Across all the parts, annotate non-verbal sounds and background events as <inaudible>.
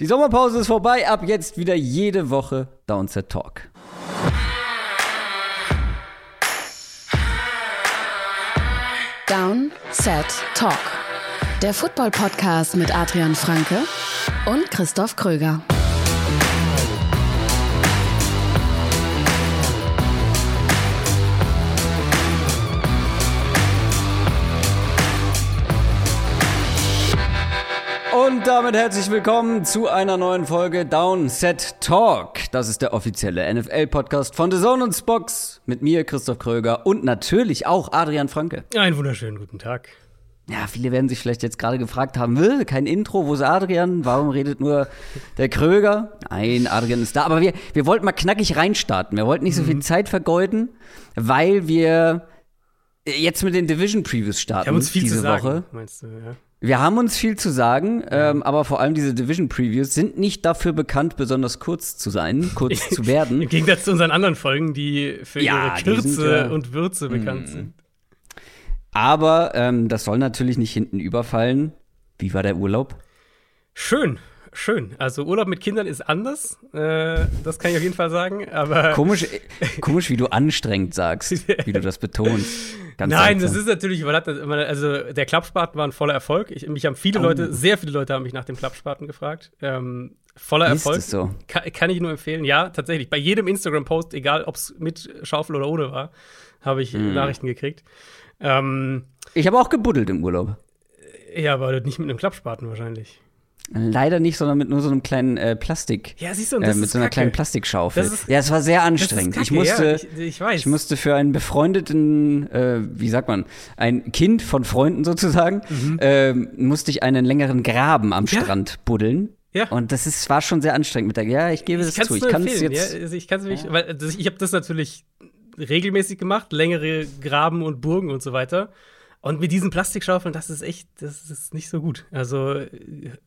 Die Sommerpause ist vorbei, ab jetzt wieder jede Woche Downset Talk. Down, Set, Talk. Der Football-Podcast mit Adrian Franke und Christoph Kröger. Und damit herzlich willkommen zu einer neuen Folge Downset Talk. Das ist der offizielle NFL-Podcast von The Zone und Spox mit mir, Christoph Kröger und natürlich auch Adrian Franke. Einen wunderschönen guten Tag. Ja, viele werden sich vielleicht jetzt gerade gefragt haben, will kein Intro, wo ist Adrian? Warum redet nur der Kröger? Nein, Adrian ist da. Aber wir, wir wollten mal knackig reinstarten. Wir wollten nicht so viel Mhm. Zeit vergeuden, weil wir jetzt mit den Division Previews starten Wir haben uns viel diese zu sagen, Woche. meinst du, ja? Wir haben uns viel zu sagen, ähm, aber vor allem diese Division Previews sind nicht dafür bekannt, besonders kurz zu sein, kurz zu werden. <laughs> Im Gegensatz zu unseren anderen Folgen, die für Ja, ihre die sind Kürze ja- und Würze bekannt sind. Aber ähm, das soll natürlich nicht hinten überfallen. Wie war der Urlaub? Schön, schön. Also Urlaub mit Kindern ist anders, äh, das kann ich auf jeden Fall sagen, aber Komisch, <laughs> komisch, wie du anstrengend sagst, wie du das betonst. Ganz Nein, das seltsam. ist natürlich überlatt. Also der Klappspaten war ein voller Erfolg. Ich, mich haben viele Oh. Leute, sehr viele Leute haben mich nach dem Klappspaten gefragt. Ähm, voller Ist Erfolg. es so? Kann, kann ich nur empfehlen. Ja, tatsächlich. Bei jedem Instagram-Post, egal ob es mit Schaufel oder ohne war, habe ich Hm. Nachrichten gekriegt. Ähm, Ich habe auch gebuddelt im Urlaub. ja, aber nicht mit einem Klappspaten wahrscheinlich. Leider nicht, sondern mit nur so einem kleinen äh, Plastik. Ja, siehst du, und äh, das mit ist so einer Kacke. kleinen Plastikschaufel. Das ist- ja, es war sehr Das anstrengend. ich Kacke, musste, ja, ich, ich weiß. Ich musste für einen befreundeten, äh, wie sagt man, ein Kind von Freunden sozusagen, ähm, musste ich einen längeren Graben am Mhm. Ja. Strand buddeln. Ja. Und das ist, war schon sehr anstrengend mit der, ja, ich gebe es kann's zu. Ich kann es jetzt. Ja, also ich kann es wirklich, weil also ich habe das natürlich regelmäßig gemacht, längere Graben und Burgen und so weiter. Und mit diesen Plastikschaufeln, das ist echt, das ist nicht so gut. Also,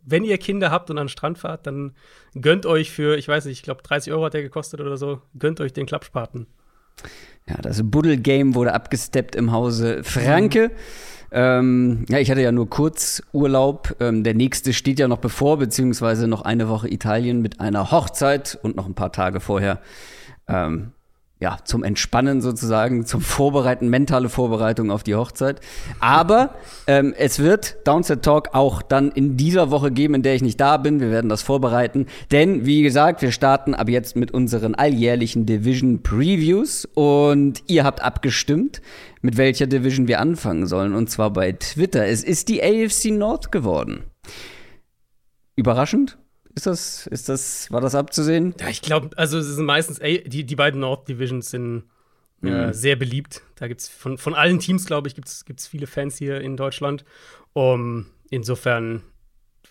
wenn ihr Kinder habt und an den Strand fahrt, dann gönnt euch für, ich weiß nicht, ich glaube 30 Euro hat der gekostet oder so, gönnt euch den Klappspaten. Ja, das Buddel-Game wurde abgesteppt im Hause Franke. Ähm, ja, ich hatte ja nur kurz Urlaub. Ähm, der nächste steht ja noch bevor, beziehungsweise noch eine Woche Italien mit einer Hochzeit und noch ein paar Tage vorher. Ähm, ja, zum Entspannen sozusagen, zum Vorbereiten, mentale Vorbereitung auf die Hochzeit. Aber ähm, es wird Downset Talk auch dann in dieser Woche geben, in der ich nicht da bin. Wir werden das vorbereiten. Denn, wie gesagt, wir starten ab jetzt mit unseren alljährlichen Division Previews. Und ihr habt abgestimmt, mit welcher Division wir anfangen sollen. Und zwar bei Twitter. Es ist die AFC North geworden. Überraschend? Ist das, ist das, war das abzusehen? Ja, ich glaube, also es sind meistens, ey, die, die beiden North Divisions sind äh, sehr beliebt. Da gibt es von, von allen Teams, glaube ich, gibt es viele Fans hier in Deutschland. Um, insofern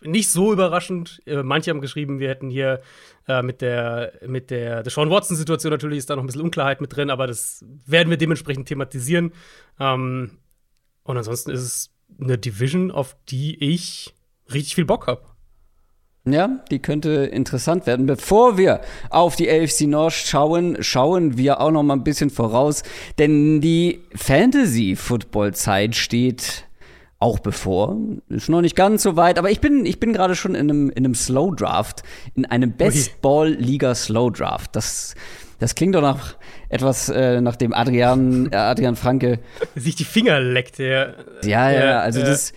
nicht so überraschend. Äh, manche haben geschrieben, wir hätten hier äh, mit der, mit der Deshaun Watson-Situation natürlich ist da noch ein bisschen Unklarheit mit drin, aber das werden wir dementsprechend thematisieren. Ähm, und ansonsten ist es eine Division, auf die ich richtig viel Bock habe. Ja, die könnte interessant werden. Bevor wir auf die AFC North schauen, schauen wir auch noch mal ein bisschen voraus, denn die Fantasy-Football-Zeit steht auch bevor. Ist noch nicht ganz so weit, aber ich bin, ich bin gerade schon in einem, in einem Slow Draft, in einem Best Ball Liga Slow Draft. Das, das klingt doch nach etwas, äh, nach dem Adrian, äh, Adrian Franke. <laughs> Sich die Finger leckt, der. Ja, ja, Ja, also ja. das,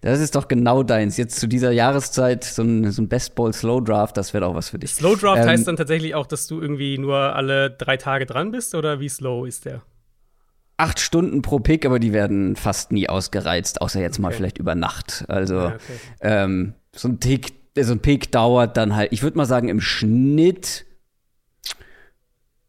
das ist doch genau deins. Jetzt zu dieser Jahreszeit so ein, so ein Best Ball Slow Draft, das wäre auch was für dich. Slow Draft Ähm, heißt dann tatsächlich auch, dass du irgendwie nur alle drei Tage dran bist oder wie slow ist der? acht Stunden pro Pick, aber die werden fast nie ausgereizt, außer jetzt mal Okay. vielleicht über Nacht. Also Ja, okay. ähm, so ein Tick, so ein Pick dauert dann halt, ich würde mal sagen, im Schnitt,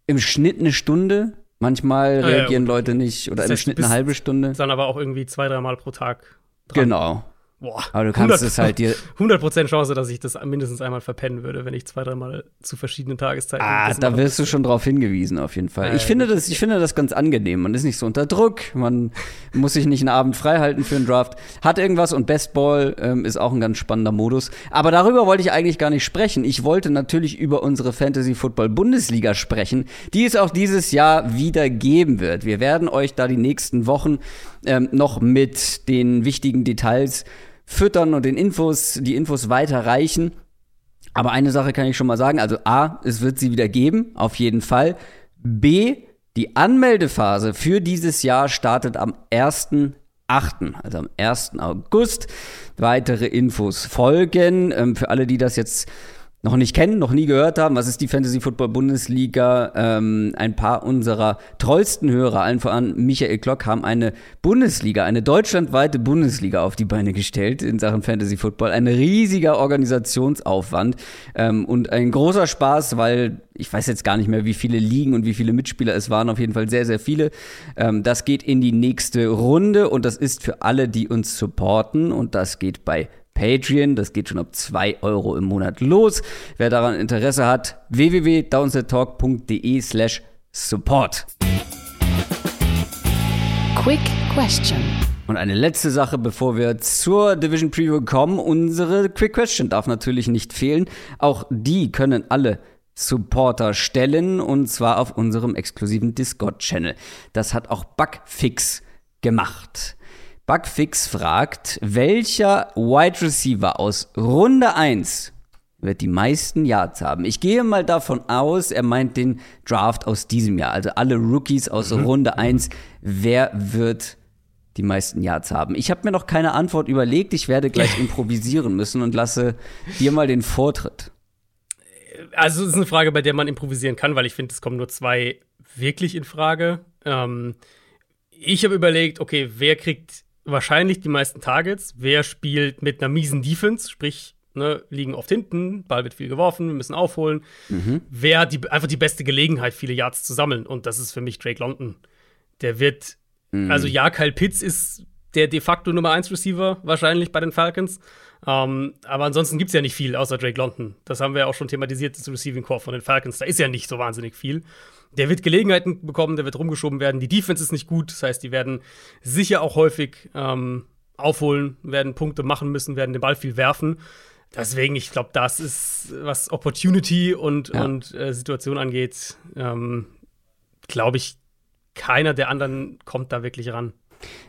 im Schnitt eine Stunde. Manchmal Ah, ja, reagieren okay. Leute nicht oder Das im heißt, du Schnitt eine halbe Stunde. Dann aber auch irgendwie zwei, dreimal pro Tag dran. Genau. Boah. Aber du kannst es halt dir 100% Chance, dass ich das mindestens einmal verpennen würde, wenn ich zwei, dreimal zu verschiedenen Tageszeiten. Ah, da wirst du schon drauf hingewiesen, auf jeden Fall. Ja, ich, finde das, ich finde das ganz angenehm. Man ist nicht so unter Druck, man <laughs> muss sich nicht einen Abend frei halten für einen Draft. Hat irgendwas und Best Ball ähm, ist auch ein ganz spannender Modus. Aber darüber wollte ich eigentlich gar nicht sprechen. Ich wollte natürlich über unsere Fantasy Football Bundesliga sprechen, die es auch dieses Jahr wieder geben wird. Wir werden euch da die nächsten Wochen ähm, noch mit den wichtigen Details füttern und den Infos, die Infos weiterreichen. Aber eine Sache kann ich schon mal sagen. Also A, es wird sie wieder geben, auf jeden Fall. B, die Anmeldephase für dieses Jahr startet am 1.8., also am 1. August. Weitere Infos folgen. Ähm, für alle, die das jetzt noch nicht kennen, noch nie gehört haben, was ist die Fantasy Football Bundesliga? Ähm, ein paar unserer treuesten Hörer, allen voran Michael Klock, haben eine Bundesliga, eine deutschlandweite Bundesliga auf die Beine gestellt in Sachen Fantasy Football. Ein riesiger Organisationsaufwand ähm, und ein großer Spaß, weil ich weiß jetzt gar nicht mehr, wie viele Ligen und wie viele Mitspieler es waren, auf jeden Fall sehr, sehr viele. Ähm, das geht in die nächste Runde und das ist für alle, die uns supporten und das geht bei Patreon. Das geht schon ab 2 Euro im Monat los. Wer daran Interesse hat, www.downsettalk.de slash support. Quick Question. Und eine letzte Sache, bevor wir zur Division Preview kommen. Unsere Quick Question darf natürlich nicht fehlen. Auch die können alle Supporter stellen und zwar auf unserem exklusiven Discord-Channel. Das hat auch Bugfix gemacht. Bugfix fragt, welcher Wide Receiver aus Runde 1 wird die meisten Yards haben? Ich gehe mal davon aus, er meint den Draft aus diesem Jahr, also alle Rookies aus mhm. Runde 1. Wer wird die meisten Yards haben? Ich habe mir noch keine Antwort überlegt. Ich werde gleich improvisieren müssen und lasse dir mal den Vortritt. Also, es ist eine Frage, bei der man improvisieren kann, weil ich finde, es kommen nur zwei wirklich in Frage. Ähm, ich habe überlegt, okay, wer kriegt wahrscheinlich die meisten Targets. Wer spielt mit einer miesen Defense, sprich, ne, liegen oft hinten, Ball wird viel geworfen, wir müssen aufholen. Mhm. Wer hat die, einfach die beste Gelegenheit, viele Yards zu sammeln? Und das ist für mich Drake London. Der wird, mhm. also ja, Kyle Pitts ist der de facto Nummer 1 Receiver wahrscheinlich bei den Falcons. Um, aber ansonsten gibt es ja nicht viel außer Drake London. Das haben wir ja auch schon thematisiert, das Receiving Core von den Falcons. Da ist ja nicht so wahnsinnig viel. Der wird Gelegenheiten bekommen, der wird rumgeschoben werden. Die Defense ist nicht gut, das heißt, die werden sicher auch häufig ähm, aufholen, werden Punkte machen müssen, werden den Ball viel werfen. Deswegen, ich glaube, das ist, was Opportunity und, ja. und äh, Situation angeht, ähm, glaube ich, keiner der anderen kommt da wirklich ran.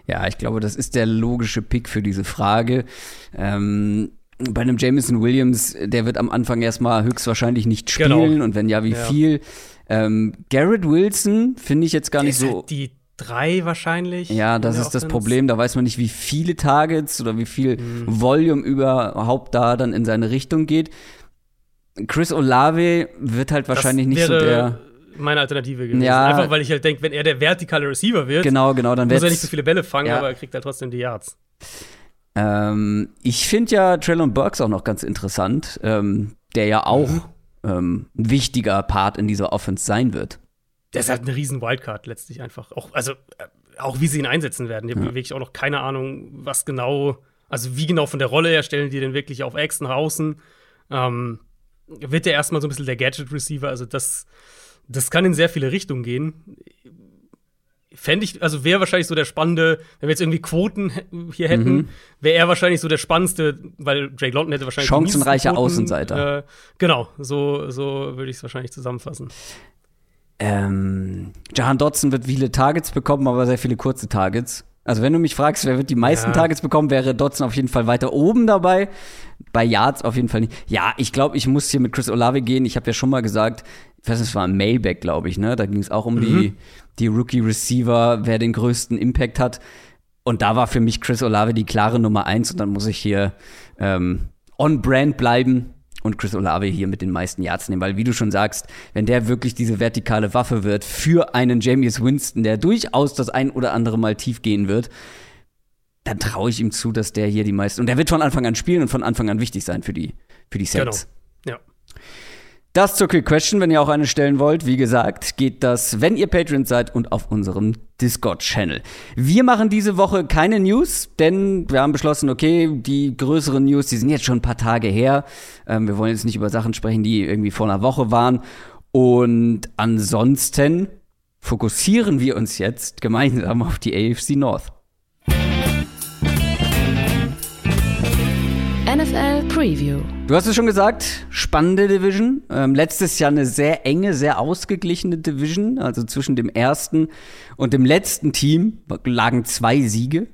Ja, ich glaube, das ist der logische Pick für diese Frage. Ähm, bei einem Jameson Williams, der wird am Anfang erstmal höchstwahrscheinlich nicht genau. spielen genau. und wenn ja, wie ja. viel. Ähm, Garrett Wilson finde ich jetzt gar nicht so. Halt die drei wahrscheinlich. Ja, das ist das Problem. Da weiß man nicht, wie viele Targets oder wie viel mhm. Volume überhaupt da dann in seine Richtung geht. Chris Olave wird halt wahrscheinlich nicht so der meine Alternative gewesen. Ja, Einfach weil ich halt denke, wenn er der vertikale Receiver wird, genau, genau, dann muss er nicht so viele Bälle fangen, ja. aber er kriegt halt trotzdem die Yards. Ähm, ich finde ja Traylon Burks auch noch ganz interessant, ähm, der ja auch mhm. ähm, ein wichtiger Part in dieser Offense sein wird. Der ist halt eine riesen Wildcard letztlich einfach. Auch, also, äh, auch wie sie ihn einsetzen werden. Ich habe ja. wirklich auch noch keine Ahnung, was genau, also wie genau von der Rolle her stellen die denn wirklich auf Ex nach außen. Wird der erstmal so ein bisschen der Gadget-Receiver, also das, das kann in sehr viele Richtungen gehen fände ich, also wäre wahrscheinlich so der spannende, wenn wir jetzt irgendwie Quoten <laughs> hier hätten, mhm. wäre er wahrscheinlich so der spannendste, weil Drake London hätte wahrscheinlich chancenreicher Außenseiter. Äh, genau, so, so würde ich es wahrscheinlich zusammenfassen. Ähm, Jahan Dotson wird viele Targets bekommen, aber sehr viele kurze Targets. Also wenn du mich fragst, wer wird die meisten ja. Targets bekommen, wäre Dotson auf jeden Fall weiter oben dabei. Bei Yards auf jeden Fall nicht. Ja, ich glaube, ich muss hier mit Chris Olave gehen. Ich habe ja schon mal gesagt, ich weiß nicht, es war ein Mailback, glaube ich, ne? Da ging es auch um mhm. die, die Rookie-Receiver, wer den größten Impact hat. Und da war für mich Chris Olave die klare Nummer eins. Und dann muss ich hier ähm, on-brand bleiben und Chris Olave hier mit den meisten Yards nehmen. Weil, wie du schon sagst, wenn der wirklich diese vertikale Waffe wird für einen James Winston, der durchaus das ein oder andere Mal tief gehen wird, dann traue ich ihm zu, dass der hier die meisten. Und der wird von Anfang an spielen und von Anfang an wichtig sein für die, für die Sets. Genau. Das zur Quick Question, wenn ihr auch eine stellen wollt. Wie gesagt, geht das, wenn ihr Patreon seid und auf unserem Discord-Channel. Wir machen diese Woche keine News, denn wir haben beschlossen, okay, die größeren News, die sind jetzt schon ein paar Tage her. Ähm, wir wollen jetzt nicht über Sachen sprechen, die irgendwie vor einer Woche waren. Und ansonsten fokussieren wir uns jetzt gemeinsam auf die AFC North. NFL Preview. Du hast es schon gesagt, spannende Division. Ähm, letztes Jahr eine sehr enge, sehr ausgeglichene Division. Also zwischen dem ersten und dem letzten Team lagen zwei Siege.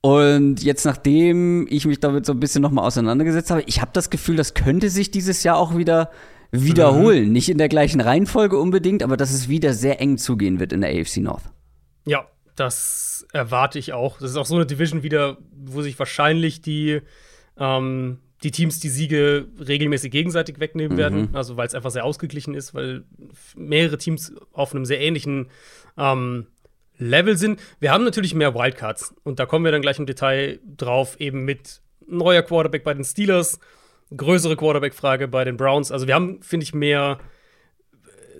Und jetzt, nachdem ich mich damit so ein bisschen nochmal auseinandergesetzt habe, ich habe das Gefühl, das könnte sich dieses Jahr auch wieder wiederholen. Mhm. Nicht in der gleichen Reihenfolge unbedingt, aber dass es wieder sehr eng zugehen wird in der AFC North. Ja, das erwarte ich auch. Das ist auch so eine Division wieder, wo sich wahrscheinlich die, ähm, die Teams die Siege regelmäßig gegenseitig wegnehmen mhm. werden. Also weil es einfach sehr ausgeglichen ist, weil mehrere Teams auf einem sehr ähnlichen ähm, Level sind. Wir haben natürlich mehr Wildcards und da kommen wir dann gleich im Detail drauf, eben mit neuer Quarterback bei den Steelers, größere Quarterback-Frage bei den Browns. Also wir haben, finde ich, mehr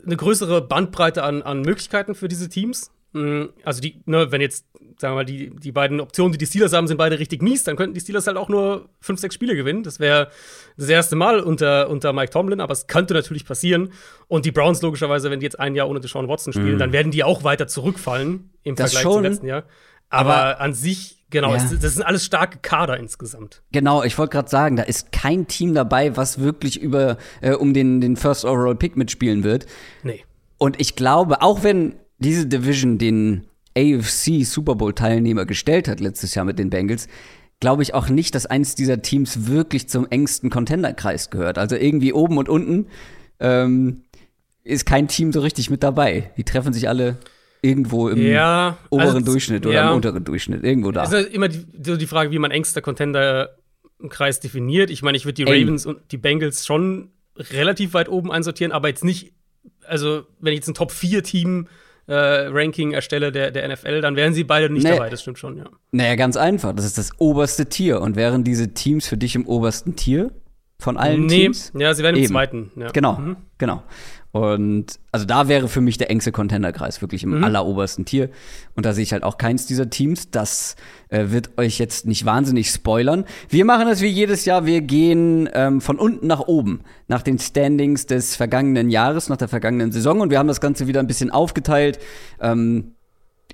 eine größere Bandbreite an, an Möglichkeiten für diese Teams. Mm, also die, ne, wenn jetzt, sagen wir mal, die, die beiden Optionen, die die Steelers haben, sind beide richtig mies, dann könnten die Steelers halt auch nur fünf, sechs Spiele gewinnen. Das wäre das erste Mal unter, unter Mike Tomlin, aber es könnte natürlich passieren. Und die Browns logischerweise, wenn die jetzt ein Jahr ohne Deshaun Watson spielen, mhm. dann werden die auch weiter zurückfallen im das Vergleich schon, zum letzten Jahr. Aber, aber an sich, genau, ja. das sind alles starke Kader insgesamt. Genau, ich wollte gerade sagen, da ist kein Team dabei, was wirklich über äh, um den, den First Overall Pick mitspielen wird. Nee. Und ich glaube, auch wenn diese Division den AFC Super Bowl Teilnehmer gestellt hat letztes Jahr mit den Bengals, glaube ich auch nicht, dass eins dieser Teams wirklich zum engsten Contenderkreis gehört. Also irgendwie oben und unten ähm, ist kein Team so richtig mit dabei. Die treffen sich alle irgendwo im ja, oberen also, Durchschnitt oder ja. im unteren Durchschnitt, irgendwo da. Es ist immer die, so die Frage, wie man engster Contenderkreis definiert. Ich meine, ich würde die Ravens Eng. und die Bengals schon relativ weit oben einsortieren, aber jetzt nicht, also wenn ich jetzt ein Top-4-Team äh, Ranking erstelle der, der NFL, dann wären sie beide nicht nee. dabei, das stimmt schon, ja. Naja, ganz einfach. Das ist das oberste Tier. Und wären diese Teams für dich im obersten Tier? Von allen nee. Teams? Ja, sie wären im zweiten. Ja. Genau, mhm. genau. Und also da wäre für mich der engste Contenderkreis wirklich im mhm. allerobersten Tier. Und da sehe ich halt auch keins dieser Teams. Das äh, wird euch jetzt nicht wahnsinnig spoilern. Wir machen das wie jedes Jahr. Wir gehen ähm, von unten nach oben, nach den Standings des vergangenen Jahres, nach der vergangenen Saison. Und wir haben das Ganze wieder ein bisschen aufgeteilt. Ähm,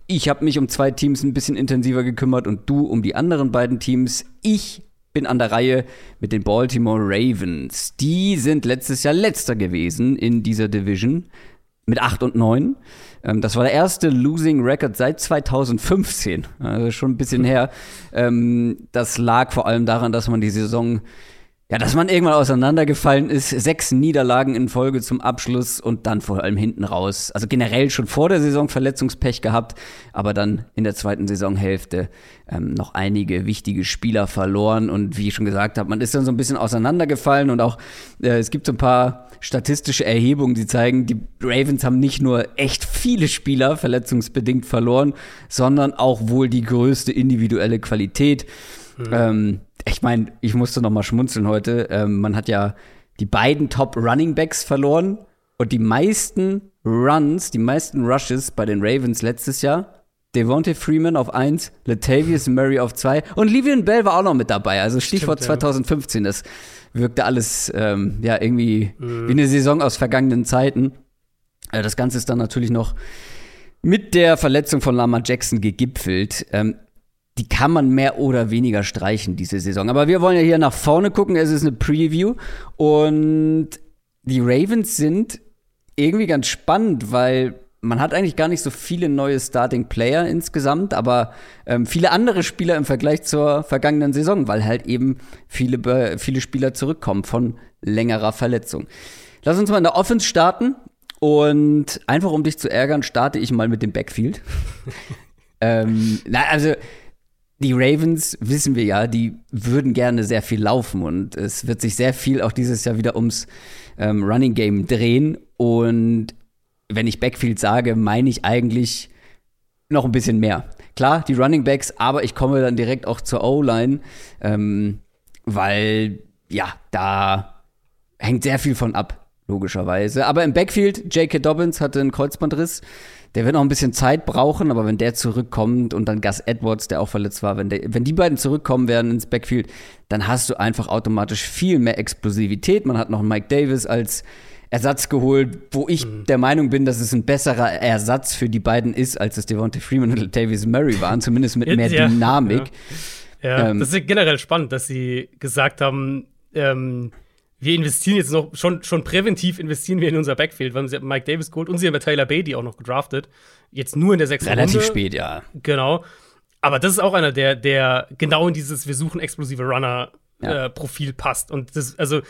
ich habe mich um zwei Teams ein bisschen intensiver gekümmert und du um die anderen beiden Teams. Ich bin an der Reihe mit den Baltimore Ravens. Die sind letztes Jahr letzter gewesen in dieser Division mit 8 und 9. Ähm, das war der erste Losing Record seit 2015, also schon ein bisschen her. Ähm, das lag vor allem daran, dass man die Saison ja, dass man irgendwann auseinandergefallen ist, sechs Niederlagen in Folge zum Abschluss und dann vor allem hinten raus. Also generell schon vor der Saison Verletzungspech gehabt, aber dann in der zweiten Saisonhälfte ähm, noch einige wichtige Spieler verloren. Und wie ich schon gesagt habe, man ist dann so ein bisschen auseinandergefallen und auch äh, es gibt so ein paar statistische Erhebungen, die zeigen, die Ravens haben nicht nur echt viele Spieler verletzungsbedingt verloren, sondern auch wohl die größte individuelle Qualität. Mhm. Ähm, ich meine, ich musste noch mal schmunzeln heute. Ähm, man hat ja die beiden Top Running Backs verloren und die meisten Runs, die meisten Rushes bei den Ravens letztes Jahr. Devontae Freeman auf 1, Latavius Murray auf 2 und Livian Bell war auch noch mit dabei. Also Stichwort Stimmt, 2015. Das wirkte alles ähm, ja irgendwie mhm. wie eine Saison aus vergangenen Zeiten. Äh, das Ganze ist dann natürlich noch mit der Verletzung von Lama Jackson gegipfelt. Ähm, die kann man mehr oder weniger streichen, diese Saison. Aber wir wollen ja hier nach vorne gucken. Es ist eine Preview. Und die Ravens sind irgendwie ganz spannend, weil man hat eigentlich gar nicht so viele neue Starting Player insgesamt, aber ähm, viele andere Spieler im Vergleich zur vergangenen Saison, weil halt eben viele, viele Spieler zurückkommen von längerer Verletzung. Lass uns mal in der Offense starten. Und einfach um dich zu ärgern, starte ich mal mit dem Backfield. <laughs> ähm, na, also die Ravens, wissen wir ja, die würden gerne sehr viel laufen und es wird sich sehr viel auch dieses Jahr wieder ums ähm, Running Game drehen. Und wenn ich Backfield sage, meine ich eigentlich noch ein bisschen mehr. Klar, die Running Backs, aber ich komme dann direkt auch zur O-Line, ähm, weil ja, da hängt sehr viel von ab, logischerweise. Aber im Backfield, J.K. Dobbins hatte einen Kreuzbandriss. Der wird noch ein bisschen Zeit brauchen, aber wenn der zurückkommt und dann Gus Edwards, der auch verletzt war, wenn, der, wenn die beiden zurückkommen werden ins Backfield, dann hast du einfach automatisch viel mehr Explosivität. Man hat noch Mike Davis als Ersatz geholt, wo ich mhm. der Meinung bin, dass es ein besserer Ersatz für die beiden ist, als es Devontae Freeman und <laughs> Davis Murray waren, zumindest mit mehr ja, Dynamik. Ja, ja ähm, das ist generell spannend, dass sie gesagt haben, ähm, wir investieren jetzt noch, schon, schon präventiv investieren wir in unser Backfield. Wir haben Mike Davis geholt und sie haben Tyler Beatty auch noch gedraftet. Jetzt nur in der sechsten Relativ Runde. spät, ja. Genau. Aber das ist auch einer, der, der genau in dieses Wir suchen explosive Runner-Profil ja. äh, passt. Und das, also,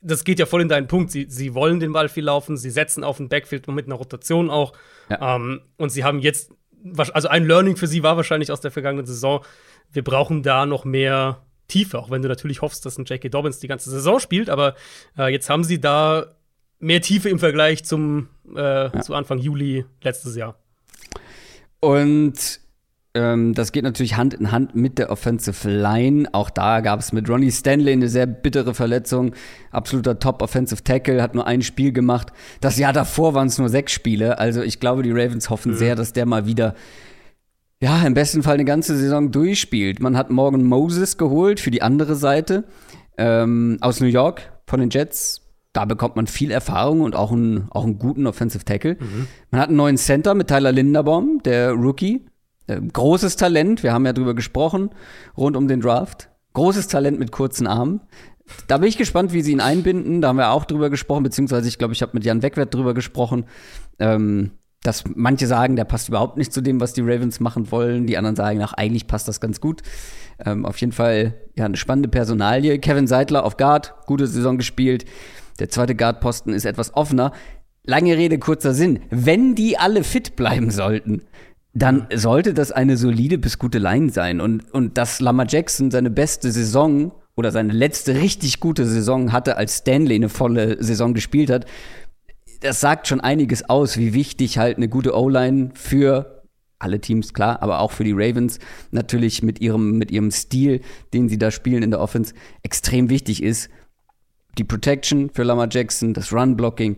das geht ja voll in deinen Punkt. Sie, sie wollen den Ball viel laufen, sie setzen auf den Backfield mit einer Rotation auch. Ja. Ähm, und sie haben jetzt, also ein Learning für sie war wahrscheinlich aus der vergangenen Saison, wir brauchen da noch mehr Tiefe, auch wenn du natürlich hoffst, dass ein J.K. Dobbins die ganze Saison spielt, aber äh, jetzt haben sie da mehr Tiefe im Vergleich zum äh, ja. zu Anfang Juli letztes Jahr. Und ähm, das geht natürlich Hand in Hand mit der Offensive Line. Auch da gab es mit Ronnie Stanley eine sehr bittere Verletzung. Absoluter Top-Offensive Tackle, hat nur ein Spiel gemacht. Das Jahr davor waren es nur sechs Spiele. Also ich glaube, die Ravens hoffen mhm. sehr, dass der mal wieder ja, im besten Fall eine ganze Saison durchspielt. Man hat Morgan Moses geholt für die andere Seite ähm, aus New York von den Jets. Da bekommt man viel Erfahrung und auch einen, auch einen guten Offensive Tackle. Mhm. Man hat einen neuen Center mit Tyler Linderbaum, der Rookie. Äh, großes Talent, wir haben ja drüber gesprochen, rund um den Draft. Großes Talent mit kurzen Armen. Da bin ich gespannt, wie sie ihn einbinden. Da haben wir auch drüber gesprochen, beziehungsweise ich glaube, ich habe mit Jan Wegwert drüber gesprochen. Ähm, dass manche sagen, der passt überhaupt nicht zu dem, was die Ravens machen wollen. Die anderen sagen, ach, eigentlich passt das ganz gut. Ähm, auf jeden Fall ja eine spannende Personalie. Kevin Seidler auf Guard, gute Saison gespielt. Der zweite Guardposten ist etwas offener. Lange Rede, kurzer Sinn. Wenn die alle fit bleiben sollten, dann sollte das eine solide bis gute Line sein. Und, und dass Lamar Jackson seine beste Saison oder seine letzte richtig gute Saison hatte, als Stanley eine volle Saison gespielt hat, das sagt schon einiges aus, wie wichtig halt eine gute O-Line für alle Teams, klar, aber auch für die Ravens natürlich mit ihrem, mit ihrem Stil, den sie da spielen in der Offense, extrem wichtig ist. Die Protection für Lamar Jackson, das Run-Blocking.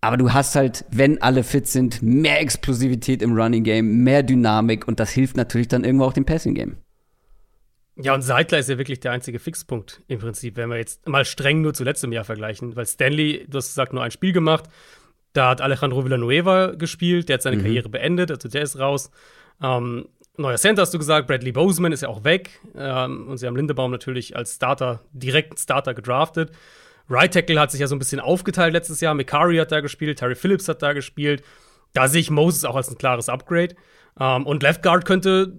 Aber du hast halt, wenn alle fit sind, mehr Explosivität im Running Game, mehr Dynamik und das hilft natürlich dann irgendwo auch dem Passing Game. Ja, und Seidler ist ja wirklich der einzige Fixpunkt im Prinzip, wenn wir jetzt mal streng nur zu letztem Jahr vergleichen. Weil Stanley, du hast gesagt, nur ein Spiel gemacht. Da hat Alejandro Villanueva gespielt, der hat seine mhm. Karriere beendet, also der ist raus. Ähm, neuer Center hast du gesagt, Bradley Boseman ist ja auch weg. Ähm, und sie haben Lindebaum natürlich als Starter, direkt Starter gedraftet. Right Tackle hat sich ja so ein bisschen aufgeteilt letztes Jahr. Mikari hat da gespielt, Terry Phillips hat da gespielt. Da sehe ich Moses auch als ein klares Upgrade. Ähm, und Left Guard könnte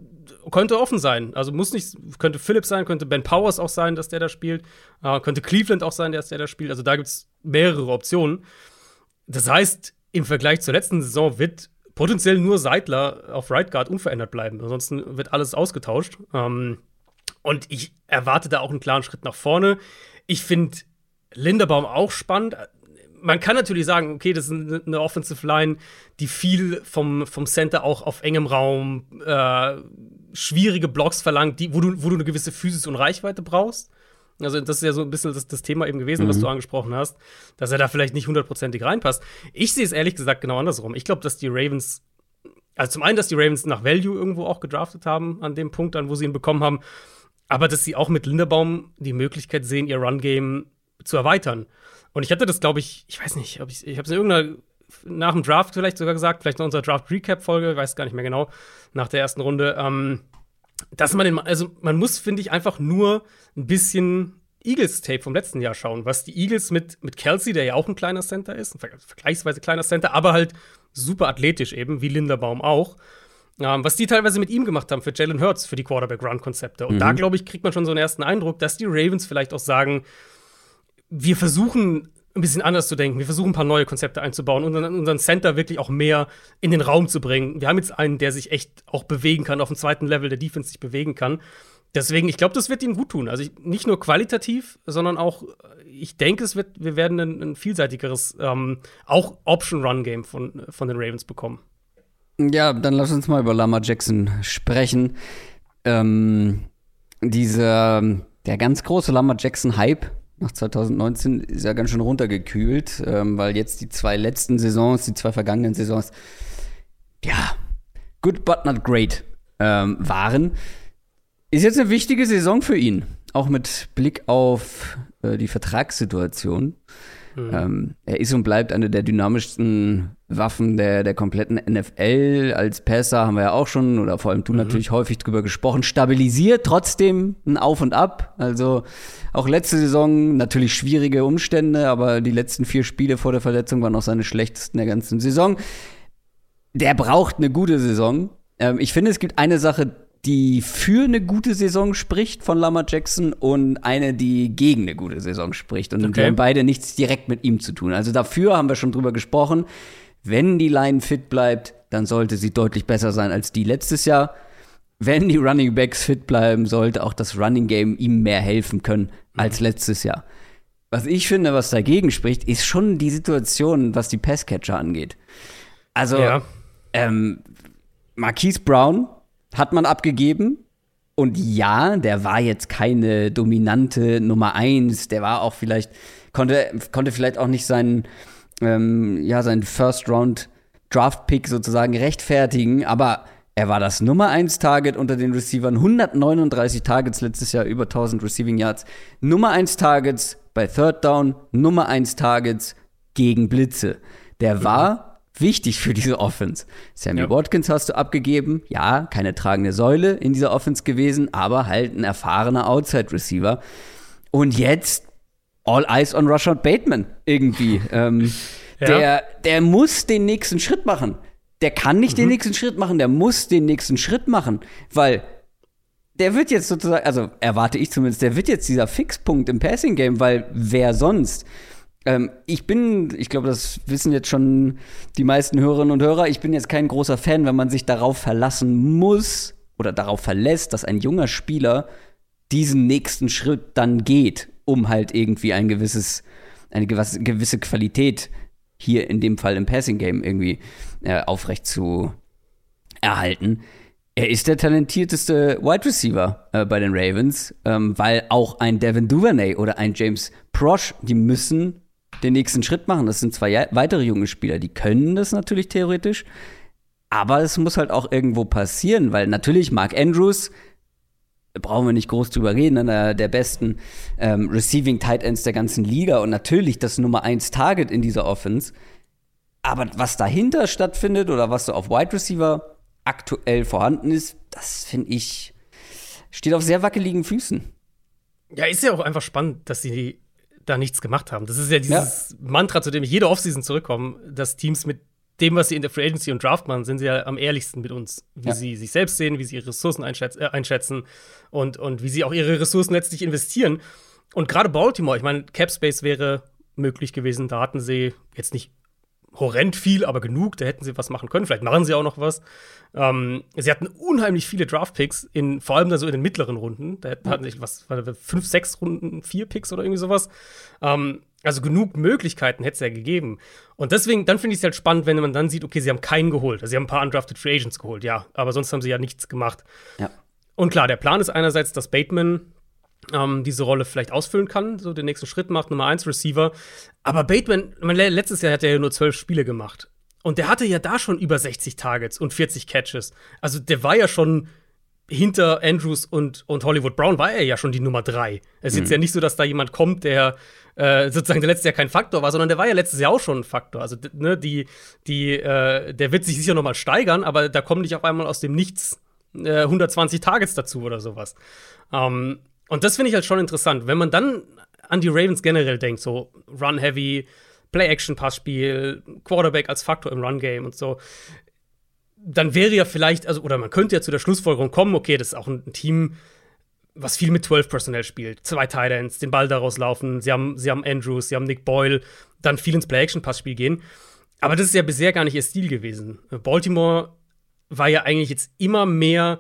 könnte offen sein. Also muss nicht, könnte Phillips sein, könnte Ben Powers auch sein, dass der da spielt. Äh, könnte Cleveland auch sein, dass der da spielt. Also da gibt es mehrere Optionen. Das heißt, im Vergleich zur letzten Saison wird potenziell nur Seidler auf Right Guard unverändert bleiben. Ansonsten wird alles ausgetauscht. Ähm, und ich erwarte da auch einen klaren Schritt nach vorne. Ich finde Linderbaum auch spannend man kann natürlich sagen, okay, das ist eine Offensive Line, die viel vom, vom Center auch auf engem Raum äh, schwierige Blocks verlangt, die, wo, du, wo du eine gewisse Physis und Reichweite brauchst. Also, das ist ja so ein bisschen das, das Thema eben gewesen, mhm. was du angesprochen hast, dass er da vielleicht nicht hundertprozentig reinpasst. Ich sehe es ehrlich gesagt genau andersrum. Ich glaube, dass die Ravens, also zum einen, dass die Ravens nach Value irgendwo auch gedraftet haben, an dem Punkt, an wo sie ihn bekommen haben, aber dass sie auch mit Linderbaum die Möglichkeit sehen, ihr Run-Game zu erweitern. Und ich hatte das, glaube ich, ich weiß nicht, ob ich, ich habe es in irgendeiner, nach dem Draft vielleicht sogar gesagt, vielleicht in unserer Draft-Recap-Folge, weiß gar nicht mehr genau, nach der ersten Runde, ähm, dass man den, also man muss, finde ich, einfach nur ein bisschen Eagles-Tape vom letzten Jahr schauen, was die Eagles mit, mit Kelsey, der ja auch ein kleiner Center ist, ein vergleichsweise kleiner Center, aber halt super athletisch eben, wie Linderbaum auch. Ähm, was die teilweise mit ihm gemacht haben für Jalen Hurts, für die Quarterback-Run-Konzepte. Und mhm. da, glaube ich, kriegt man schon so einen ersten Eindruck, dass die Ravens vielleicht auch sagen, wir versuchen ein bisschen anders zu denken. Wir versuchen ein paar neue Konzepte einzubauen und unseren Center wirklich auch mehr in den Raum zu bringen. Wir haben jetzt einen, der sich echt auch bewegen kann, auf dem zweiten Level der Defense sich bewegen kann. Deswegen, ich glaube, das wird ihnen gut tun. Also ich, nicht nur qualitativ, sondern auch, ich denke, es wird, wir werden ein, ein vielseitigeres, ähm, auch Option-Run-Game von, von den Ravens bekommen. Ja, dann lass uns mal über Lama Jackson sprechen. Ähm, dieser, der ganz große Lama Jackson-Hype nach 2019 ist ja ganz schön runtergekühlt, ähm, weil jetzt die zwei letzten Saisons, die zwei vergangenen Saisons, ja, good but not great ähm, waren. Ist jetzt eine wichtige Saison für ihn, auch mit Blick auf äh, die Vertragssituation. Mhm. Ähm, er ist und bleibt eine der dynamischsten Waffen der, der kompletten NFL. Als Passer haben wir ja auch schon, oder vor allem du mhm. natürlich häufig drüber gesprochen, stabilisiert trotzdem ein Auf und Ab. Also auch letzte Saison natürlich schwierige Umstände, aber die letzten vier Spiele vor der Verletzung waren auch seine schlechtesten der ganzen Saison. Der braucht eine gute Saison. Ähm, ich finde, es gibt eine Sache, die für eine gute Saison spricht von Lama Jackson und eine, die gegen eine gute Saison spricht. Und okay. die haben beide nichts direkt mit ihm zu tun. Also dafür haben wir schon drüber gesprochen. Wenn die Line fit bleibt, dann sollte sie deutlich besser sein als die letztes Jahr. Wenn die Running Backs fit bleiben, sollte auch das Running Game ihm mehr helfen können als letztes Jahr. Was ich finde, was dagegen spricht, ist schon die Situation, was die Passcatcher angeht. Also, ja. ähm, Marquise Brown hat man abgegeben. Und ja, der war jetzt keine dominante Nummer eins. Der war auch vielleicht, konnte, konnte vielleicht auch nicht seinen, ähm, ja, seinen First Round Draft Pick sozusagen rechtfertigen. Aber er war das Nummer 1 Target unter den Receivern. 139 Targets letztes Jahr, über 1000 Receiving Yards. Nummer 1 Targets bei Third Down, Nummer 1 Targets gegen Blitze. Der mhm. war wichtig für diese Offense. Sammy ja. Watkins hast du abgegeben. Ja, keine tragende Säule in dieser Offense gewesen, aber halt ein erfahrener Outside Receiver. Und jetzt All Eyes on Rashad Bateman irgendwie. <laughs> ähm, ja. der, der muss den nächsten Schritt machen. Der kann nicht mhm. den nächsten Schritt machen, der muss den nächsten Schritt machen, weil der wird jetzt sozusagen, also erwarte ich zumindest, der wird jetzt dieser Fixpunkt im Passing Game, weil wer sonst? Ähm, ich bin, ich glaube, das wissen jetzt schon die meisten Hörerinnen und Hörer, ich bin jetzt kein großer Fan, wenn man sich darauf verlassen muss oder darauf verlässt, dass ein junger Spieler diesen nächsten Schritt dann geht, um halt irgendwie ein gewisses, eine gewisse Qualität hier in dem Fall im Passing Game irgendwie äh, aufrecht zu erhalten. Er ist der talentierteste Wide Receiver äh, bei den Ravens, ähm, weil auch ein Devin Duvernay oder ein James Prosh, die müssen den nächsten Schritt machen. Das sind zwei weitere junge Spieler, die können das natürlich theoretisch, aber es muss halt auch irgendwo passieren, weil natürlich Mark Andrews brauchen wir nicht groß drüber reden, einer der besten ähm, Receiving Tight Ends der ganzen Liga und natürlich das Nummer 1 Target in dieser Offense. Aber was dahinter stattfindet oder was so auf Wide Receiver aktuell vorhanden ist, das finde ich, steht auf sehr wackeligen Füßen. Ja, ist ja auch einfach spannend, dass sie da nichts gemacht haben. Das ist ja dieses ja. Mantra, zu dem ich jede Offseason zurückkomme, dass Teams mit dem, was sie in der Free Agency und Draft machen, sind sie ja am ehrlichsten mit uns. Wie ja. sie sich selbst sehen, wie sie ihre Ressourcen einschätz äh, einschätzen und, und wie sie auch ihre Ressourcen letztlich investieren. Und gerade Baltimore, ich meine, Cap Space wäre möglich gewesen. Da hatten sie jetzt nicht horrend viel, aber genug. Da hätten sie was machen können. Vielleicht machen sie auch noch was. Ähm, sie hatten unheimlich viele Draft-Picks, in, vor allem da so in den mittleren Runden. Da hatten sie was, fünf, sechs Runden, vier Picks oder irgendwie sowas. Ähm, also genug Möglichkeiten hätte es ja gegeben. Und deswegen, dann finde ich es halt spannend, wenn man dann sieht, okay, sie haben keinen geholt. Also sie haben ein paar undrafted Free Agents geholt, ja. Aber sonst haben sie ja nichts gemacht. Ja. Und klar, der Plan ist einerseits, dass Bateman ähm, diese Rolle vielleicht ausfüllen kann, so den nächsten Schritt macht, Nummer 1 Receiver. Aber Bateman, letztes Jahr hat er ja nur zwölf Spiele gemacht. Und der hatte ja da schon über 60 Targets und 40 Catches. Also der war ja schon hinter Andrews und, und Hollywood Brown war er ja schon die Nummer drei. Es ist mhm. jetzt ja nicht so, dass da jemand kommt, der äh, sozusagen der letztes Jahr kein Faktor war, sondern der war ja letztes Jahr auch schon ein Faktor. Also ne, die, die, äh, der wird sich sicher noch mal steigern, aber da kommen nicht auf einmal aus dem Nichts äh, 120 Targets dazu oder sowas. Ähm, und das finde ich halt schon interessant. Wenn man dann an die Ravens generell denkt, so Run-Heavy, Play-Action-Passspiel, Quarterback als Faktor im Run-Game und so, dann wäre ja vielleicht, also, oder man könnte ja zu der Schlussfolgerung kommen, okay, das ist auch ein Team, was viel mit 12 Personell spielt. Zwei Titans, den Ball daraus laufen, sie haben, sie haben Andrews, sie haben Nick Boyle, dann viel ins Play-Action-Passspiel gehen. Aber das ist ja bisher gar nicht ihr Stil gewesen. Baltimore war ja eigentlich jetzt immer mehr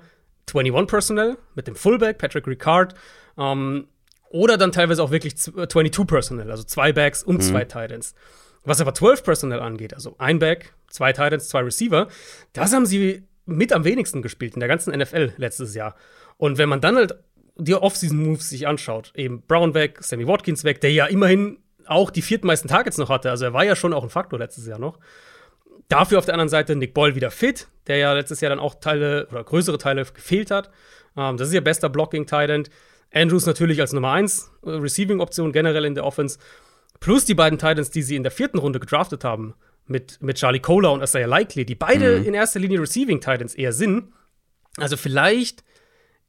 21 Personell mit dem Fullback, Patrick Ricard, ähm, oder dann teilweise auch wirklich 22 Personell, also zwei Backs und mhm. zwei Titans. Was aber 12 Personell angeht, also ein Back, zwei Titans, zwei Receiver, das haben sie mit am wenigsten gespielt in der ganzen NFL letztes Jahr. Und wenn man dann halt die Off-Season-Moves sich anschaut, eben Brown weg, Sammy Watkins weg, der ja immerhin auch die viertmeisten Targets noch hatte, also er war ja schon auch ein Faktor letztes Jahr noch. Dafür auf der anderen Seite Nick Boyle wieder fit, der ja letztes Jahr dann auch Teile oder größere Teile gefehlt hat. Ähm, das ist ihr bester Blocking-Tight Andrews natürlich als Nummer 1 äh, Receiving-Option generell in der Offense. Plus die beiden Titans, die sie in der vierten Runde gedraftet haben, mit, mit Charlie Kohler und Isaiah Likely, die beide mhm. in erster Linie Receiving Titans eher sind. Also vielleicht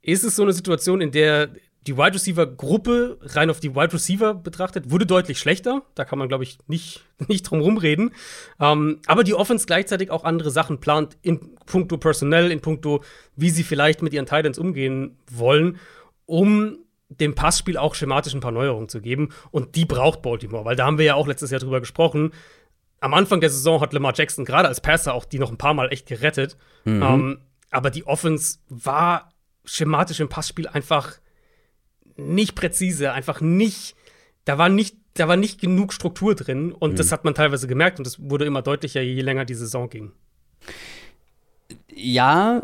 ist es so eine Situation, in der die Wide Receiver Gruppe rein auf die Wide Receiver betrachtet, wurde deutlich schlechter. Da kann man, glaube ich, nicht, <laughs> nicht drum rumreden. Ähm, aber die Offense gleichzeitig auch andere Sachen plant in puncto Personell, in puncto, wie sie vielleicht mit ihren Titans umgehen wollen, um dem Passspiel auch schematisch ein paar Neuerungen zu geben. Und die braucht Baltimore, weil da haben wir ja auch letztes Jahr drüber gesprochen. Am Anfang der Saison hat Lamar Jackson gerade als Passer auch die noch ein paar Mal echt gerettet. Mhm. Ähm, aber die Offense war schematisch im Passspiel einfach nicht präzise, einfach nicht, da war nicht, da war nicht genug Struktur drin und mhm. das hat man teilweise gemerkt und das wurde immer deutlicher, je länger die Saison ging. Ja,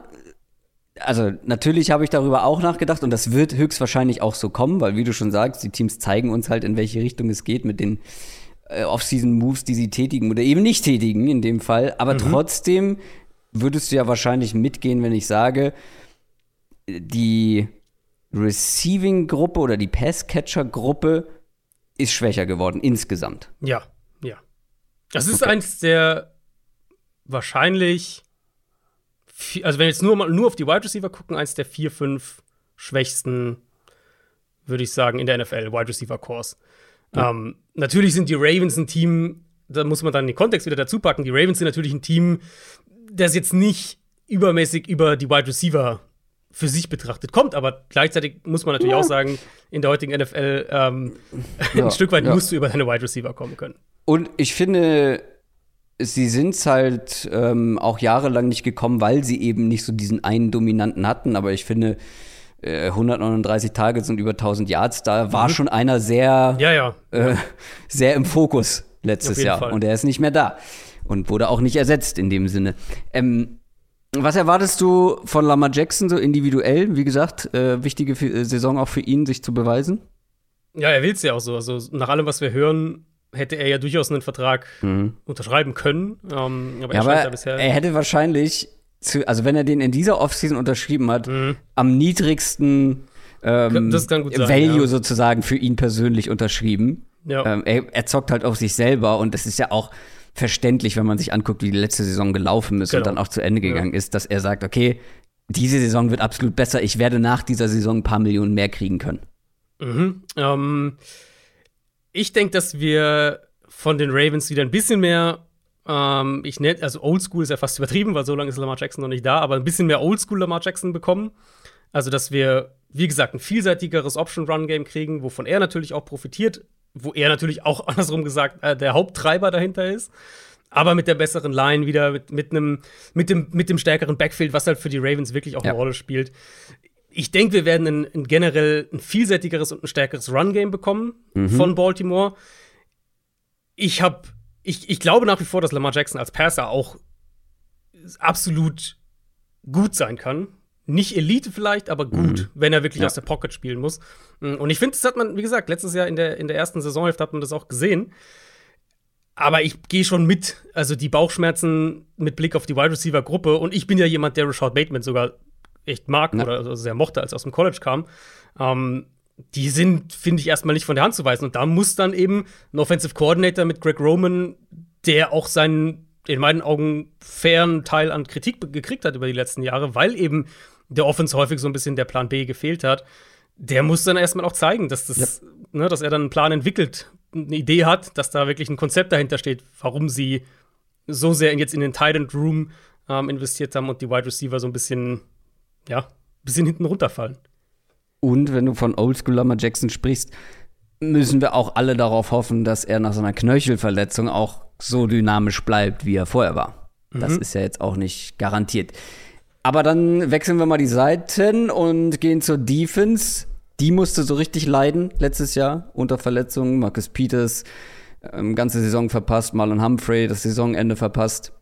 also natürlich habe ich darüber auch nachgedacht und das wird höchstwahrscheinlich auch so kommen, weil wie du schon sagst, die Teams zeigen uns halt, in welche Richtung es geht mit den äh, Off-Season-Moves, die sie tätigen oder eben nicht tätigen in dem Fall. Aber mhm. trotzdem würdest du ja wahrscheinlich mitgehen, wenn ich sage, die Receiving-Gruppe oder die Pass-Catcher-Gruppe ist schwächer geworden insgesamt. Ja, ja. Das ist okay. eins der wahrscheinlich, also wenn wir jetzt nur, nur auf die Wide Receiver gucken, eins der vier, fünf schwächsten, würde ich sagen, in der NFL, Wide Receiver Cores. Ja. Ähm, natürlich sind die Ravens ein Team, da muss man dann den Kontext wieder dazu packen. Die Ravens sind natürlich ein Team, das jetzt nicht übermäßig über die Wide Receiver für sich betrachtet kommt. Aber gleichzeitig muss man natürlich ja. auch sagen, in der heutigen NFL ähm, <laughs> ja, ein Stück weit musst du über deine Wide Receiver kommen können. Und ich finde, sie sind es halt ähm, auch jahrelang nicht gekommen, weil sie eben nicht so diesen einen Dominanten hatten. Aber ich finde, äh, 139 Targets und über 1000 Yards, da war mhm. schon einer sehr, ja, ja. Äh, sehr im Fokus letztes Jahr. Fall. Und er ist nicht mehr da und wurde auch nicht ersetzt in dem Sinne. Ähm, was erwartest du von Lamar Jackson so individuell? Wie gesagt, äh, wichtige äh, Saison auch für ihn, sich zu beweisen. Ja, er will es ja auch so. Also nach allem, was wir hören, hätte er ja durchaus einen Vertrag mhm. unterschreiben können. Ähm, aber, ja, er, aber bisher er hätte wahrscheinlich, zu, also wenn er den in dieser Offseason unterschrieben hat, mhm. am niedrigsten ähm, sein, Value ja. sozusagen für ihn persönlich unterschrieben. Ja. Ähm, er, er zockt halt auf sich selber und das ist ja auch verständlich, wenn man sich anguckt, wie die letzte Saison gelaufen ist genau. und dann auch zu Ende gegangen ja. ist, dass er sagt, okay, diese Saison wird absolut besser, ich werde nach dieser Saison ein paar Millionen mehr kriegen können. Mhm. Ähm, ich denke, dass wir von den Ravens wieder ein bisschen mehr, ähm, ich nenne, also Oldschool ist ja fast übertrieben, weil so lange ist Lamar Jackson noch nicht da, aber ein bisschen mehr Oldschool Lamar Jackson bekommen. Also, dass wir, wie gesagt, ein vielseitigeres Option-Run-Game kriegen, wovon er natürlich auch profitiert, wo er natürlich auch <laughs> andersrum gesagt äh, der Haupttreiber dahinter ist. Aber mit der besseren Line wieder, mit, mit, einem, mit, dem, mit dem stärkeren Backfield, was halt für die Ravens wirklich auch ja. eine Rolle spielt. Ich denke, wir werden ein, ein, generell ein vielseitigeres und ein stärkeres Run-Game bekommen mhm. von Baltimore. Ich habe, ich, ich glaube nach wie vor, dass Lamar Jackson als Passer auch absolut gut sein kann nicht Elite vielleicht, aber gut, mhm. wenn er wirklich ja. aus der Pocket spielen muss. Mm, und ich finde, das hat man, wie gesagt, letztes Jahr in der, in der ersten Saisonhälfte hat man das auch gesehen. Aber ich gehe schon mit, also die Bauchschmerzen mit Blick auf die Wide Receiver Gruppe. Und ich bin ja jemand, der Rashad Bateman sogar echt mag ja. oder also sehr mochte, als er aus dem College kam. Ähm, die sind, finde ich, erstmal nicht von der Hand zu weisen. Und da muss dann eben ein Offensive Coordinator mit Greg Roman, der auch seinen, in meinen Augen, fairen Teil an Kritik gekriegt hat über die letzten Jahre, weil eben der Offense häufig so ein bisschen der Plan B gefehlt hat, der muss dann erstmal auch zeigen, dass, das, ja. ne, dass er dann einen Plan entwickelt, eine Idee hat, dass da wirklich ein Konzept dahinter steht, warum sie so sehr jetzt in den Tight Room ähm, investiert haben und die Wide Receiver so ein bisschen, ja, ein bisschen hinten runterfallen. Und wenn du von Oldschool Lamar Jackson sprichst, müssen wir auch alle darauf hoffen, dass er nach seiner Knöchelverletzung auch so dynamisch bleibt, wie er vorher war. Mhm. Das ist ja jetzt auch nicht garantiert. Aber dann wechseln wir mal die Seiten und gehen zur Defense. Die musste so richtig leiden letztes Jahr unter Verletzungen. Marcus Peters, ähm, ganze Saison verpasst. Marlon Humphrey, das Saisonende verpasst.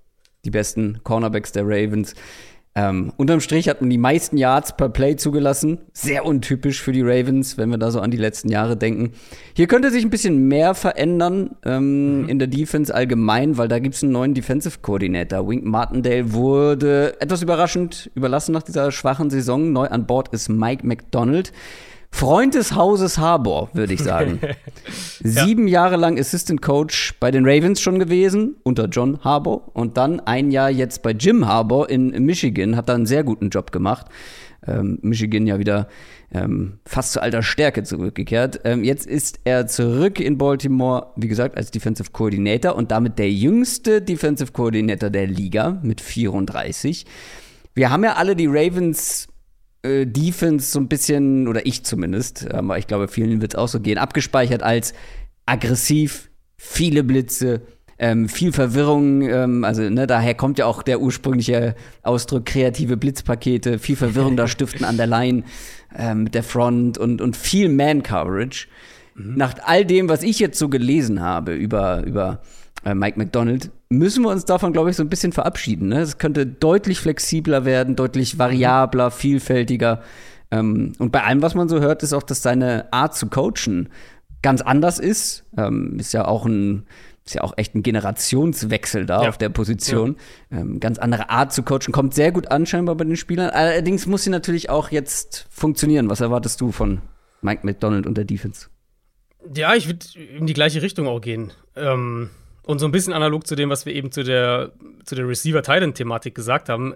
Die besten Cornerbacks der Ravens. Ähm, unterm Strich hat man die meisten Yards per Play zugelassen. Sehr untypisch für die Ravens, wenn wir da so an die letzten Jahre denken. Hier könnte sich ein bisschen mehr verändern ähm, mhm. in der Defense allgemein, weil da gibt es einen neuen Defensive Coordinator. Wink Martindale wurde etwas überraschend überlassen nach dieser schwachen Saison. Neu an Bord ist Mike McDonald. Freund des Hauses Harbour, würde ich sagen. <laughs> Sieben ja. Jahre lang Assistant Coach bei den Ravens schon gewesen, unter John Harbour. Und dann ein Jahr jetzt bei Jim Harbour in Michigan, hat da einen sehr guten Job gemacht. ähm, Michigan ja wieder ähm, fast zu alter Stärke zurückgekehrt. Ähm, jetzt ist er zurück in Baltimore, wie gesagt, als Defensive Coordinator und damit der jüngste Defensive Coordinator der Liga mit 34. Wir haben ja alle die Ravens äh, Defense so ein bisschen, oder ich zumindest, aber ich glaube, vielen wird es auch so gehen, abgespeichert als aggressiv, viele Blitze, ähm, viel Verwirrung, ähm, also ne, daher kommt ja auch der ursprüngliche Ausdruck kreative Blitzpakete, viel Verwirrung da <laughs> stiften an der Line ähm, mit der Front und, und viel Man-Coverage. Mhm. Nach all dem, was ich jetzt so gelesen habe über, über äh, Mike McDonald, müssen wir uns davon, glaube ich, so ein bisschen verabschieden. Ne? Es könnte deutlich flexibler werden, deutlich variabler, vielfältiger. Ähm, und bei allem, was man so hört, ist auch, dass seine Art zu coachen ganz anders ist. Ähm, ist ja auch ein ist ja auch echt ein Generationswechsel da ja. auf der Position. Ja. Ähm, ganz andere Art zu coachen, kommt sehr gut an scheinbar bei den Spielern. Allerdings muss sie natürlich auch jetzt funktionieren. Was erwartest du von Mike McDonald und der Defense? Ja, ich würde in die gleiche Richtung auch gehen. Ähm, und so ein bisschen analog zu dem, was wir eben zu der, zu der Receiver-Titan-Thematik gesagt haben.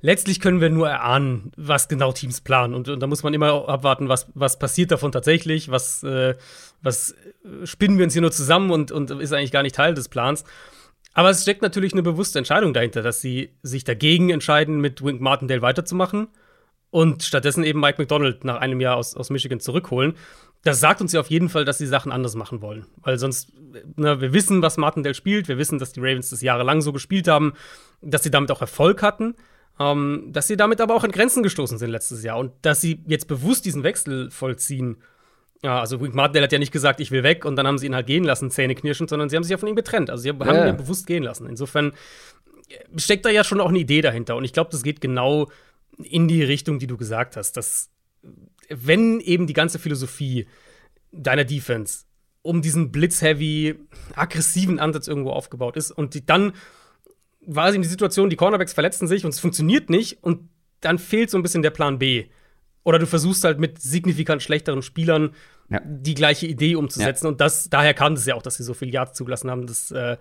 Letztlich können wir nur erahnen, was genau Teams planen. Und, und da muss man immer abwarten, was, was passiert davon tatsächlich, was, äh, was spinnen wir uns hier nur zusammen und, und ist eigentlich gar nicht Teil des Plans. Aber es steckt natürlich eine bewusste Entscheidung dahinter, dass sie sich dagegen entscheiden, mit Wink Martindale weiterzumachen und stattdessen eben Mike McDonald nach einem Jahr aus, aus Michigan zurückholen das sagt uns ja auf jeden Fall, dass sie Sachen anders machen wollen. Weil sonst, na, wir wissen, was Martindale spielt, wir wissen, dass die Ravens das jahrelang so gespielt haben, dass sie damit auch Erfolg hatten, ähm, dass sie damit aber auch an Grenzen gestoßen sind letztes Jahr und dass sie jetzt bewusst diesen Wechsel vollziehen. Ja, also Martindale hat ja nicht gesagt, ich will weg und dann haben sie ihn halt gehen lassen, Zähne knirschend, sondern sie haben sich ja von ihm getrennt. Also sie haben ja. ihn bewusst gehen lassen. Insofern steckt da ja schon auch eine Idee dahinter und ich glaube, das geht genau in die Richtung, die du gesagt hast, dass wenn eben die ganze Philosophie deiner Defense um diesen blitzheavy, aggressiven Ansatz irgendwo aufgebaut ist und die, dann war es eben die Situation, die Cornerbacks verletzten sich und es funktioniert nicht und dann fehlt so ein bisschen der Plan B. Oder du versuchst halt mit signifikant schlechteren Spielern ja. die gleiche Idee umzusetzen. Ja. Und das, daher kam es ja auch, dass sie so viel Yards zugelassen haben. Das äh,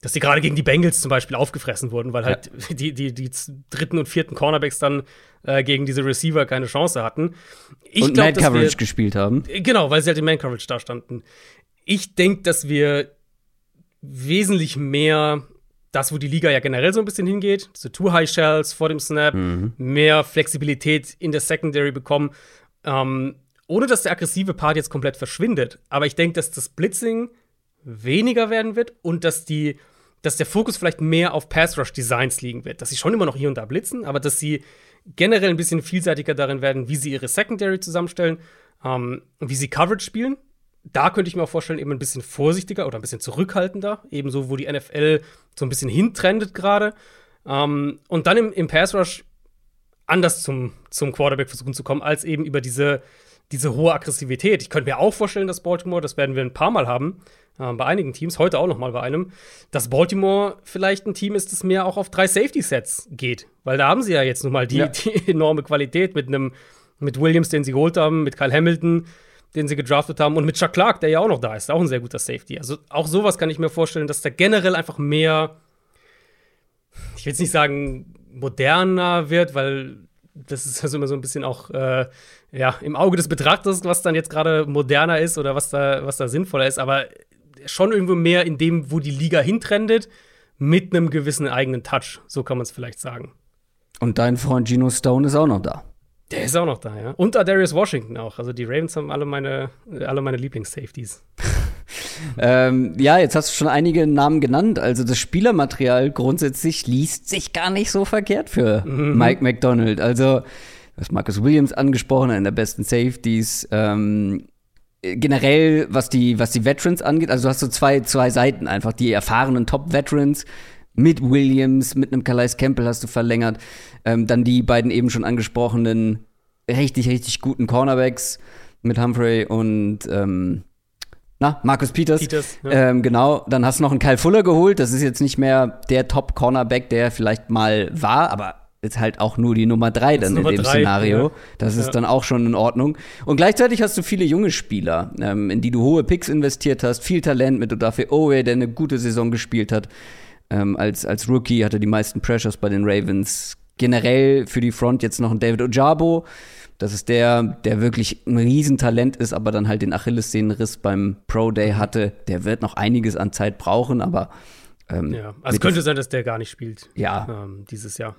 dass sie gerade gegen die Bengals zum Beispiel aufgefressen wurden, weil halt ja. die, die, die dritten und vierten Cornerbacks dann äh, gegen diese Receiver keine Chance hatten. Ich und glaub, Man-Coverage gespielt haben. Genau, weil sie halt in Man-Coverage da standen. Ich denke, dass wir wesentlich mehr das, wo die Liga ja generell so ein bisschen hingeht, diese Two-High-Shells vor dem Snap, mhm. mehr Flexibilität in der Secondary bekommen, ähm, ohne dass der aggressive Part jetzt komplett verschwindet. Aber ich denke, dass das Blitzing weniger werden wird und dass die dass der Fokus vielleicht mehr auf Pass-Rush-Designs liegen wird. Dass sie schon immer noch hier und da blitzen, aber dass sie generell ein bisschen vielseitiger darin werden, wie sie ihre Secondary zusammenstellen, ähm, wie sie Coverage spielen. Da könnte ich mir auch vorstellen, eben ein bisschen vorsichtiger oder ein bisschen zurückhaltender, ebenso wo die NFL so ein bisschen hintrendet gerade. Ähm, und dann im, im Pass-Rush anders zum, zum Quarterback versuchen zu kommen, als eben über diese, diese hohe Aggressivität. Ich könnte mir auch vorstellen, dass Baltimore, das werden wir ein paar Mal haben, äh, bei einigen Teams, heute auch noch mal bei einem, dass Baltimore vielleicht ein Team ist, das mehr auch auf drei Safety-Sets geht. Weil da haben sie ja jetzt nun mal die, ja. die <laughs> enorme Qualität mit einem mit Williams, den sie geholt haben, mit Kyle Hamilton, den sie gedraftet haben und mit Chuck Clark, der ja auch noch da ist, auch ein sehr guter Safety. Also auch sowas kann ich mir vorstellen, dass da generell einfach mehr, ich will jetzt nicht sagen moderner wird, weil das ist also immer so ein bisschen auch äh, ja, im Auge des Betrachters, was dann jetzt gerade moderner ist oder was da, was da sinnvoller ist. Aber schon irgendwo mehr in dem, wo die Liga hintrendet, mit einem gewissen eigenen Touch. So kann man es vielleicht sagen. Und dein Freund Gino Stone ist auch noch da. Der ist auch noch da, ja. Und Darius Washington auch. Also die Ravens haben alle meine, alle meine Lieblings-Safeties. <laughs> ähm, ja, jetzt hast du schon einige Namen genannt. Also das Spielermaterial grundsätzlich liest sich gar nicht so verkehrt für mhm. Mike McDonald. Also, du hast Marcus Williams angesprochen, einer der besten Safeties. Ähm, generell, was die, was die Veterans angeht, also du hast so zwei, zwei Seiten einfach, die erfahrenen Top-Veterans mit Williams, mit einem Calais Campbell hast du verlängert, ähm, dann die beiden eben schon angesprochenen richtig, richtig guten Cornerbacks mit Humphrey und ähm, na, Markus Peters. Peters ja. ähm, genau, dann hast du noch einen Kyle Fuller geholt. Das ist jetzt nicht mehr der Top-Cornerback, der vielleicht mal war, aber ist halt auch nur die Nummer drei dann in Nummer dem drei, Szenario. Ja. Das ist ja. dann auch schon in Ordnung. Und gleichzeitig hast du viele junge Spieler, ähm, in die du hohe Picks investiert hast, viel Talent mit Odafe Owe, der eine gute Saison gespielt hat. Ähm, als, als Rookie hatte die meisten Pressures bei den Ravens. generell für die Front jetzt noch ein David Ojabo. Das ist der, der wirklich ein Riesentalent ist, aber dann halt den Achillessehnenriss beim Pro Day hatte. Der wird noch einiges an Zeit brauchen, aber ähm, ja, also könnte sein, dass der gar nicht spielt. Ja. Ähm, dieses Jahr.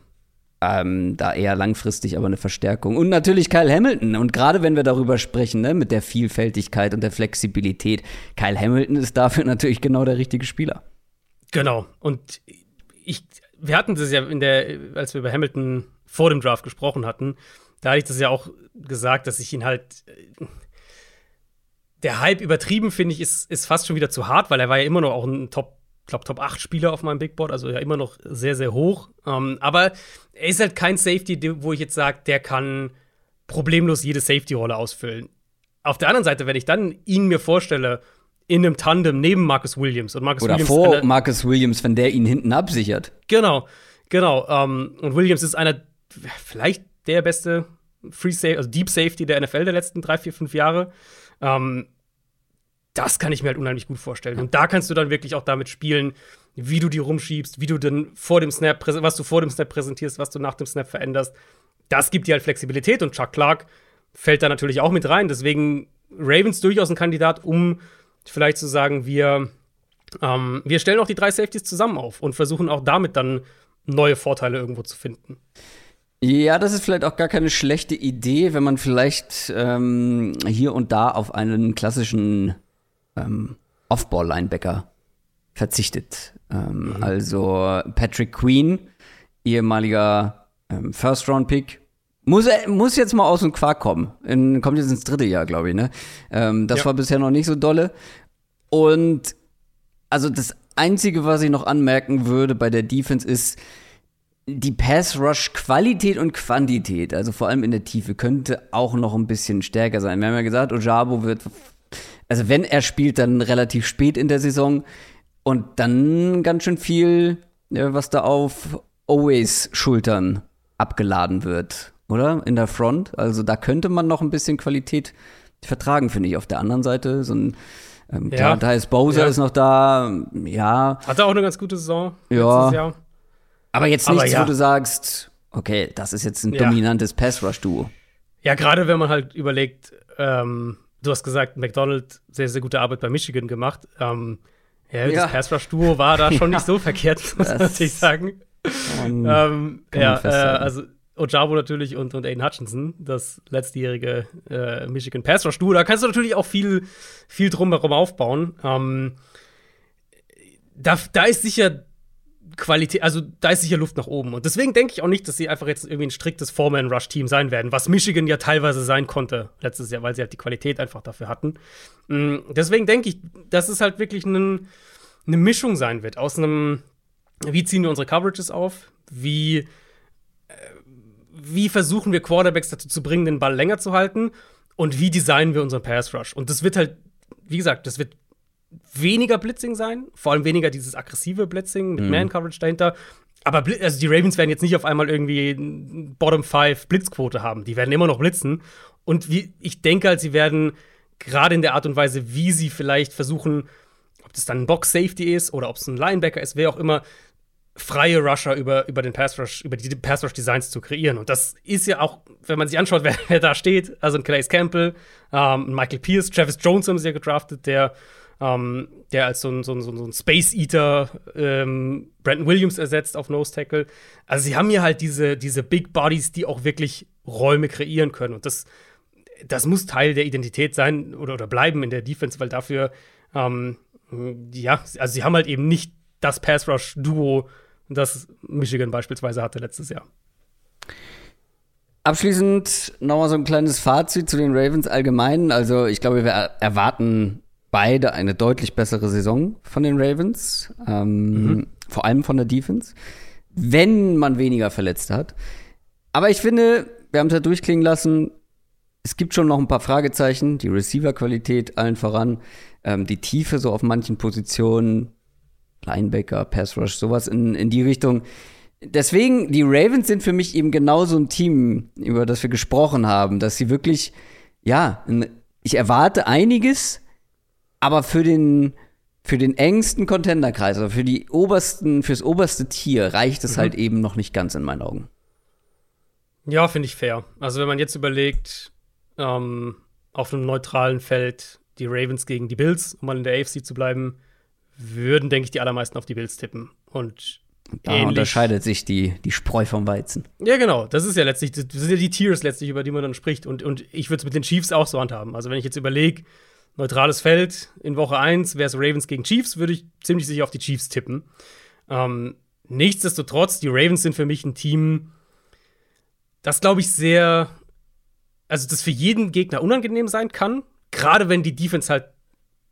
Ähm, da eher langfristig aber eine Verstärkung. Und natürlich Kyle Hamilton. Und gerade wenn wir darüber sprechen, ne, mit der Vielfältigkeit und der Flexibilität, Kyle Hamilton ist dafür <laughs> natürlich genau der richtige Spieler. Genau. Und ich, wir hatten das ja in der, als wir über Hamilton vor dem Draft gesprochen hatten, da hatte ich das ja auch gesagt, dass ich ihn halt. Der Hype übertrieben, finde ich, ist, ist fast schon wieder zu hart, weil er war ja immer noch auch ein Top, glaube Top 8 Spieler auf meinem Big Board, also ja immer noch sehr, sehr hoch. Ähm, aber er ist halt kein Safety, wo ich jetzt sage, der kann problemlos jede Safety-Rolle ausfüllen. Auf der anderen Seite, wenn ich dann ihn mir vorstelle, in einem Tandem neben Marcus Williams und Marcus Oder Williams vor Marcus Williams, wenn der ihn hinten absichert. Genau, genau. Ähm, und Williams ist einer, vielleicht der beste Free Safety, also Deep Safety der NFL der letzten drei, vier, fünf Jahre. Ähm, das kann ich mir halt unheimlich gut vorstellen. Und da kannst du dann wirklich auch damit spielen, wie du die rumschiebst, wie du dann vor dem Snap, was du vor dem Snap präsentierst, was du nach dem Snap veränderst. Das gibt dir halt Flexibilität und Chuck Clark fällt da natürlich auch mit rein. Deswegen Ravens durchaus ein Kandidat, um vielleicht zu sagen, wir, ähm, wir stellen auch die drei Safeties zusammen auf und versuchen auch damit dann neue Vorteile irgendwo zu finden. Ja, das ist vielleicht auch gar keine schlechte Idee, wenn man vielleicht ähm, hier und da auf einen klassischen ähm, Off-Ball-Linebacker verzichtet. Ähm, mhm. Also Patrick Queen, ehemaliger ähm, First-Round-Pick, muss, muss jetzt mal aus dem Quark kommen. In, kommt jetzt ins dritte Jahr, glaube ich, ne? Ähm, das ja. war bisher noch nicht so dolle. Und also das Einzige, was ich noch anmerken würde bei der Defense ist, die Pass-Rush-Qualität und Quantität, also vor allem in der Tiefe, könnte auch noch ein bisschen stärker sein. Wir haben ja gesagt, Ojabo wird, also wenn er spielt, dann relativ spät in der Saison und dann ganz schön viel, was da auf Always Schultern abgeladen wird oder? In der Front. Also da könnte man noch ein bisschen Qualität vertragen, finde ich. Auf der anderen Seite, so ein ähm, klar, ja. da ist Bowser ja. ist noch da, ja. Hatte auch eine ganz gute Saison ja. Aber jetzt nichts, ja. wo du sagst, okay, das ist jetzt ein dominantes Pass-Rush-Duo. Ja, gerade wenn man halt überlegt, ähm, du hast gesagt, McDonald sehr, sehr gute Arbeit bei Michigan gemacht. Ähm, ja, das Pass-Rush-Duo war da schon nicht <laughs> so verkehrt, muss man natürlich sagen. Ähm, ja, äh, also Ojabo natürlich und, und Aiden Hutchinson, das letztjährige äh, Michigan Pass Rush Duo. Da kannst du natürlich auch viel, viel drumherum aufbauen. Ähm, da, da ist sicher Qualität, also da ist sicher Luft nach oben. Und deswegen denke ich auch nicht, dass sie einfach jetzt irgendwie ein striktes Foreman-Rush-Team sein werden, was Michigan ja teilweise sein konnte letztes Jahr, weil sie halt die Qualität einfach dafür hatten. Mhm, deswegen denke ich, dass es halt wirklich eine Mischung sein wird aus einem, wie ziehen wir unsere Coverages auf, wie wie versuchen wir Quarterbacks dazu zu bringen, den Ball länger zu halten und wie designen wir unseren Pass Rush. Und das wird halt, wie gesagt, das wird weniger Blitzing sein, vor allem weniger dieses aggressive Blitzing mit mhm. Man Coverage dahinter. Aber also die Ravens werden jetzt nicht auf einmal irgendwie Bottom 5 Blitzquote haben. Die werden immer noch blitzen. Und wie, ich denke halt, sie werden gerade in der Art und Weise, wie sie vielleicht versuchen, ob das dann ein Box Safety ist oder ob es ein Linebacker ist, wer auch immer, freie Rusher über, über den Pass Rush, über die Pass Rush Designs zu kreieren. Und das ist ja auch, wenn man sich anschaut, <laughs> wer, wer da steht, also ein Calais Campbell, ähm, Michael Pierce, Travis Jones haben sie ja gedraftet, der, ähm, der als so ein, so ein, so ein Space Eater ähm, Brandon Williams ersetzt auf Nose Tackle. Also sie haben hier halt diese, diese Big Bodies, die auch wirklich Räume kreieren können. Und das, das muss Teil der Identität sein oder, oder bleiben in der Defense, weil dafür, ähm, ja, also sie haben halt eben nicht das Pass Rush Duo, das Michigan beispielsweise hatte letztes Jahr. Abschließend nochmal so ein kleines Fazit zu den Ravens allgemein. Also ich glaube, wir erwarten beide eine deutlich bessere Saison von den Ravens, ähm, mhm. vor allem von der Defense, wenn man weniger Verletzte hat. Aber ich finde, wir haben es ja durchklingen lassen, es gibt schon noch ein paar Fragezeichen, die Receiver-Qualität allen voran, ähm, die Tiefe so auf manchen Positionen, Linebacker, Pass Rush, sowas in, in die Richtung. Deswegen, die Ravens sind für mich eben genau so ein Team, über das wir gesprochen haben, dass sie wirklich, ja, ich erwarte einiges, aber für den, für den engsten Contenderkreis, also für die obersten, fürs oberste Tier reicht es mhm. halt eben noch nicht ganz in meinen Augen. Ja, finde ich fair. Also wenn man jetzt überlegt, ähm, auf einem neutralen Feld die Ravens gegen die Bills, um mal in der AFC zu bleiben, würden, denke ich, die allermeisten auf die Bills tippen. Und da unterscheidet sich die, die Spreu vom Weizen. Ja, genau. Das ist ja letztlich, das sind ja die Tiers letztlich, über die man dann spricht. Und, und ich würde es mit den Chiefs auch so handhaben. Also wenn ich jetzt überlege, neutrales Feld in Woche 1 wäre es Ravens gegen Chiefs, würde ich ziemlich sicher auf die Chiefs tippen. Ähm, nichtsdestotrotz, die Ravens sind für mich ein Team, das glaube ich sehr, also das für jeden Gegner unangenehm sein kann. Gerade wenn die Defense halt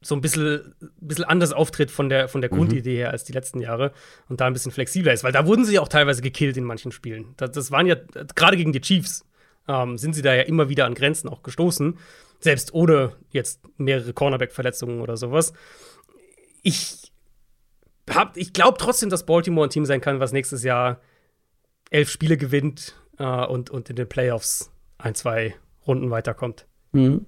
so ein bisschen, bisschen anders auftritt von der, von der mhm. Grundidee her als die letzten Jahre und da ein bisschen flexibler ist. Weil da wurden sie ja auch teilweise gekillt in manchen Spielen. Das, das waren ja, gerade gegen die Chiefs, ähm, sind sie da ja immer wieder an Grenzen auch gestoßen. Selbst ohne jetzt mehrere Cornerback-Verletzungen oder sowas. Ich, ich glaube trotzdem, dass Baltimore ein Team sein kann, was nächstes Jahr elf Spiele gewinnt äh, und, und in den Playoffs ein, zwei Runden weiterkommt. Mhm.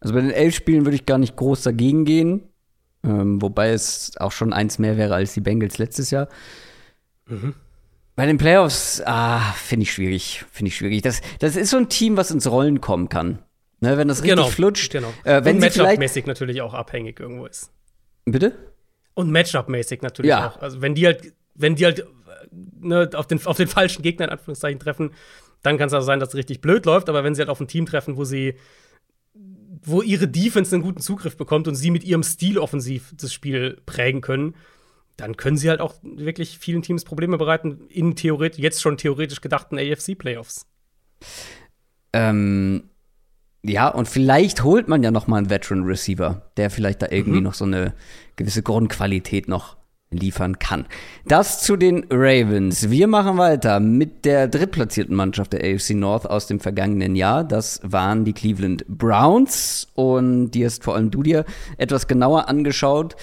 Also bei den elf Spielen würde ich gar nicht groß dagegen gehen. Ähm, wobei es auch schon eins mehr wäre als die Bengals letztes Jahr. Mhm. Bei den Playoffs, ah, finde ich schwierig. Finde ich schwierig. Das, das ist so ein Team, was ins Rollen kommen kann. Ne, wenn das richtig genau, flutscht. Genau. Äh, wenn Und Matchup-mäßig natürlich auch abhängig irgendwo ist. Bitte? Und Matchup-mäßig natürlich ja. auch. Also wenn die halt, wenn die halt ne, auf, den, auf den <laughs> falschen Gegner in Anführungszeichen treffen, dann kann es also sein, dass es richtig blöd läuft. Aber wenn sie halt auf ein Team treffen, wo sie wo ihre Defense einen guten Zugriff bekommt und sie mit ihrem Stil offensiv das Spiel prägen können, dann können sie halt auch wirklich vielen Teams Probleme bereiten in theoretisch, jetzt schon theoretisch gedachten AFC-Playoffs. Ähm, ja, und vielleicht holt man ja noch mal einen Veteran Receiver, der vielleicht da irgendwie mhm. noch so eine gewisse Grundqualität noch liefern kann. Das zu den Ravens. Wir machen weiter mit der drittplatzierten Mannschaft der AFC North aus dem vergangenen Jahr. Das waren die Cleveland Browns und die hast vor allem du dir etwas genauer angeschaut.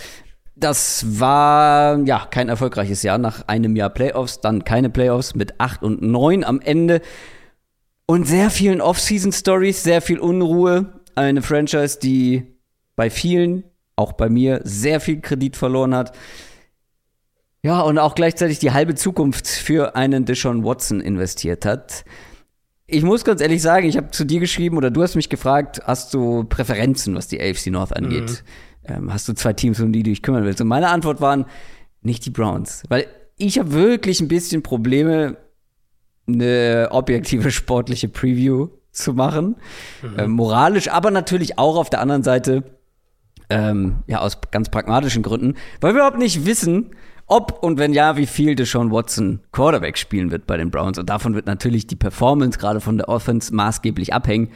Das war ja kein erfolgreiches Jahr nach einem Jahr Playoffs, dann keine Playoffs mit 8 und 9 am Ende und sehr vielen Off-Season Stories, sehr viel Unruhe, eine Franchise, die bei vielen, auch bei mir, sehr viel Kredit verloren hat. Ja, und auch gleichzeitig die halbe Zukunft für einen Deshaun Watson investiert hat. Ich muss ganz ehrlich sagen, ich habe zu dir geschrieben oder du hast mich gefragt, hast du Präferenzen, was die AFC North angeht? Mhm. Ähm, hast du zwei Teams, um die du dich kümmern willst? Und meine Antwort waren nicht die Browns, weil ich habe wirklich ein bisschen Probleme, eine objektive sportliche Preview zu machen. Mhm. Ähm, moralisch, aber natürlich auch auf der anderen Seite, ähm, ja, aus ganz pragmatischen Gründen, weil wir überhaupt nicht wissen, ob und wenn ja, wie viel Deshaun Watson Quarterback spielen wird bei den Browns. Und davon wird natürlich die Performance gerade von der Offense maßgeblich abhängen.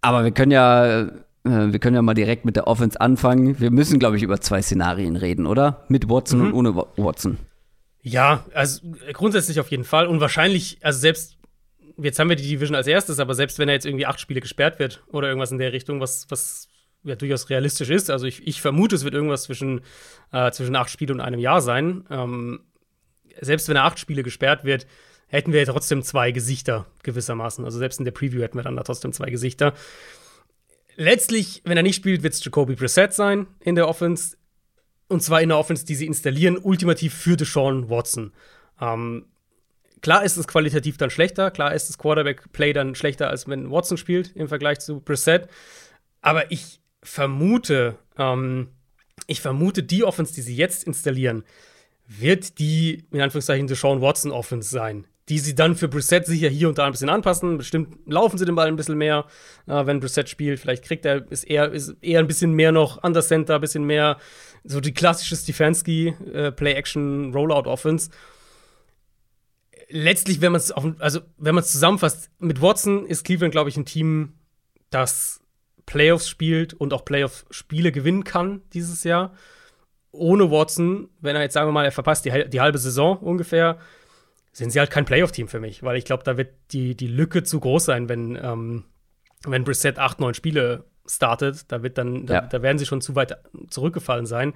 Aber wir können ja, äh, wir können ja mal direkt mit der Offense anfangen. Wir müssen, glaube ich, über zwei Szenarien reden, oder? Mit Watson mhm. und ohne Watson. Ja, also grundsätzlich auf jeden Fall. Und wahrscheinlich, also selbst, jetzt haben wir die Division als erstes, aber selbst wenn er jetzt irgendwie acht Spiele gesperrt wird oder irgendwas in der Richtung, was, was ja durchaus realistisch ist. Also ich, ich vermute, es wird irgendwas zwischen, äh, zwischen acht Spiele und einem Jahr sein. Ähm, selbst wenn er acht Spiele gesperrt wird, hätten wir ja trotzdem zwei Gesichter gewissermaßen. Also selbst in der Preview hätten wir dann da trotzdem zwei Gesichter. Letztlich, wenn er nicht spielt, wird es Jacoby Brissett sein in der Offense. Und zwar in der Offense, die sie installieren, ultimativ für Deshaun Watson. Ähm, klar ist es qualitativ dann schlechter, klar ist das Quarterback-Play dann schlechter, als wenn Watson spielt im Vergleich zu Brissett. Aber ich vermute, ähm, ich vermute, die Offense, die sie jetzt installieren, wird die, in Anführungszeichen, Sean Watson Offense sein. Die sie dann für Brissett sicher hier und da ein bisschen anpassen. Bestimmt laufen sie den Ball ein bisschen mehr, äh, wenn Brissett spielt. Vielleicht kriegt er, ist eher, ist eher ein bisschen mehr noch Under Center, ein bisschen mehr so die klassische Stefanski äh. Letztlich, wenn man es also wenn man es zusammenfasst, mit Watson ist Cleveland, glaube ich, ein Team, das Playoffs spielt und auch Playoff-Spiele gewinnen kann dieses Jahr. Ohne Watson, wenn er jetzt sagen wir mal, er verpasst die, die halbe Saison ungefähr, sind sie halt kein Playoff-Team für mich, weil ich glaube, da wird die, die Lücke zu groß sein, wenn, ähm, wenn Brissett acht, neun Spiele startet. Da, wird dann, ja. da, da, werden sie schon zu weit zurückgefallen sein.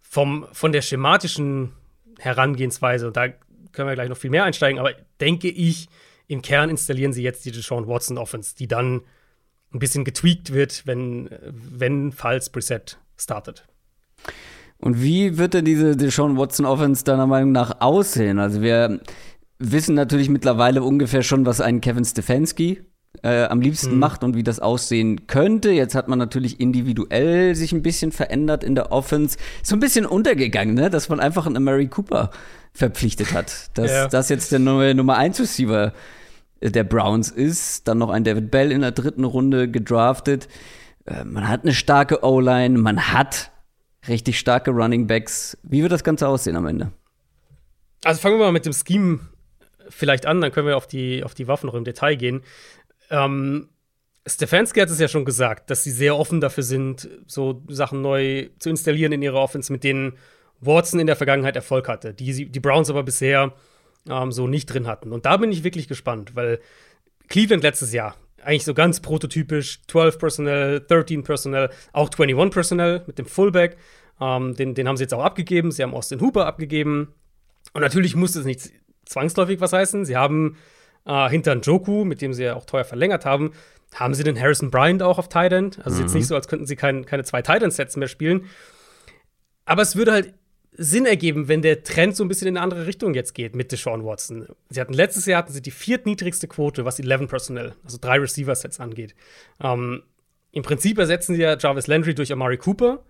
Vom, von der schematischen Herangehensweise, und da können wir gleich noch viel mehr einsteigen, aber denke ich, im Kern installieren sie jetzt die Deshaun Watson Offense, die dann ein bisschen getweakt wird, wenn, wenn falls Preset startet. Und wie wird denn diese Deshaun Watson Offense deiner Meinung nach aussehen? Also wir wissen natürlich mittlerweile ungefähr schon, was ein Kevin Stefanski äh, am liebsten mhm. macht und wie das aussehen könnte. Jetzt hat man natürlich individuell sich ein bisschen verändert in der Offense. So ein bisschen untergegangen, ne? dass man einfach einen Mary Cooper verpflichtet hat. Dass ja. das jetzt der neue Nummer 1 Receiver der Browns ist. Dann noch ein David Bell in der dritten Runde gedraftet. Äh, man hat eine starke O-Line, man hat richtig starke Running Backs. Wie wird das Ganze aussehen am Ende? Also fangen wir mal mit dem Scheme vielleicht an, dann können wir auf die, auf die Waffen noch im Detail gehen. Ähm, Stefanski hat es ja schon gesagt, dass sie sehr offen dafür sind, so Sachen neu zu installieren in ihrer Offense, mit denen Watson in der Vergangenheit Erfolg hatte, die die Browns aber bisher ähm, so nicht drin hatten. Und da bin ich wirklich gespannt, weil Cleveland letztes Jahr eigentlich so ganz prototypisch 12 Personnel, 13 Personnel, auch 21 Personnel mit dem Fullback. Ähm, den, den haben sie jetzt auch abgegeben. Sie haben Austin Hooper abgegeben. Und natürlich musste es nicht zwangsläufig was heißen. Sie haben äh, hinter Joku, mit dem sie ja auch teuer verlängert haben, haben sie den Harrison Bryant auch auf Tight End. Also mhm. jetzt nicht so, als könnten sie kein, keine zwei Tight End Sets mehr spielen. Aber es würde halt Sinn ergeben, wenn der Trend so ein bisschen in eine andere Richtung jetzt geht mit Deshaun Watson. Sie hatten letztes Jahr hatten sie die viertniedrigste Quote, was 11 Personnel, also drei Receiver-Sets angeht. Ähm, Im Prinzip ersetzen sie ja Jarvis Landry durch Amari Cooper.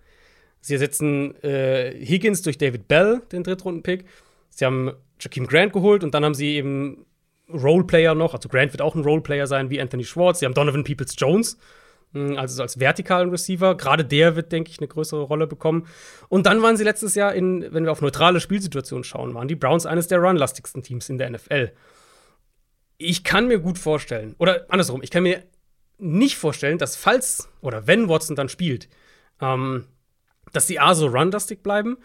Sie ersetzen äh, Higgins durch David Bell, den Drittrunden-Pick. Sie haben Jakeem Grant geholt und dann haben sie eben Roleplayer noch. Also Grant wird auch ein Roleplayer sein wie Anthony Schwartz. Sie haben Donovan Peoples Jones, hm, also als vertikalen Receiver. Gerade der wird, denke ich, eine größere Rolle bekommen. Und dann waren sie letztes Jahr in, wenn wir auf neutrale Spielsituationen schauen, waren die Browns eines der runlastigsten Teams in der NFL. Ich kann mir gut vorstellen, oder andersrum, ich kann mir nicht vorstellen, dass falls oder wenn Watson dann spielt, ähm, dass sie A so runlastig bleiben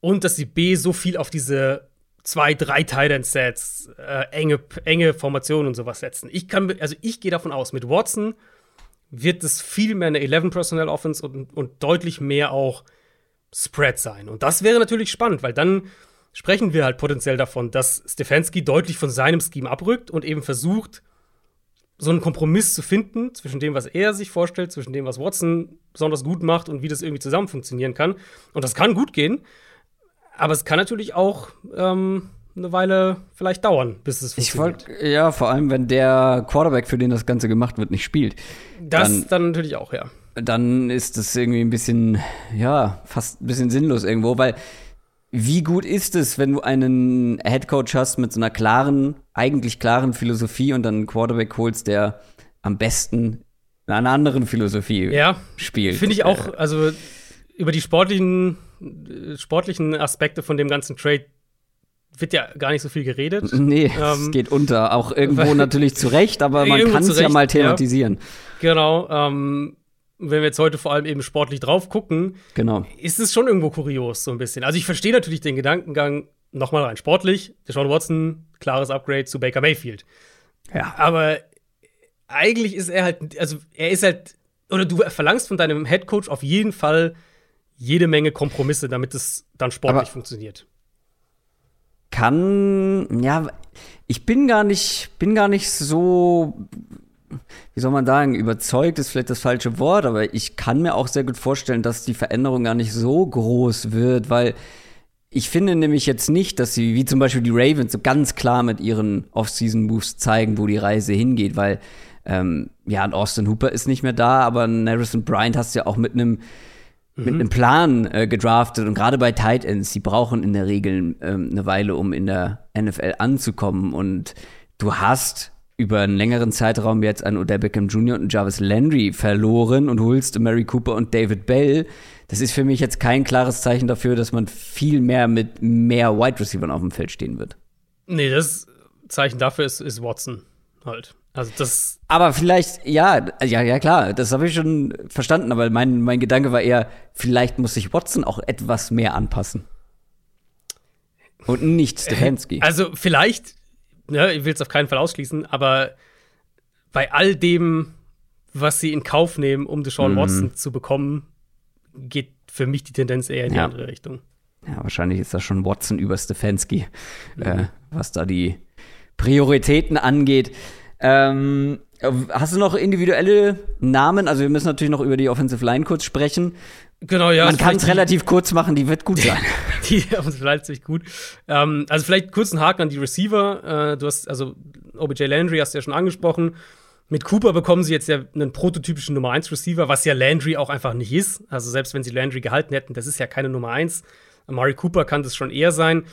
und dass sie B so viel auf diese zwei, drei Tight Sets, äh, enge, enge Formationen und sowas setzen. Ich kann, also ich gehe davon aus, mit Watson wird es viel mehr eine 11 Personnel Offense und, und deutlich mehr auch Spread sein. Und das wäre natürlich spannend, weil dann sprechen wir halt potenziell davon, dass Stefanski deutlich von seinem Scheme abrückt und eben versucht, so einen Kompromiss zu finden zwischen dem, was er sich vorstellt, zwischen dem, was Watson besonders gut macht und wie das irgendwie zusammen funktionieren kann. Und das kann gut gehen, aber es kann natürlich auch ähm, eine Weile vielleicht dauern, bis es funktioniert. Ich wollt, ja, vor allem, wenn der Quarterback, für den das Ganze gemacht wird, nicht spielt. Das dann, dann natürlich auch, ja. Dann ist das irgendwie ein bisschen, ja, fast ein bisschen sinnlos irgendwo, weil wie gut ist es, wenn du einen Headcoach hast mit so einer klaren, eigentlich klaren Philosophie und dann einen Quarterback holst, der am besten in einer anderen Philosophie ja, spielt? Finde ich auch, also über die sportlichen, sportlichen Aspekte von dem ganzen Trade wird ja gar nicht so viel geredet. <laughs> Nee, ähm, es geht unter. Auch irgendwo natürlich zu Recht, aber man kann es ja mal thematisieren. Ja. Genau. Ähm, wenn wir jetzt heute vor allem eben sportlich drauf gucken, genau. ist es schon irgendwo kurios, so ein bisschen. Also ich verstehe natürlich den Gedankengang, nochmal rein sportlich, Deshaun Watson, klares Upgrade zu Baker Mayfield. Ja. Aber eigentlich ist er halt, also er ist halt, oder du verlangst von deinem Headcoach auf jeden Fall jede Menge Kompromisse, damit es dann sportlich aber funktioniert kann, ja, ich bin gar nicht, bin gar nicht so, wie soll man sagen, überzeugt ist vielleicht das falsche Wort, aber ich kann mir auch sehr gut vorstellen, dass die Veränderung gar nicht so groß wird, weil ich finde nämlich jetzt nicht, dass sie, wie zum Beispiel die Ravens, so ganz klar mit ihren Off-Season-Moves zeigen, wo die Reise hingeht, weil ähm, ja, ein Austin Hooper ist nicht mehr da, aber ein Harrison Bryant hast du ja auch mit einem. Mit einem Plan äh, gedraftet. Und gerade bei Tight Ends, die brauchen in der Regel ähm, eine Weile, um in der NFL anzukommen. Und du hast über einen längeren Zeitraum jetzt an Odell Beckham Jr. und Jarvis Landry verloren und holst Mary Cooper und David Bell. Das ist für mich jetzt kein klares Zeichen dafür, dass man viel mehr mit mehr Wide Receivers auf dem Feld stehen wird. Nee, das Zeichen dafür ist, ist Watson halt. Also das. Aber vielleicht, ja, ja, ja, klar, das habe ich schon verstanden, aber mein, mein Gedanke war eher, vielleicht muss sich Watson auch etwas mehr anpassen. Und nicht Stefanski. <laughs> Also vielleicht, ne, ich will es auf keinen Fall ausschließen, aber bei all dem, was sie in Kauf nehmen, um Deshaun mhm. Watson zu bekommen, geht für mich die Tendenz eher in die ja. andere Richtung. Ja, wahrscheinlich ist das schon Watson über Stefanski, mhm. äh, was da die Prioritäten angeht. Ähm, hast du noch individuelle Namen? Also wir müssen natürlich noch über die Offensive Line kurz sprechen. Genau, ja. Man kann es relativ kurz machen, die wird gut sein. <laughs> die bleibt ziemlich gut. Ähm, also vielleicht kurz einen Haken an die Receiver. Äh, du hast, also OBJ Landry hast du ja schon angesprochen. Mit Cooper bekommen sie jetzt ja einen prototypischen Nummer 1 Receiver, was ja Landry auch einfach nicht ist. Also selbst wenn sie Landry gehalten hätten, das ist ja keine Nummer 1. Amari Cooper kann das schon eher sein.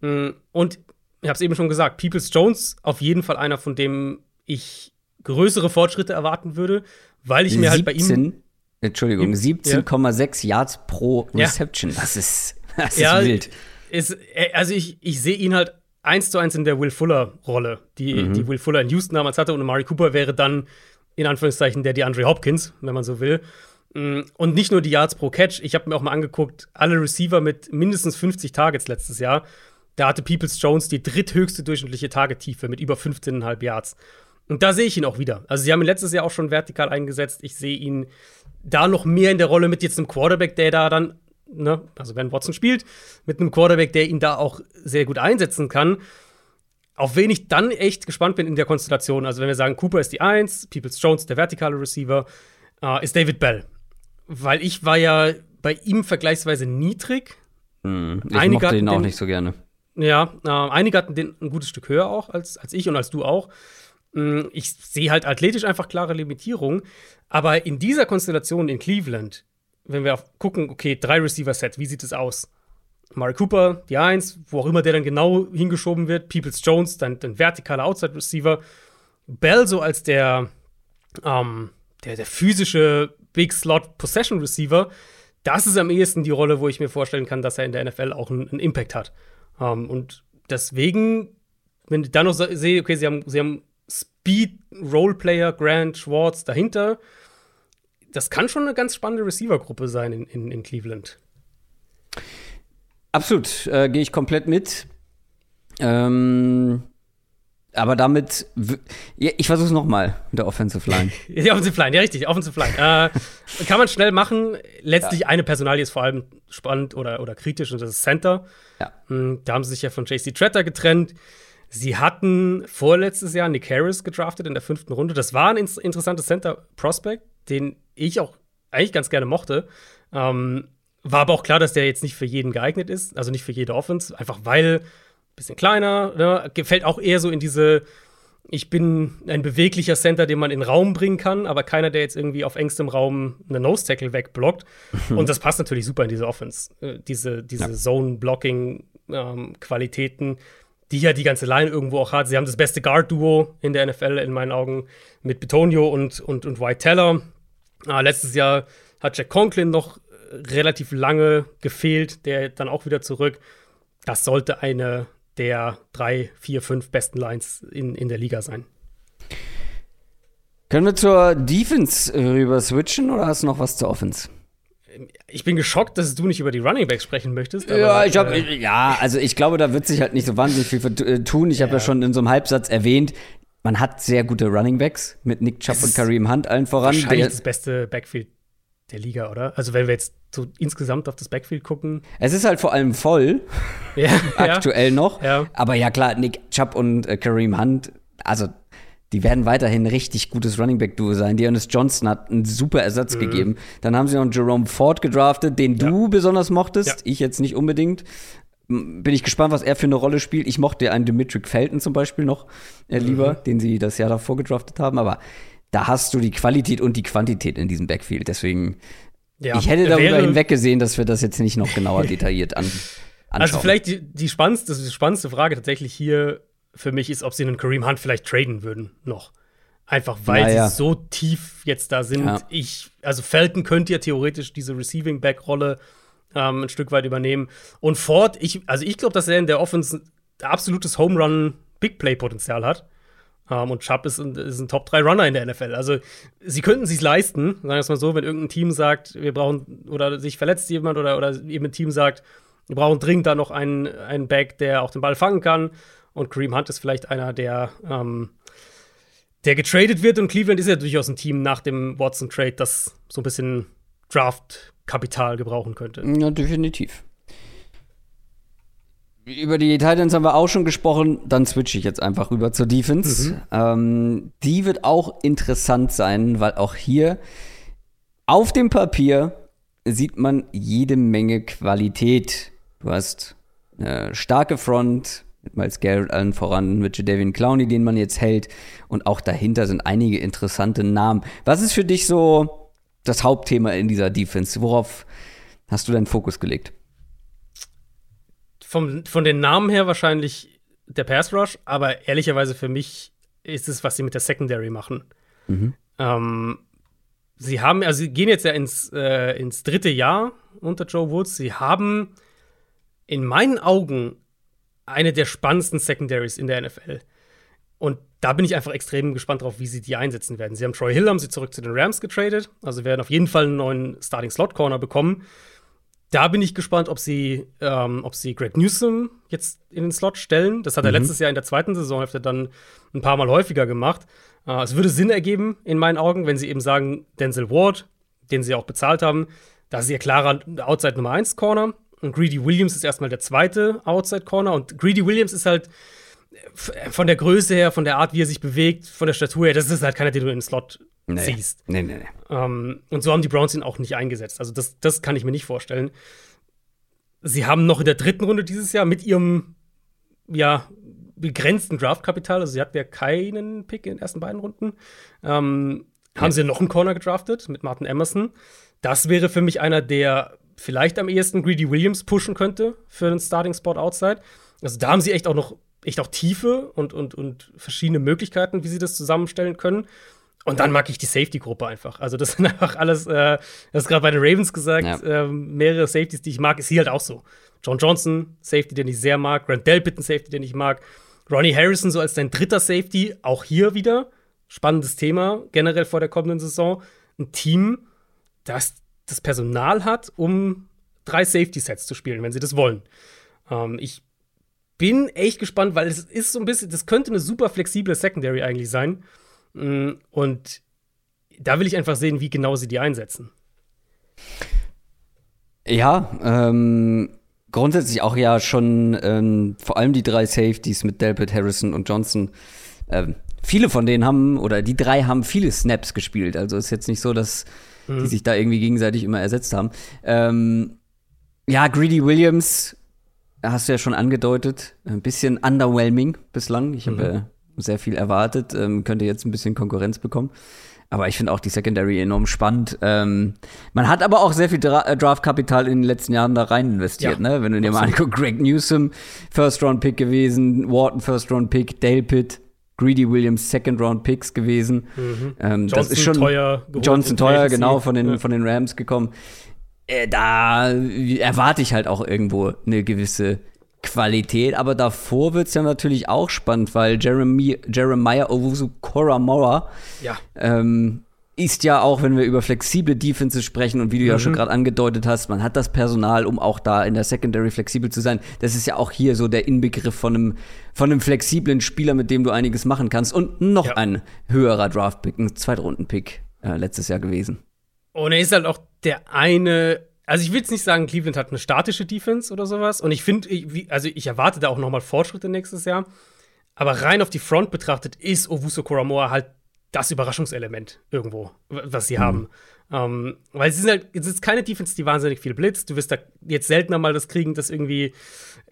Mm, und ich habe es eben schon gesagt, Peoples Jones auf jeden Fall einer, von dem ich größere Fortschritte erwarten würde, weil ich mir 17, halt bei ihm Entschuldigung, 17,6 ja. Yards pro Reception. Ja. Das ist, das ist ja, wild. Ist, äh, also ich, ich sehe ihn halt eins zu eins in der Will Fuller-Rolle, die, mhm. die Will Fuller in Houston damals hatte. Und Amari Cooper wäre dann in Anführungszeichen der DeAndre Hopkins, wenn man so will. Mm, und nicht nur die Yards pro Catch. Ich habe mir auch mal angeguckt, alle Receiver mit mindestens 50 Targets letztes Jahr. Da hatte Peoples Jones die dritthöchste durchschnittliche Targettiefe mit über 15,5 Yards. Und da sehe ich ihn auch wieder. Also, sie haben ihn letztes Jahr auch schon vertikal eingesetzt. Ich sehe ihn da noch mehr in der Rolle mit jetzt einem Quarterback, der da dann, ne, also wenn Watson spielt, mit einem Quarterback, der ihn da auch sehr gut einsetzen kann. Auf wen ich dann echt gespannt bin in der Konstellation, also wenn wir sagen, Cooper ist die Eins, Peoples Jones der vertikale Receiver, äh, ist David Bell. Weil ich war ja bei ihm vergleichsweise niedrig. Hm, ich einige mochte ihn auch den, nicht so gerne. Ja, äh, einige hatten den ein gutes Stück höher auch als, als ich und als du auch. Hm, ich sehe halt athletisch einfach klare Limitierungen. Aber in dieser Konstellation in Cleveland, wenn wir gucken, okay, drei Receiver-Set, wie sieht es aus? Mark Cooper, die Eins, wo auch immer der dann genau hingeschoben wird, Peoples Jones, dann, dann vertikaler Outside-Receiver, Bell so als der, ähm, der, der physische Big Slot Possession Receiver, das ist am ehesten die Rolle, wo ich mir vorstellen kann, dass er in der NFL auch einen, einen Impact hat. Ähm, und deswegen, wenn ich dann noch sehe, okay, sie haben, sie haben Speed, Roleplayer, Grant, Schwartz dahinter, das kann schon eine ganz spannende Receiver-Gruppe sein in, in, in, Cleveland. Absolut, äh, gehe ich komplett mit. Ähm, aber damit, ich versuche es nochmal mit der Offensive Line. <laughs> die Offensive Line, ja richtig, Offensive Line. äh, kann man schnell machen. Letztlich ja. eine Personalie ist vor allem spannend oder, oder kritisch und das ist Center. Ja. Hm, da haben sie sich ja von JC Tretter getrennt. Sie hatten vorletztes Jahr Nick Harris gedraftet in der fünften Runde. Das war ein interessantes Center-Prospect, den ich auch eigentlich ganz gerne mochte. Ähm, war aber auch klar, dass der jetzt nicht für jeden geeignet ist, also nicht für jede Offense, einfach weil ein bisschen kleiner, ne? gefällt auch eher so in diese ich bin ein beweglicher Center, den man in Raum bringen kann, aber keiner, der jetzt irgendwie auf engstem Raum eine Nose-Tackle wegblockt. <laughs> Und das passt natürlich super in diese Offense. Äh, diese diese ja. Zone-Blocking-Qualitäten. Ähm, die ja die ganze Line irgendwo auch hat. Sie haben das beste Guard-Duo in der NFL in meinen Augen mit Betonio und, und, und White Teller. Ah, letztes Jahr hat Jack Conklin noch relativ lange gefehlt, der dann auch wieder zurück. Das sollte eine der drei, vier, fünf besten Lines in, in der Liga sein. Können wir zur Defense rüber switchen oder hast du noch was zur Offense? Ich bin geschockt, dass du nicht über die Running Backs sprechen möchtest. ja, ich hab, äh, ja, also ich glaube, da wird sich halt nicht so wahnsinnig viel äh, tun. Ich habe ja. ja schon in so einem Halbsatz erwähnt, man hat sehr gute Running Backs mit Nick Chubb und Kareem Hunt allen voran. Wahrscheinlich das beste Backfield der Liga, oder? Also wenn wir jetzt so insgesamt auf das Backfield gucken. Es ist halt vor allem voll, ja, <laughs> aktuell ja. noch. Ja. Aber ja klar, Nick Chubb und äh, Kareem Hunt, also die werden weiterhin ein richtig gutes Running Back Duo sein. Dearness Johnson hat einen super Ersatz mhm. gegeben. Dann haben sie noch Jerome Ford gedraftet, den ja. du besonders mochtest, ja. ich jetzt nicht unbedingt. Bin ich gespannt, was er für eine Rolle spielt. Ich mochte einen Dimitri Felton zum Beispiel noch äh, lieber, mhm. den sie das Jahr davor gedraftet haben. Aber da hast du die Qualität und die Quantität in diesem Backfield. Deswegen, ja. ich hätte darüber hinweggesehen, dass wir das jetzt nicht noch genauer <laughs> detailliert an, also anschauen. Also vielleicht die, die, spannendste, die spannendste Frage tatsächlich hier für mich ist, ob sie einen Kareem Hunt vielleicht traden würden noch. Einfach weil naja. sie so tief jetzt da sind. Ja. Ich, also Felton könnte ja theoretisch diese Receiving Back Rolle ähm, ein Stück weit übernehmen. Und Ford, ich, also ich glaube, dass er in der Offense absolutes Home Run Big Play Potenzial hat. Um, ähm, und Chubb ist ein, ein Top 3 Runner in der NFL. Also, sie könnten sich leisten, sagen wir es mal so, wenn irgendein Team sagt, wir brauchen, oder sich verletzt jemand oder, oder eben ein Team sagt, wir brauchen dringend da noch einen, einen Back, der auch den Ball fangen kann. Und Kareem Hunt ist vielleicht einer, der, ähm, der getradet wird. Und Cleveland ist ja durchaus ein Team nach dem Watson-Trade, das so ein bisschen Draft-Kapital gebrauchen könnte. Ja, definitiv. Über die Titans haben wir auch schon gesprochen. Dann switche ich jetzt einfach rüber zur Defense. Mhm. Ähm, die wird auch interessant sein, weil auch hier auf dem Papier sieht man jede Menge Qualität. Du hast eine starke Front, mit Miles Garrett allen voran, mit Jadavian Clowney, den man jetzt hält. Und auch dahinter sind einige interessante Namen. Was ist für dich so das Hauptthema in dieser Defense? Worauf hast du deinen Fokus gelegt? Vom, von den Namen her wahrscheinlich der Pass Rush, aber ehrlicherweise für mich ist es, was sie mit der Secondary machen. Mhm. Ähm, sie haben, also sie gehen jetzt ja ins, äh, ins dritte Jahr unter Joe Woods. Sie haben in meinen Augen eine der spannendsten Secondaries in der NFL. Und da bin ich einfach extrem gespannt drauf, wie sie die einsetzen werden. Sie haben Troy Hill, haben sie zurück zu den Rams getradet. Also werden auf jeden Fall einen neuen Starting Slot Corner bekommen. Da bin ich gespannt, ob sie, ähm, ob sie Greg Newsom jetzt in den Slot stellen. Das hat er mhm. letztes Jahr in der zweiten Saisonhälfte dann ein paar Mal häufiger gemacht. Äh, es würde Sinn ergeben, in meinen Augen, wenn sie eben sagen, Denzel Ward, den sie auch bezahlt haben, da ist ihr klarer Outside Nummer 1 Corner. Und Greedy Williams ist erstmal der zweite Outside Corner. Und Greedy Williams ist halt von der Größe her, von der Art, wie er sich bewegt, von der Statur her, das ist halt keiner, den du in den Slot nee. ziehst. Nee, nee, nee. Ähm, und so haben die Browns ihn auch nicht eingesetzt. Also, das, das kann ich mir nicht vorstellen. Sie haben noch in der dritten Runde dieses Jahr mit ihrem, ja, begrenzten Draftkapital, also sie hatten ja keinen Pick in den ersten beiden Runden, ähm, ja. haben sie noch einen Corner gedraftet mit Martin Emerson. Das wäre für mich einer, der vielleicht am ehesten Greedy Williams pushen könnte für einen Starting Spot outside. Also da haben sie echt auch noch echt auch Tiefe und, und, und verschiedene Möglichkeiten, wie sie das zusammenstellen können. Und dann mag ich die Safety-Gruppe einfach. Also, das <laughs> sind einfach alles, äh, das ist gerade bei den Ravens gesagt, ja. äh, mehrere Safeties, die ich mag, ist hier halt auch so. John Johnson, Safety, den ich sehr mag. Grant Delpit, ein Safety, den ich mag. Ronnie Harrison, so als dein dritter Safety, auch hier wieder. Spannendes Thema, generell vor der kommenden Saison. Ein Team, das das Personal hat, um drei Safety-Sets zu spielen, wenn sie das wollen. Ähm, ich bin echt gespannt, weil es ist so ein bisschen, das könnte eine super flexible Secondary eigentlich sein. Mm, und da will ich einfach sehen, wie genau sie die einsetzen. Ja, ähm, grundsätzlich auch ja schon ähm, vor allem die drei Safeties mit Delpit, Harrison und Johnson. Ähm, viele von denen haben, oder die drei haben viele Snaps gespielt. Also ist jetzt nicht so, dass mhm. die sich da irgendwie gegenseitig immer ersetzt haben. Ähm, ja, Greedy Williams, hast du ja schon angedeutet, ein bisschen underwhelming bislang. Ich habe mhm. sehr viel erwartet, ähm, könnte jetzt ein bisschen Konkurrenz bekommen. Aber ich finde auch die Secondary enorm spannend. Ähm, man hat aber auch sehr viel Dra äh, Draftkapital in den letzten Jahren da rein investiert, ja, ne? Wenn du dir mal anguckst, Greg Newsom, First-Round-Pick gewesen, Wharton, First-Round-Pick, Dale Pitt, Greedy Williams Second-Round-Picks gewesen. Mhm. Ähm, das ist schon teuer. Johnson teuer, genau, von den, ja. von den Rams gekommen. Äh, da erwarte ich halt auch irgendwo eine gewisse Qualität, aber davor wird es ja natürlich auch spannend, weil Jeremy, Jeremiah Owusu Koramora ja. ähm, ist ja auch, wenn wir über flexible Defenses sprechen und wie du mhm. ja schon gerade angedeutet hast, man hat das Personal, um auch da in der Secondary flexibel zu sein. Das ist ja auch hier so der Inbegriff von einem, von einem flexiblen Spieler, mit dem du einiges machen kannst. Und noch ja. ein höherer Draft-Pick, ein Zweitrunden-Pick äh, letztes Jahr gewesen. Und er ist halt auch der eine also ich will jetzt nicht sagen, Cleveland hat eine statische Defense oder sowas. Und ich finde, also ich erwarte da auch noch mal Fortschritte nächstes Jahr. Aber rein auf die Front betrachtet ist Owusu Koramoa halt das Überraschungselement irgendwo, was sie mhm. haben. Ähm, weil sie sind halt, es ist keine Defense, die wahnsinnig viel blitzt. Du wirst da jetzt seltener mal das kriegen, dass irgendwie,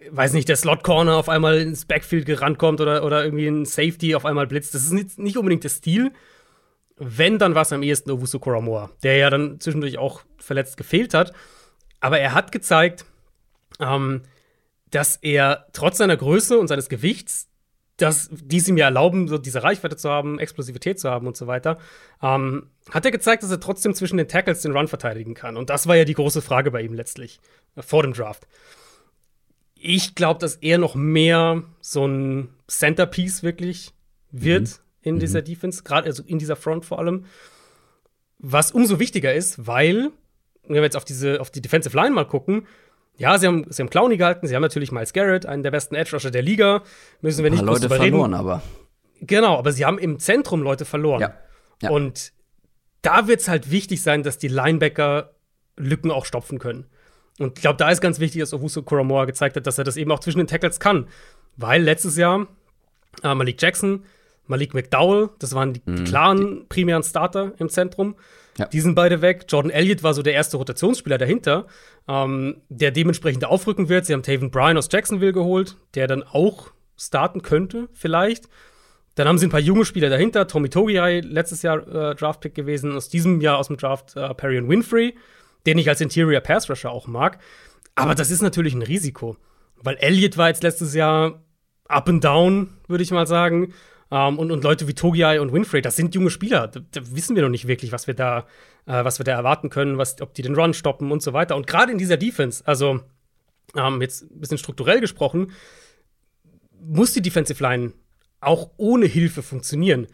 weiß nicht, der Slot Corner auf einmal ins Backfield gerannt kommt oder, oder irgendwie ein Safety auf einmal blitzt. Das ist nicht, nicht unbedingt der Stil. Wenn, dann war es am ehesten Owusu Koramoa, der ja dann zwischendurch auch verletzt gefehlt hat. Aber er hat gezeigt, ähm, dass er trotz seiner Größe und seines Gewichts dass dies ihm ja erlauben, so diese Reichweite zu haben, Explosivität zu haben und so weiter, ähm, hat er gezeigt, dass er trotzdem zwischen den Tackles den Run verteidigen kann. Und das war ja die große Frage bei ihm letztlich, äh, vor dem Draft. Ich glaube, dass er noch mehr so ein Centerpiece wirklich wird mhm. in mhm. dieser Defense, gerade also in dieser Front vor allem. Was umso wichtiger ist, weil, wenn wir jetzt auf diese, auf die Defensive Line mal gucken, ja, sie haben, sie haben Clowny gehalten, sie haben natürlich Miles Garrett, einen der besten Edge-Rusher der Liga. Müssen wir nicht Leute verloren, aber. Genau, aber sie haben im Zentrum Leute verloren. Ja. ja. Und da wird es halt wichtig sein, dass die Linebacker Lücken auch stopfen können. Und ich glaube, da ist ganz wichtig, dass Owusu Kuramoa gezeigt hat, dass er das eben auch zwischen den Tackles kann. Weil letztes Jahr äh, Malik Jackson, Malik McDowell, das waren die, mhm. klaren primären Starter im Zentrum. Ja. Die sind beide weg. Jordan Elliott war so der erste Rotationsspieler dahinter, ähm, der dementsprechend aufrücken wird. Sie haben Taven Bryan aus Jacksonville geholt, der dann auch starten könnte, vielleicht. Dann haben sie ein paar junge Spieler dahinter. Tommy Togiai, letztes Jahr äh, Draftpick gewesen, aus diesem Jahr aus dem Draft äh, Perry Winfrey, den ich als Interior Pass Rusher auch mag. Aber das ist natürlich ein Risiko, weil Elliott war jetzt letztes Jahr up and down, würde ich mal sagen. Um, und, und Leute wie Togiai und Winfrey, das sind junge Spieler. Da, da wissen wir noch nicht wirklich, was wir da, äh, was wir da erwarten können, was, ob die den Run stoppen und so weiter. Und gerade in dieser Defense, also ähm, jetzt ein bisschen strukturell gesprochen, muss die Defensive Line auch ohne Hilfe funktionieren.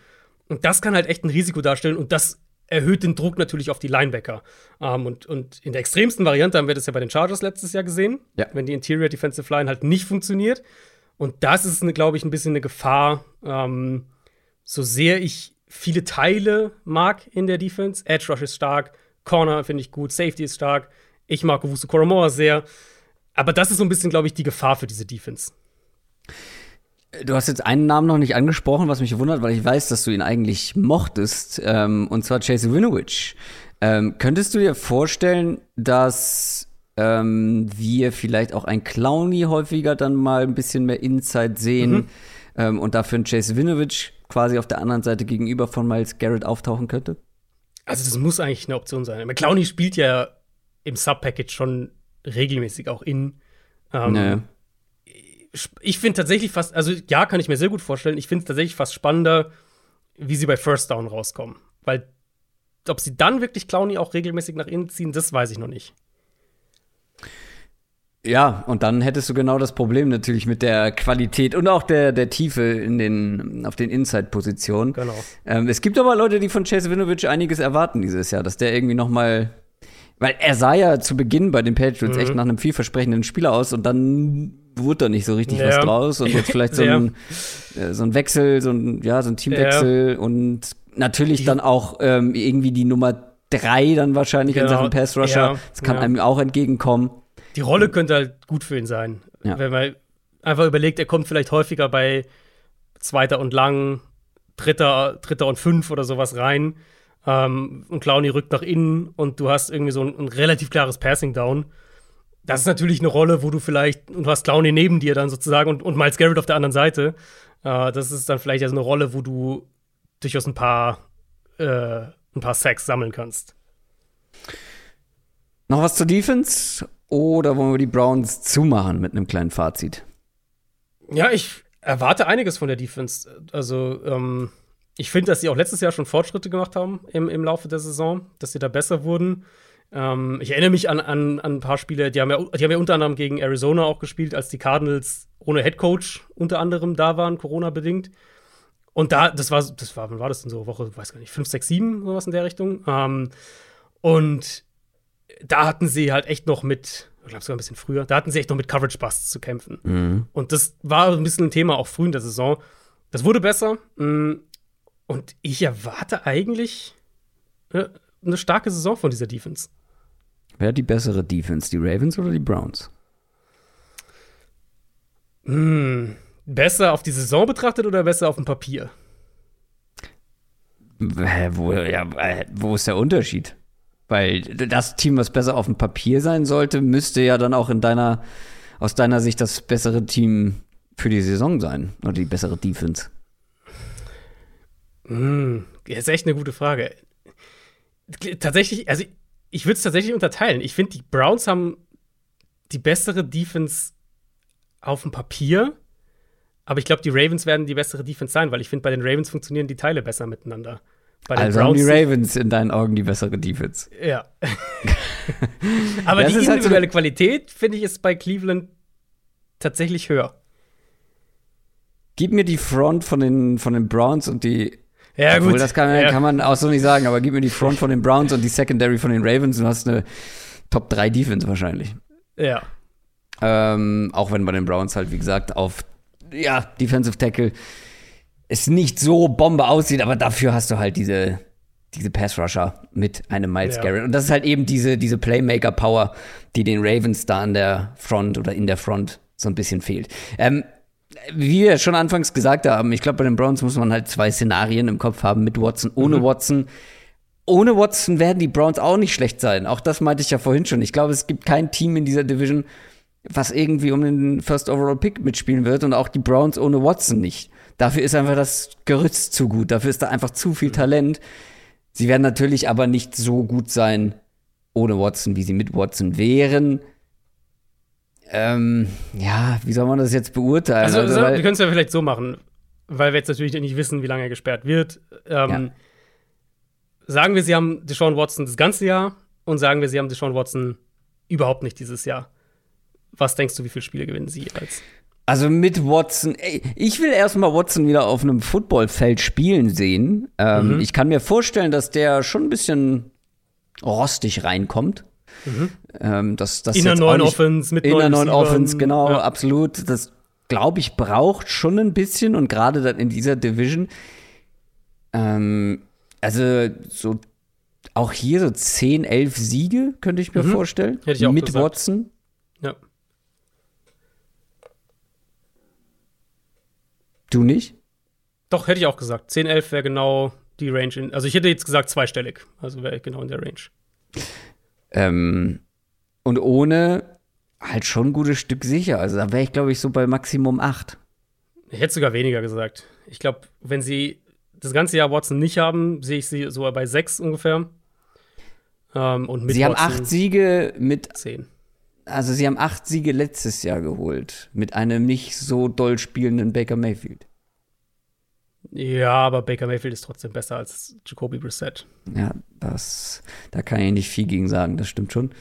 Und das kann halt echt ein Risiko darstellen und das erhöht den Druck natürlich auf die Linebacker. Ähm, und, und in der extremsten Variante haben wir das ja bei den Chargers letztes Jahr gesehen, ja. wenn die Interior Defensive Line halt nicht funktioniert. Und das ist, glaube ich, ein bisschen eine Gefahr. Ähm, so sehr ich viele Teile mag in der Defense, Edge Rush ist stark, Corner finde ich gut, Safety ist stark. Ich mag Owusu Koromoa sehr. Aber das ist so ein bisschen, glaube ich, die Gefahr für diese Defense. Du hast jetzt einen Namen noch nicht angesprochen, was mich wundert, weil ich weiß, dass du ihn eigentlich mochtest, ähm, und zwar Chase Winovich. Ähm, könntest du dir vorstellen, dass ähm, wir vielleicht auch ein Clowny häufiger dann mal ein bisschen mehr Inside sehen mhm. ähm, und dafür ein Chase Winovich quasi auf der anderen Seite gegenüber von Miles Garrett auftauchen könnte? Also das muss eigentlich eine Option sein. Clowny spielt ja im Sub-Package schon regelmäßig auch in. Ähm, naja. Ich finde tatsächlich fast, also ja, kann ich mir sehr gut vorstellen. Ich finde es tatsächlich fast spannender, wie sie bei First Down rauskommen. Weil ob sie dann wirklich Clowny auch regelmäßig nach innen ziehen, das weiß ich noch nicht. Ja, und dann hättest du genau das Problem natürlich mit der Qualität und auch der, der Tiefe in den, auf den Inside-Positionen. Genau. Ähm, es gibt aber Leute, die von Chase Winovich einiges erwarten dieses Jahr, dass der irgendwie noch mal weil er sah ja zu Beginn bei den Patriots mhm. echt nach einem vielversprechenden Spieler aus und dann wurde da nicht so richtig ja. was draus und jetzt vielleicht so <laughs> ein, ja. Äh, so ein Wechsel, so ein, ja, so ein Teamwechsel ja. und natürlich dann auch ähm, irgendwie die Nummer drei dann wahrscheinlich genau. in Sachen Pass Rusher. Das kann einem auch entgegenkommen. Die Rolle könnte halt gut für ihn sein. Ja. Wenn man einfach überlegt, er kommt vielleicht häufiger bei zweiter und lang, dritter, dritter und fünf oder sowas rein. Ähm, und Clowny rückt nach innen und du hast irgendwie so ein, ein, relativ klares Passing Down. Das ist natürlich eine Rolle, wo du vielleicht, und du hast Clowny neben dir dann sozusagen und, und Miles Garrett auf der anderen Seite. Äh, das ist dann vielleicht also eine Rolle, wo du durchaus ein paar, äh, ein paar Sacks sammeln kannst. Noch was zur Defense? Oder wollen wir die Browns zumachen mit einem kleinen Fazit? Ja, ich erwarte einiges von der Defense. Also, ähm, ich finde, dass sie auch letztes Jahr schon Fortschritte gemacht haben im, im Laufe der Saison, dass sie da besser wurden. Ähm, ich erinnere mich an, an, an, ein paar Spiele, die haben, ja, die haben ja unter anderem gegen Arizona auch gespielt, als die Cardinals ohne Headcoach unter anderem da waren, Corona-bedingt. Und da, das war, das war, wann war das denn so? Woche, weiß gar nicht, 5, 6, 7, sowas in der Richtung. Ähm, und da hatten sie halt echt noch mit, ich glaube sogar ein bisschen früher, da hatten sie echt noch mit Coverage Busts zu kämpfen. Mhm. Und das war ein bisschen ein Thema auch früh in der Saison. Das wurde besser. Mm, und ich erwarte eigentlich äh, eine starke Saison von dieser Defense. Wer hat die bessere Defense, die Ravens oder die Browns? Hm, besser auf die Saison betrachtet oder besser auf dem Papier? Wo, ja, wo ist der Unterschied? Weil das Team, was besser auf dem Papier sein sollte, müsste ja dann auch in deiner, aus deiner Sicht das bessere Team für die Saison sein. Oder die bessere Defense. Das ist echt eine gute Frage. Tatsächlich, also ich würde es tatsächlich unterteilen. Ich finde, die Browns haben die bessere Defense auf dem Papier. Aber ich glaube, die Ravens werden die bessere Defense sein, weil ich finde, bei den Ravens funktionieren die Teile besser miteinander. Also haben die Ravens in deinen Augen die bessere Defense. Ja. <laughs> Aber das die individuelle halt so Qualität, finde ich, ist bei Cleveland tatsächlich höher. Gib mir die Front von den, von den Browns und die. Ja, obwohl, gut. Das kann, ja. kann man auch so nicht sagen, aber gib mir die Front von den Browns und die Secondary von den Ravens und du hast eine Top 3 Defense wahrscheinlich. Ja. Ähm, auch wenn bei den Browns halt, wie gesagt, auf ja, Defensive Tackle es nicht so Bombe aussieht, aber dafür hast du halt diese, diese Pass-Rusher mit einem Miles ja. Garrett. Und das ist halt eben diese, diese Playmaker-Power, die den Ravens da an der Front oder in der Front so ein bisschen fehlt. Ähm, wie wir schon anfangs gesagt haben, ich glaube, bei den Browns muss man halt zwei Szenarien im Kopf haben, mit Watson, ohne mhm. Watson. ohne Watson werden die Browns auch nicht schlecht sein. Auch das meinte ich ja vorhin schon. Ich glaube, es gibt kein Team in dieser Division, was irgendwie um den First Overall Pick mitspielen wird und auch die Browns ohne Watson nicht. Dafür ist einfach das Gerüst zu gut. Dafür ist da einfach zu viel Talent. Sie werden natürlich aber nicht so gut sein ohne Watson, wie sie mit Watson wären. Ähm, ja, wie soll man das jetzt beurteilen? Also, also wir können es ja vielleicht so machen, weil wir jetzt natürlich nicht wissen, wie lange er gesperrt wird. Ähm, ja. Sagen wir, sie haben Deshaun Watson das ganze Jahr und sagen wir, sie haben Deshaun Watson überhaupt nicht dieses Jahr. Was denkst du, wie viele Spiele gewinnen sie als? Also mit Watson, ey, ich will erstmal Watson wieder auf einem Footballfeld spielen sehen. Ähm, mhm. Ich kann mir vorstellen, dass der schon ein bisschen rostig reinkommt. Mhm. Ähm, das, das in der neuen Offense, mit In der neuen Offense, genau, ja. absolut. Das, glaube ich, braucht schon ein bisschen und gerade dann in dieser Division. Ähm, also so auch hier so 10, 11 Siege könnte ich mir mhm. vorstellen. Hätte ich auch mit gesagt. Watson. Ja. Du nicht? Doch, hätte ich auch gesagt. 10, 11 wäre genau die Range. In, also ich hätte jetzt gesagt zweistellig. Also wäre genau in der Range. Ähm, und ohne halt schon ein gutes Stück sicher. Also da wäre ich, glaube ich, so bei Maximum 8. Ich hätte sogar weniger gesagt. Ich glaube, wenn sie das ganze Jahr Watson nicht haben, sehe ich sie so bei 6 ungefähr. Ähm, und mit sie Watson haben acht Siege mit 10. Also sie haben acht Siege letztes Jahr geholt mit einem nicht so doll spielenden Baker Mayfield. Ja, aber Baker Mayfield ist trotzdem besser als Jacoby Brissett. Ja, das, da kann ich nicht viel gegen sagen, das stimmt schon.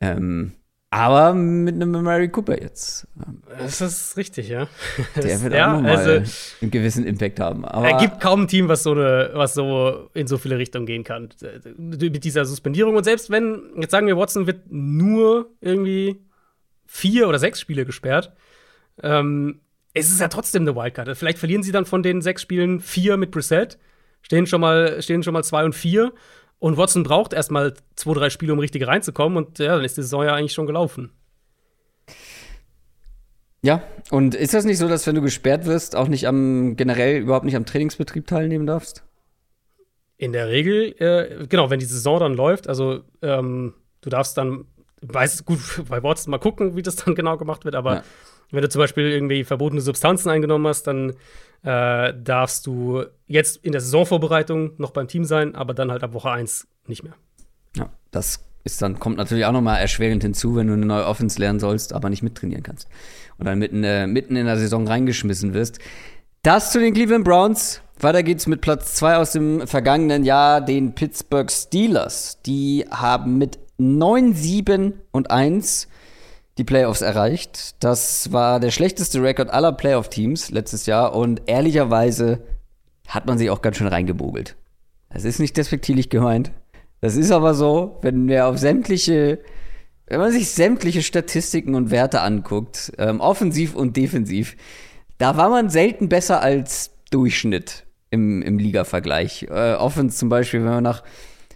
Ähm, aber mit einem Mary Cooper jetzt. Das ist richtig, ja. <laughs> Der wird ja, auch nochmal also, einen gewissen Impact haben. Aber er gibt kaum ein Team, was so, eine, was so in so viele Richtungen gehen kann. Mit dieser Suspendierung. Und selbst wenn, jetzt sagen wir, Watson wird nur irgendwie vier oder sechs Spiele gesperrt, ähm, es ist ja trotzdem eine Wildcard. Vielleicht verlieren sie dann von den sechs Spielen vier mit Brissett, stehen schon mal, stehen schon mal zwei und vier und Watson braucht erstmal zwei, drei Spiele, um richtig reinzukommen. Und ja, dann ist die Saison ja eigentlich schon gelaufen. Ja, und ist das nicht so, dass wenn du gesperrt wirst, auch nicht am generell überhaupt nicht am Trainingsbetrieb teilnehmen darfst? In der Regel, äh, genau, wenn die Saison dann läuft, also ähm, du darfst dann, weiß gut, <laughs> bei Watson mal gucken, wie das dann genau gemacht wird, aber ja. Wenn du zum Beispiel irgendwie verbotene Substanzen eingenommen hast, dann äh, darfst du jetzt in der Saisonvorbereitung noch beim Team sein, aber dann halt ab Woche 1 nicht mehr. Ja, das ist dann, kommt natürlich auch nochmal erschwerend hinzu, wenn du eine neue Offense lernen sollst, aber nicht mittrainieren kannst. Und dann mitten, äh, mitten in der Saison reingeschmissen wirst. Das zu den Cleveland Browns. Weiter geht's mit Platz 2 aus dem vergangenen Jahr, den Pittsburgh Steelers. Die haben mit 9, 7 und 1 die Playoffs erreicht. Das war der schlechteste Rekord aller Playoff-Teams letztes Jahr und ehrlicherweise hat man sich auch ganz schön reingebogelt. Das ist nicht despektierlich gemeint. Das ist aber so, wenn wir auf sämtliche, wenn man sich sämtliche Statistiken und Werte anguckt, ähm, offensiv und defensiv, da war man selten besser als Durchschnitt im, im Liga-Vergleich. Äh, Offense zum Beispiel, wenn wir nach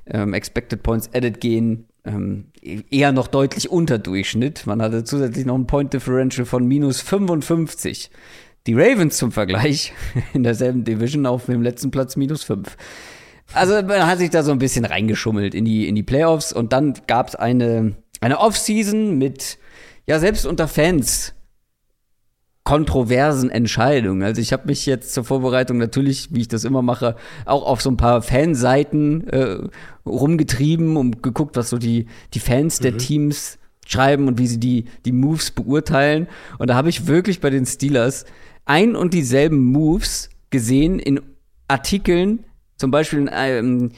ähm, Expected Points Added gehen, ähm, eher noch deutlich unter Durchschnitt. Man hatte zusätzlich noch ein Point Differential von minus 55. Die Ravens zum Vergleich <laughs> in derselben Division auf dem letzten Platz minus 5. Also man hat sich da so ein bisschen reingeschummelt in die, in die Playoffs und dann gab es eine, eine Offseason mit, ja, selbst unter Fans kontroversen Entscheidungen. Also ich habe mich jetzt zur Vorbereitung natürlich, wie ich das immer mache, auch auf so ein paar Fanseiten äh, rumgetrieben und geguckt, was so die, die Fans mhm. der Teams schreiben und wie sie die, die Moves beurteilen. Und da habe ich wirklich bei den Steelers ein und dieselben Moves gesehen in Artikeln, zum Beispiel in einem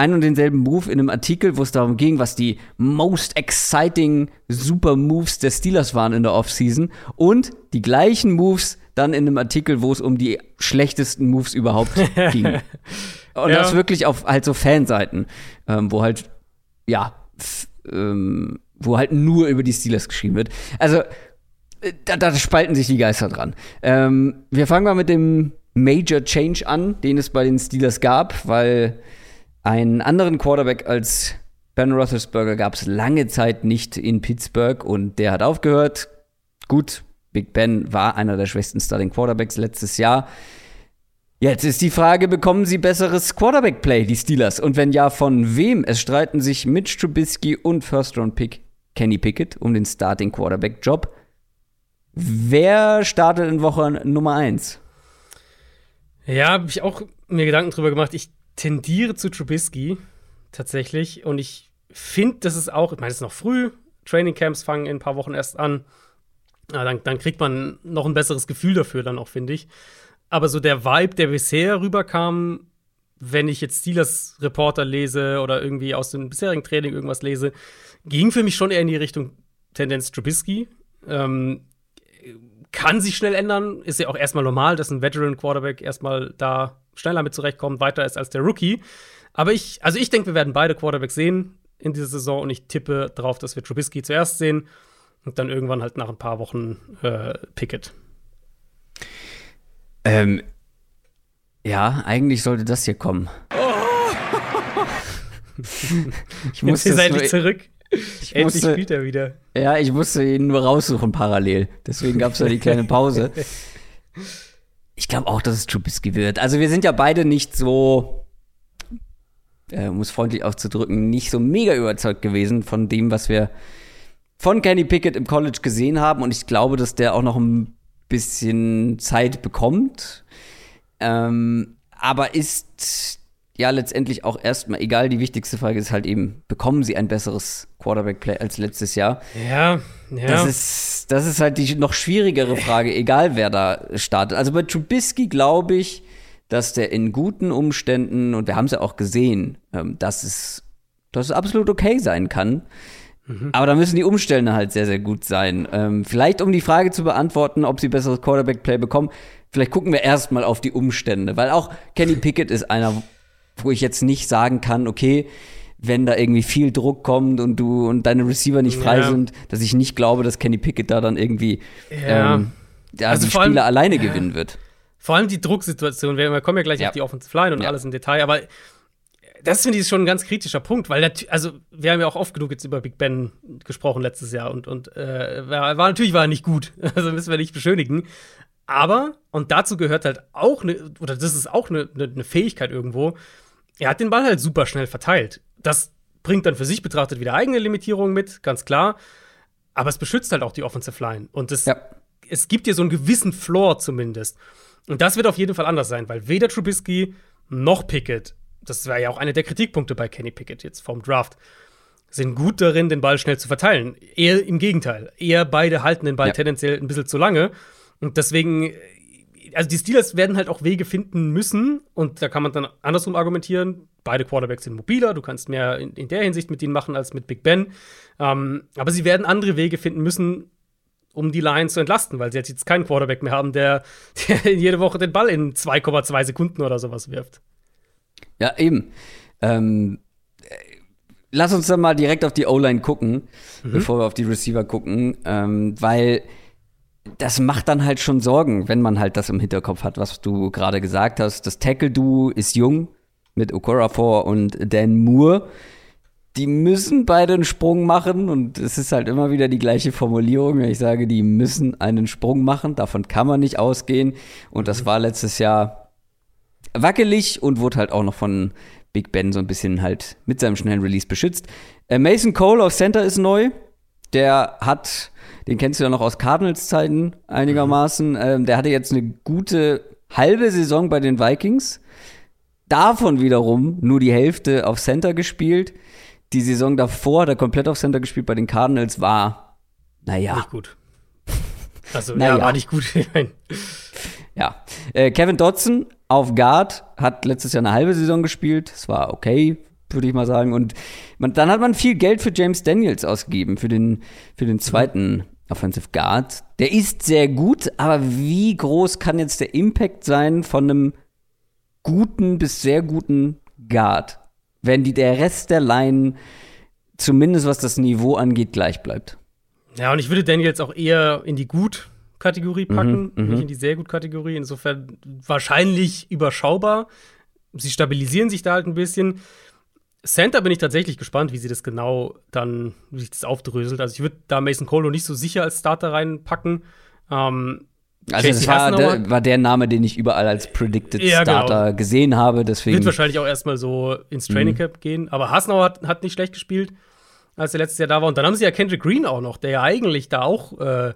ein und denselben Move in einem Artikel, wo es darum ging, was die most exciting super Moves der Steelers waren in der Offseason und die gleichen Moves dann in einem Artikel, wo es um die schlechtesten Moves überhaupt <laughs> ging. Und ja. das wirklich auf halt so Fanseiten, ähm, wo halt, ja, ähm, wo halt nur über die Steelers geschrieben wird. Also, äh, da, da spalten sich die Geister dran. Ähm, wir fangen mal mit dem Major Change an, den es bei den Steelers gab, weil einen anderen Quarterback als Ben Roethlisberger gab es lange Zeit nicht in Pittsburgh und der hat aufgehört. Gut, Big Ben war einer der schwächsten Starting Quarterbacks letztes Jahr. Jetzt ist die Frage, bekommen sie besseres Quarterback-Play, die Steelers? Und wenn ja, von wem? Es streiten sich Mitch Trubisky und First-Round-Pick Kenny Pickett um den Starting-Quarterback-Job. Wer startet in Woche Nummer 1? Ja, habe ich auch mir Gedanken drüber gemacht. Ich tendiere zu Trubisky tatsächlich. Und ich finde, das ist auch, ich meine, es ist noch früh. Training Camps fangen in ein paar Wochen erst an. Ja, dann, dann kriegt man noch ein besseres Gefühl dafür, dann auch, finde ich. Aber so der Vibe, der bisher rüberkam, wenn ich jetzt Steelers Reporter lese oder irgendwie aus dem bisherigen Training irgendwas lese, ging für mich schon eher in die Richtung Tendenz Trubisky. Ähm, kann sich schnell ändern, ist ja auch erstmal normal, dass ein Veteran Quarterback erstmal da schneller mit zurechtkommt, weiter ist als der Rookie. Aber ich, also ich denke, wir werden beide Quarterbacks sehen in dieser Saison und ich tippe darauf, dass wir Trubisky zuerst sehen und dann irgendwann halt nach ein paar Wochen äh, Pickett. Ähm, ja, eigentlich sollte das hier kommen. Oh. <laughs> ich muss Jetzt endlich zurück. Ich endlich musste, spielt er wieder. Ja, ich musste ihn nur raussuchen parallel. Deswegen gab es ja die kleine Pause. <laughs> Ich glaube auch, dass es Trubisky wird. Also wir sind ja beide nicht so, äh, um es freundlich auszudrücken, nicht so mega überzeugt gewesen von dem, was wir von Kenny Pickett im College gesehen haben. Und ich glaube, dass der auch noch ein bisschen Zeit bekommt. Ähm, aber ist ja letztendlich auch erstmal egal. Die wichtigste Frage ist halt eben, bekommen sie ein besseres Quarterback-Play als letztes Jahr? Ja, ja. Das ist, das ist halt die noch schwierigere Frage, egal wer da startet. Also bei Trubisky glaube ich, dass der in guten Umständen, und wir haben es ja auch gesehen, ähm, dass, es, dass es absolut okay sein kann. Mhm. Aber da müssen die Umstände halt sehr, sehr gut sein. Ähm, vielleicht, um die Frage zu beantworten, ob sie besseres Quarterback-Play bekommen, vielleicht gucken wir erstmal auf die Umstände. Weil auch Kenny Pickett ist einer, wo ich jetzt nicht sagen kann, okay, wenn da irgendwie viel Druck kommt und du und deine Receiver nicht frei ja. sind, dass ich nicht glaube, dass Kenny Pickett da dann irgendwie ja. ähm, ja, also die Spiele allem, alleine gewinnen wird. Vor allem die Drucksituation, wir kommen ja gleich auf die Offensive Line und alles im Detail, aber das finde ich schon ein ganz kritischer Punkt, weil also wir haben ja auch oft genug jetzt über Big Ben gesprochen letztes Jahr und, und äh, war, natürlich war er nicht gut, <laughs> also müssen wir nicht beschönigen. Aber, und dazu gehört halt auch eine, oder das ist auch eine, eine Fähigkeit irgendwo, er hat den Ball halt super schnell verteilt. Das bringt dann für sich betrachtet wieder eigene Limitierungen mit, ganz klar. Aber es beschützt halt auch die Offensive Line. Und es, ja. es gibt dir so einen gewissen Floor zumindest. Und das wird auf jeden Fall anders sein, weil weder Trubisky noch Pickett, das war ja auch einer der Kritikpunkte bei Kenny Pickett jetzt vom Draft, sind gut darin, den Ball schnell zu verteilen. Eher im Gegenteil. Eher beide halten den Ball ja. tendenziell ein bisschen zu lange. Und deswegen also die Steelers werden halt auch Wege finden müssen und da kann man dann andersrum argumentieren. Beide Quarterbacks sind mobiler, du kannst mehr in, in der Hinsicht mit ihnen machen als mit Big Ben. Ähm, aber sie werden andere Wege finden müssen, um die Lions zu entlasten, weil sie jetzt keinen Quarterback mehr haben, der, <laughs> der jede Woche den Ball in 2,2 Sekunden oder sowas wirft. Ja, eben. Ähm, lass uns dann mal direkt auf die O-Line gucken, mhm. bevor wir auf die Receiver gucken, ähm, weil das macht dann halt schon Sorgen, wenn man halt das im Hinterkopf hat, was du gerade gesagt hast. Das Tackle-Duo ist jung mit Okorafor und Dan Moore. Die müssen beide einen Sprung machen und es ist halt immer wieder die gleiche Formulierung. Ich sage, die müssen einen Sprung machen. Davon kann man nicht ausgehen. Und das war letztes Jahr wackelig und wurde halt auch noch von Big Ben so ein bisschen halt mit seinem schnellen Release beschützt. Äh, Mason Cole auf Center ist neu. Der hat den kennst du ja noch aus Cardinals-Zeiten einigermaßen. Mhm. Ähm, der hatte jetzt eine gute halbe Saison bei den Vikings. Davon wiederum nur die Hälfte auf Center gespielt. Die Saison davor hat er komplett auf Center gespielt bei den Cardinals, war, naja. Nicht gut. <laughs> Also, naja. ja, war nicht gut. <laughs> ja. Äh, Kevin Dodson auf Guard hat letztes Jahr eine halbe Saison gespielt. Es war okay, würde ich mal sagen. Und man, dann hat man viel Geld für James Daniels ausgegeben, für den, für den zweiten Offensive Guard. Der ist sehr gut, aber wie groß kann jetzt der Impact sein von einem guten bis sehr guten Guard, wenn die, der Rest der Line, zumindest was das Niveau angeht, gleich bleibt? Ja, und ich würde Daniels auch eher in die gut Kategorie mhm, packen, mhm, nicht in die sehr gut Kategorie. Insofern wahrscheinlich überschaubar. Sie stabilisieren sich da halt ein bisschen. Center bin ich tatsächlich gespannt, wie sie das genau dann, wie sich das aufdröselt. Also ich würde da Mason Colo nicht so sicher als Starter reinpacken. Ähm, Also das war der, war der, Name, den ich überall als Predicted ja, genau. Starter genau. gesehen habe. Deswegen Wird wahrscheinlich auch erstmal so ins Training mhm. Camp mhm. gehen. Aber Hasnauer hat, hat nicht schlecht gespielt, als er letztes Jahr da war. Und dann haben sie ja Kendrick Green auch noch, der ja eigentlich da auch äh,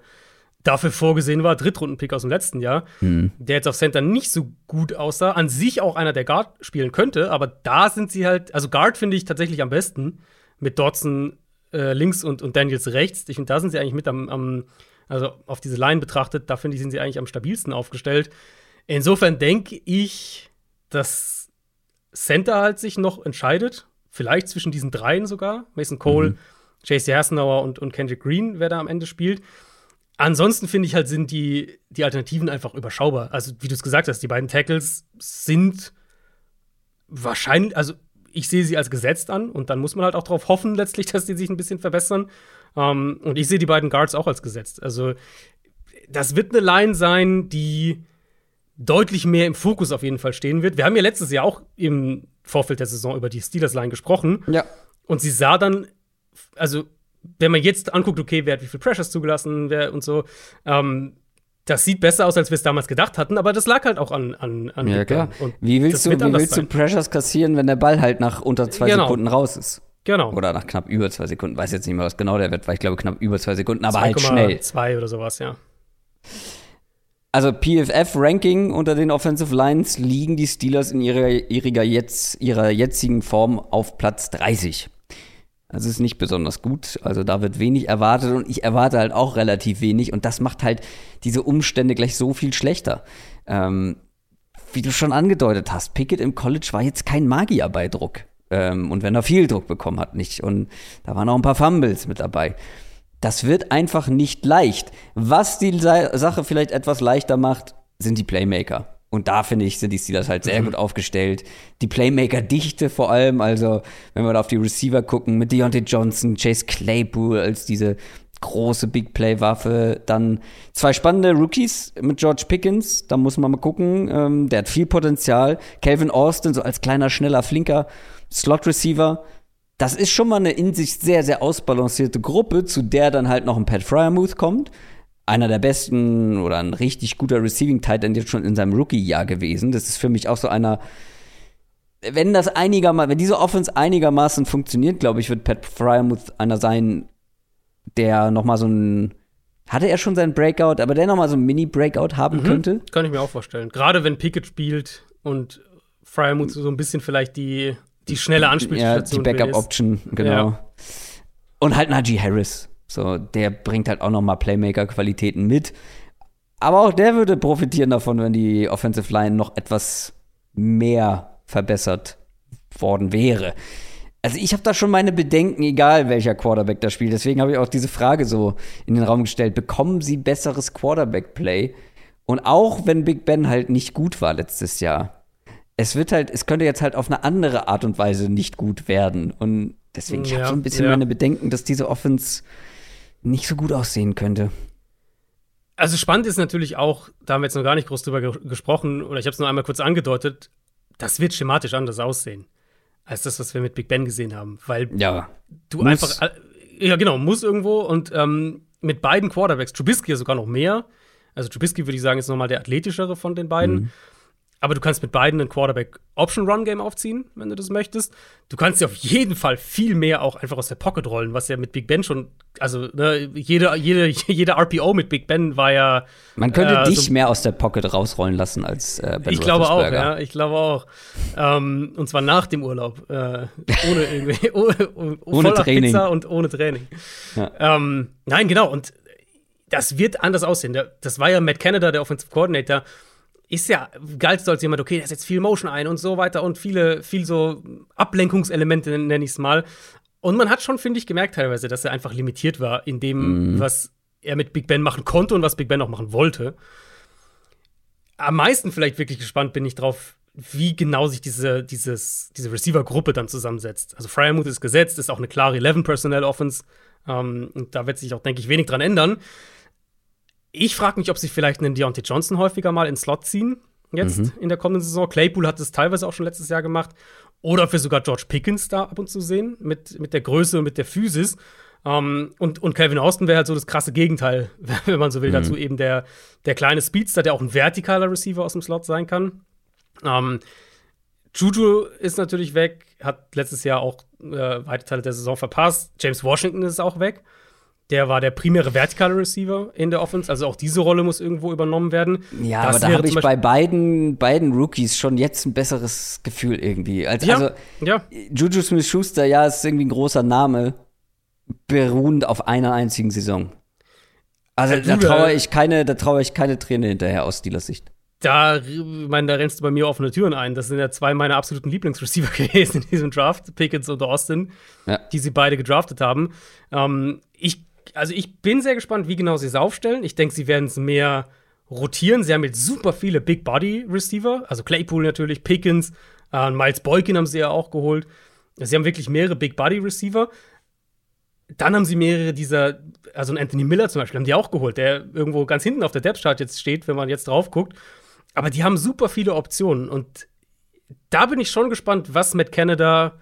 dafür vorgesehen war, Drittrunden-Pick aus dem letzten Jahr, mhm. der jetzt auf Center nicht so gut aussah. An sich auch einer, der Guard spielen könnte, aber da sind sie halt, also Guard finde ich tatsächlich am besten mit Dodson äh, links und, und Daniels rechts. Ich finde, da sind sie eigentlich mit am, am also auf diese Line betrachtet, da finde ich, sind sie eigentlich am stabilsten aufgestellt. Insofern denke ich, dass Center halt sich noch entscheidet. Vielleicht zwischen diesen dreien sogar. Mason Cole, mhm. JC Hassenauer und, und Kendrick Green, wer da am Ende spielt. Ansonsten finde ich halt, sind die, die Alternativen einfach überschaubar. Also, wie du es gesagt hast, die beiden Tackles sind wahrscheinlich, also ich sehe sie als gesetzt an und dann muss man halt auch darauf hoffen, letztlich, <laughs> dass die sich ein bisschen verbessern. Um, ähm, und ich sehe die beiden Guards auch als gesetzt. Also, das wird eine Line sein, die deutlich mehr im Fokus auf jeden Fall stehen wird. Wir haben ja letztes Jahr auch im Vorfeld der Saison über die Steelers-Line gesprochen. Ja. Und sie sah dann, also, wenn man jetzt anguckt, okay, wer hat wie viel Pressures zugelassen, wer und so, ähm, das sieht besser aus, als wir es damals gedacht hatten, aber das lag halt auch an, an, an Ja, klar. wie willst, du, wie willst du Pressures kassieren, wenn der Ball halt nach unter zwei genau. Sekunden raus ist? Genau. Oder nach knapp über zwei Sekunden. Weiß jetzt nicht mehr, was genau der Wert war. Ich glaube, knapp über zwei Sekunden, aber 2, halt schnell. Zwei oder sowas, ja. Also PFF-Ranking unter den Offensive Lines liegen die Steelers in ihrer, ihrer, jetzt, ihrer jetzigen Form auf Platz 30. Das ist nicht besonders gut. Also da wird wenig erwartet und ich erwarte halt auch relativ wenig und das macht halt diese Umstände gleich so viel schlechter. Ähm, wie du schon angedeutet hast, Pickett im College war jetzt kein Magier bei Druck. Ähm, und wenn er viel Druck bekommen hat, nicht. Und da waren auch ein paar Fumbles mit dabei. Das wird einfach nicht leicht. Was die Sache vielleicht etwas leichter macht, sind die Playmaker. Und da finde ich, sind die Steelers halt sehr mhm. gut aufgestellt. Die Playmaker-Dichte vor allem, also wenn wir da auf die Receiver gucken, mit Deontay Johnson, Chase Claypool als diese große Big Play-Waffe. Dann zwei spannende Rookies mit George Pickens, da muss man mal gucken. Ähm, der hat viel Potenzial. Calvin Austin, so als kleiner, schneller, flinker Slot-Receiver. Das ist schon mal eine in sich sehr, sehr ausbalancierte Gruppe, zu der dann halt noch ein Pat Fryermuth kommt einer der besten oder ein richtig guter Receiving Tight End jetzt schon in seinem Rookie-Jahr gewesen. Das ist für mich auch so einer, wenn das einigermaßen, wenn diese Offense einigermaßen funktioniert, glaube ich, wird Pat Fryermuth einer sein, der noch mal so ein hatte er schon seinen Breakout, aber der noch mal so ein Mini-Breakout haben mhm. könnte? Kann ich mir auch vorstellen. Gerade wenn Pickett spielt und Fryermuth so ein bisschen vielleicht die, die schnelle Anspielstation Ja, die Backup-Option, genau. Ja. Und halt Najee Harris. So, der bringt halt auch noch mal Playmaker-Qualitäten mit. Aber auch der würde profitieren davon, wenn die Offensive Line noch etwas mehr verbessert worden wäre. Also ich habe da schon meine Bedenken, egal welcher Quarterback da spielt. Deswegen habe ich auch diese Frage so in den Raum gestellt. Bekommen sie besseres Quarterback-Play? Und auch wenn Big Ben halt nicht gut war letztes Jahr, es wird halt, es könnte jetzt halt auf eine andere Art und Weise nicht gut werden. Und deswegen, ich habe so ein bisschen ja. meine Bedenken, dass diese Offense nicht so gut aussehen könnte. Also spannend ist natürlich auch, da haben wir jetzt noch gar nicht groß drüber ge gesprochen, oder ich habe es nur einmal kurz angedeutet, das wird schematisch anders aussehen als das, was wir mit Big Ben gesehen haben, weil ja, du muss. einfach, ja genau, muss irgendwo und ähm, mit beiden Quarterbacks, Trubisky ja sogar noch mehr, also Trubisky würde ich sagen ist nochmal der athletischere von den beiden. Mhm. Aber du kannst mit beiden ein Quarterback-Option-Run-Game aufziehen, wenn du das möchtest. Du kannst dir auf jeden Fall viel mehr auch einfach aus der Pocket rollen, was ja mit Big Ben schon, also ne, jede, jede, <laughs> jede RPO mit Big Ben war ja. Man könnte äh, dich so, mehr aus der Pocket rausrollen lassen als äh, Ben Ich glaube auch, ja, ich glaube auch. Ähm, und zwar nach dem Urlaub. Äh, ohne irgendwie, <laughs> ohne, ohne Training. Pizza und ohne Training. Ja. Ähm, nein, genau. Und das wird anders aussehen. Das war ja Matt Canada, der Offensive Coordinator ist ja galt so als jemand, okay, der setzt viel Motion ein und so weiter und viele, viel so Ablenkungselemente, nenne ich es mal. Und man hat schon, finde ich, gemerkt teilweise, dass er einfach limitiert war in dem, mhm. was er mit Big Ben machen konnte und was Big Ben auch machen wollte. Am meisten vielleicht wirklich gespannt bin ich drauf, wie genau sich diese, dieses, diese Receiver-Gruppe dann zusammensetzt. Also Fryermuth ist gesetzt, ist auch eine klare 11-Personnel-Offense. Ähm, und da wird sich auch, denke ich, wenig dran ändern. Ich frage mich, ob sie vielleicht einen Deontay Johnson häufiger mal ins Slot ziehen, jetzt mhm. in der kommenden Saison. Claypool hat es teilweise auch schon letztes Jahr gemacht. Oder für sogar George Pickens da ab und zu sehen, mit, mit der Größe und mit der Physis. Ähm, und, und Calvin Austin wäre halt so das krasse Gegenteil, <laughs> wenn man so will. Mhm. Dazu eben der, der kleine Speedster, der auch ein vertikaler Receiver aus dem Slot sein kann. Ähm, Juju ist natürlich weg, hat letztes Jahr auch äh, weite Teile der Saison verpasst. James Washington ist auch weg. Der war der primäre vertikale Receiver in der Offense, also auch diese Rolle muss irgendwo übernommen werden. Ja, das aber da habe ich bei beiden, beiden Rookies schon jetzt ein besseres Gefühl irgendwie. Als, ja, also, ja. Juju Smith-Schuster, ja, ist irgendwie ein großer Name, beruhend auf einer einzigen Saison. Also da traue ich keine, da traue ich keine Träne hinterher aus Steelers Sicht. Da, meine, da rennst du bei mir offene Türen ein. Das sind ja zwei meiner absoluten Lieblingsreceiver <laughs> gewesen in diesem Draft, Pickens und Austin, ja. die sie beide gedraftet haben. Ähm, ich, also ich bin sehr gespannt, wie genau sie es aufstellen. Ich denke, sie werden es mehr rotieren. Sie haben jetzt super viele Big Body Receiver, also Claypool natürlich, Pickens, äh, Miles Boykin haben sie ja auch geholt. Sie haben wirklich mehrere Big Body Receiver. Dann haben sie mehrere dieser, also Anthony Miller zum Beispiel, haben die auch geholt, der irgendwo ganz hinten auf der Depth Chart jetzt steht, wenn man jetzt drauf guckt. Aber die haben super viele Optionen und da bin ich schon gespannt, was Matt Canada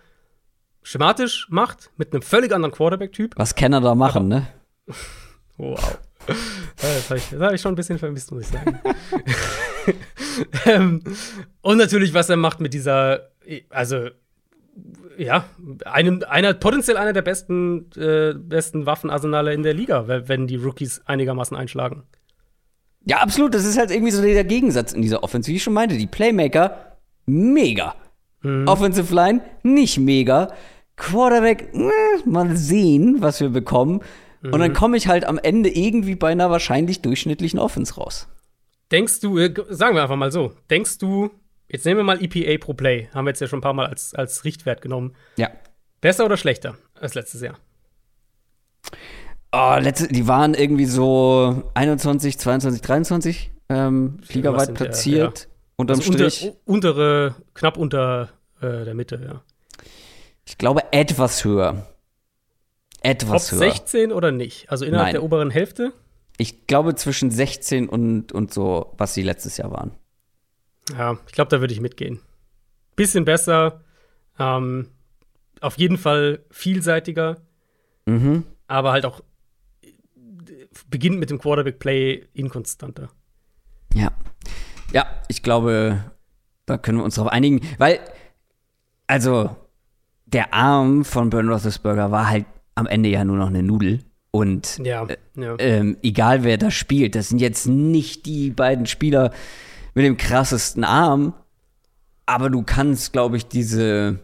schematisch macht, mit einem völlig anderen Quarterback-Typ. Was Canada machen, Aber, ne? <laughs> wow. Das habe ich, hab ich, schon ein bisschen vermisst, muss ich sagen. <laughs> ähm, und natürlich, was er macht mit dieser, also ja, einem, einer, potenziell einer der besten, äh, besten Waffenarsenale in der Liga, wenn die Rookies einigermaßen einschlagen. Ja, absolut. Das ist halt irgendwie so der Gegensatz in dieser Offense. Wie ich schon meinte, die Playmaker, mega. Mhm. Offensive Line, nicht mega. Quarterback, äh, mal sehen, was wir bekommen. Mhm. Und dann mhm. komme ich halt am Ende irgendwie bei einer wahrscheinlich durchschnittlichen Offense raus. Denkst du, äh, sagen wir einfach mal so, denkst du, Jetzt nehmen wir mal EPA pro Play. Haben wir jetzt ja schon ein paar Mal als, als Richtwert genommen. Ja. Besser oder schlechter als letztes Jahr? Oh, letzte, die waren irgendwie so 21, 22, 23 ähm, ligaweit platziert. Unterm also Strich. Unter, untere, knapp unter äh, der Mitte, ja. Ich glaube etwas höher. Etwas Top höher. 16 oder nicht? Also innerhalb Nein. der oberen Hälfte? Ich glaube zwischen 16 und, und so, was sie letztes Jahr waren. Ja, ich glaube, da würde ich mitgehen. Bisschen besser, ähm, auf jeden Fall vielseitiger, mhm. aber halt auch beginnt mit dem Quarterback-Play inkonstanter. Ja. Ja, ich glaube, da können wir uns darauf einigen, weil, also, der Arm von Ben Roethlisberger war halt am Ende ja nur noch eine Nudel. Und ja, ja. Ähm, egal wer das spielt, das sind jetzt nicht die beiden Spieler, mit dem krassesten Arm, aber du kannst, glaube ich, diese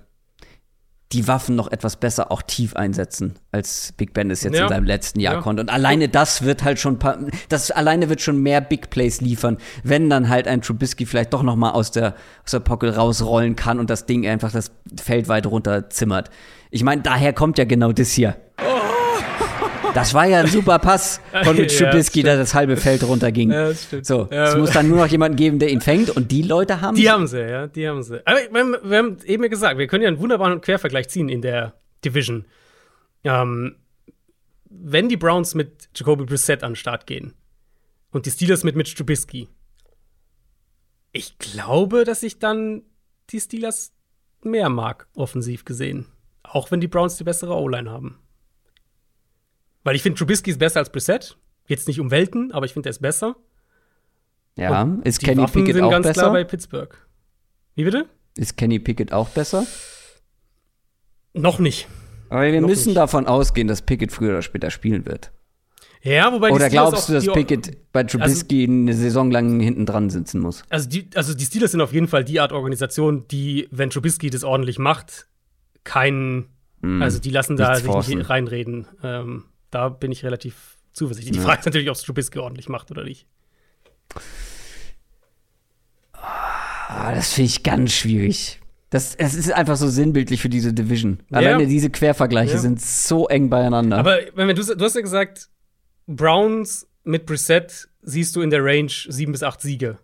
die Waffen noch etwas besser auch tief einsetzen, als Big Ben es jetzt ja. in seinem letzten Jahr ja. konnte. Und alleine das wird halt schon, das alleine wird schon mehr Big Plays liefern, wenn dann halt ein Trubisky vielleicht doch noch mal aus der, aus der Pocket rausrollen kann und das Ding einfach das Feld weit runter zimmert. Ich meine, daher kommt ja genau das hier. Das war ja ein super Pass von Mitch <laughs> Trubisky, ja, da das halbe Feld runterging. Ja, das stimmt. So, ja. es muss dann nur noch jemanden geben, der ihn fängt und die Leute haben Die haben sie, ja, die haben sie. Aber wir, wir haben eben gesagt, wir können ja einen wunderbaren Quervergleich ziehen in der Division. Ähm, wenn die Browns mit Jacoby Brissett an den Start gehen und die Steelers mit Mitch Trubisky, ich glaube, dass ich dann die Steelers mehr mag, offensiv gesehen. Auch wenn die Browns die bessere O-Line haben. Weil ich finde, Trubisky ist besser als Brissett. Jetzt nicht um Welten, aber ich finde, er ist besser. Ja, Und ist Kenny Waffen Pickett auch ganz besser? klar bei Pittsburgh. Wie bitte? Ist Kenny Pickett auch besser? Noch nicht. Aber wir Noch müssen nicht. davon ausgehen, dass Pickett früher oder später spielen wird. Ja, wobei Oder glaubst du, dass Pickett bei Trubisky also, eine Saison lang hinten dran sitzen muss? Also die, also die Steelers sind auf jeden Fall die Art Organisation, die, wenn Trubisky das ordentlich macht, keinen, mm, also die lassen da sich forcen. nicht reinreden. Ähm, da bin ich relativ zuversichtlich. Die Frage ist natürlich, ob es Trubisky ordentlich macht oder nicht. Ah, das finde ich ganz schwierig. Das, das ist einfach so sinnbildlich für diese Division. Alleine ja. diese Quervergleiche ja. sind so eng beieinander. Aber wenn du, du hast ja gesagt, Browns mit Brissett siehst du in der Range sieben bis acht Siege.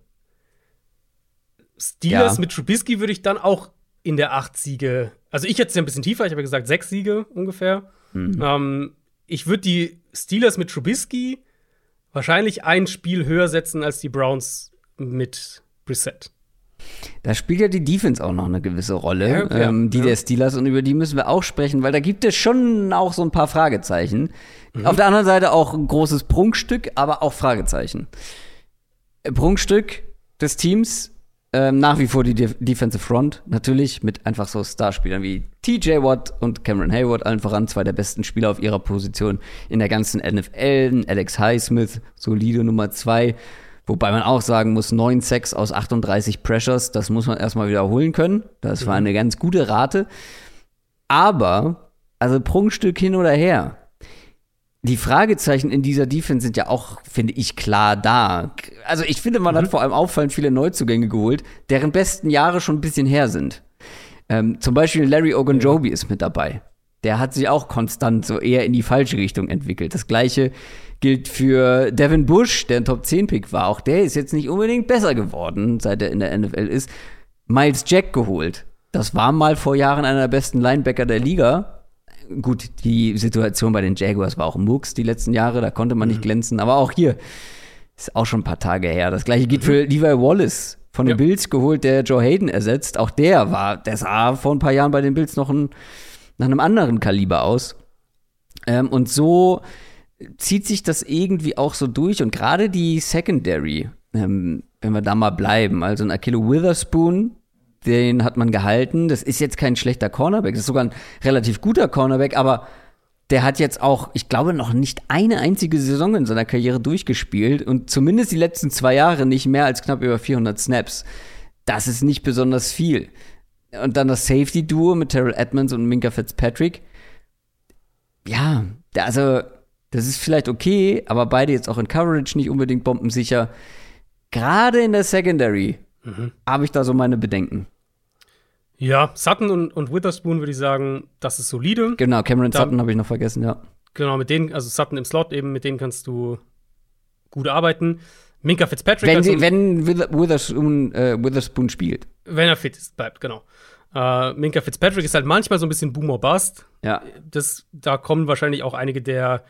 Steelers ja. mit Trubisky würde ich dann auch in der acht Siege. Also ich hätte es ja ein bisschen tiefer, ich habe ja gesagt sechs Siege ungefähr. Mhm. Ähm, ich würde die Steelers mit Trubisky wahrscheinlich ein Spiel höher setzen als die Browns mit Brissett. Da spielt ja die Defense auch noch eine gewisse Rolle, Ja, ähm, die ja. der Steelers, und über die müssen wir auch sprechen, weil da gibt es schon auch so ein paar Fragezeichen. Mhm. Auf der anderen Seite auch ein großes Prunkstück, aber auch Fragezeichen. Prunkstück des Teams, ähm, nach wie vor die Def Defensive Front, natürlich mit einfach so Starspielern wie TJ Watt und Cameron Hayward, allen voran zwei der besten Spieler auf ihrer Position in der ganzen NFL. Alex Highsmith, solide Nummer zwei. Wobei man auch sagen muss, 9 Sacks aus 38 Pressures, das muss man erstmal wiederholen können. Das war eine ganz gute Rate. Aber, also Prunkstück hin oder her. Die Fragezeichen in dieser Defense sind ja auch, finde ich, klar da. Also ich finde, man hat vor allem auffallend viele Neuzugänge geholt, deren besten Jahre schon ein bisschen her sind. Ähm, zum Beispiel Larry Ogunjobi ist mit dabei. Der hat sich auch konstant so eher in die falsche Richtung entwickelt. Das gleiche gilt für Devin Bush, der ein Top-10-Pick war. Auch der ist jetzt nicht unbedingt besser geworden, seit er in der NFL ist. Miles Jack geholt. Das war mal vor Jahren einer der besten Linebacker der Liga. Gut, die Situation bei den Jaguars war auch Mucks die letzten Jahre, da konnte man nicht glänzen. Aber auch hier ist auch schon ein paar Tage her. Das gleiche gilt für Levi Wallace von den Ja. Bills geholt, der Joe Hayden ersetzt. Auch der war, der sah vor ein paar Jahren bei den Bills noch ein, nach einem anderen Kaliber aus. Ähm, und so zieht sich das irgendwie auch so durch. Und gerade die Secondary, ähm, wenn wir da mal bleiben, also ein Akilo Witherspoon, den hat man gehalten. Das ist jetzt kein schlechter Cornerback, das ist sogar ein relativ guter Cornerback, aber der hat jetzt auch, ich glaube, noch nicht eine einzige Saison in seiner Karriere durchgespielt und zumindest die letzten zwei Jahre nicht mehr als knapp über 400 Snaps. Das ist nicht besonders viel. Und dann das Safety-Duo mit Terrell Edmonds und Minka Fitzpatrick. Ja, also, das ist vielleicht okay, aber beide jetzt auch in Coverage nicht unbedingt bombensicher. Gerade in der Secondary habe ich da so meine Bedenken. Ja, Sutton und, und Witherspoon würde ich sagen, das ist solide. Genau, Cameron Da- Sutton habe ich noch vergessen, ja. Genau, mit denen, also Sutton im Slot eben, mit denen kannst du gut arbeiten. Minka Fitzpatrick, Wenn, sie, wenn Wither- Witherspoon, äh, Witherspoon spielt. wenn er fit ist, bleibt, genau. Äh, Minka Fitzpatrick ist halt manchmal so ein bisschen Boomer Bust. Ja. Das, da kommen wahrscheinlich auch einige der,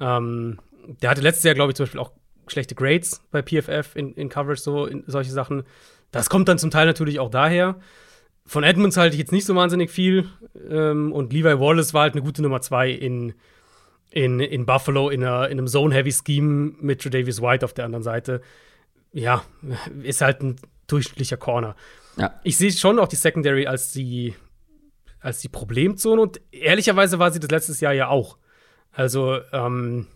ähm, der hatte letztes Jahr, glaube ich, zum Beispiel auch schlechte Grades bei PFF in, in Coverage, so in solche Sachen. Das kommt dann zum Teil natürlich auch daher. Von Edmonds halte ich jetzt nicht so wahnsinnig viel. Ähm, und Levi Wallace war halt eine gute Nummer zwei in, in, in Buffalo in, einer, in einem Zone-Heavy-Scheme mit Tredavious White auf der anderen Seite. Ja, ist halt ein durchschnittlicher Corner. Ja. Ich sehe schon auch die Secondary als die, als die Problemzone und ehrlicherweise war sie das letztes Jahr ja auch. Also, ähm,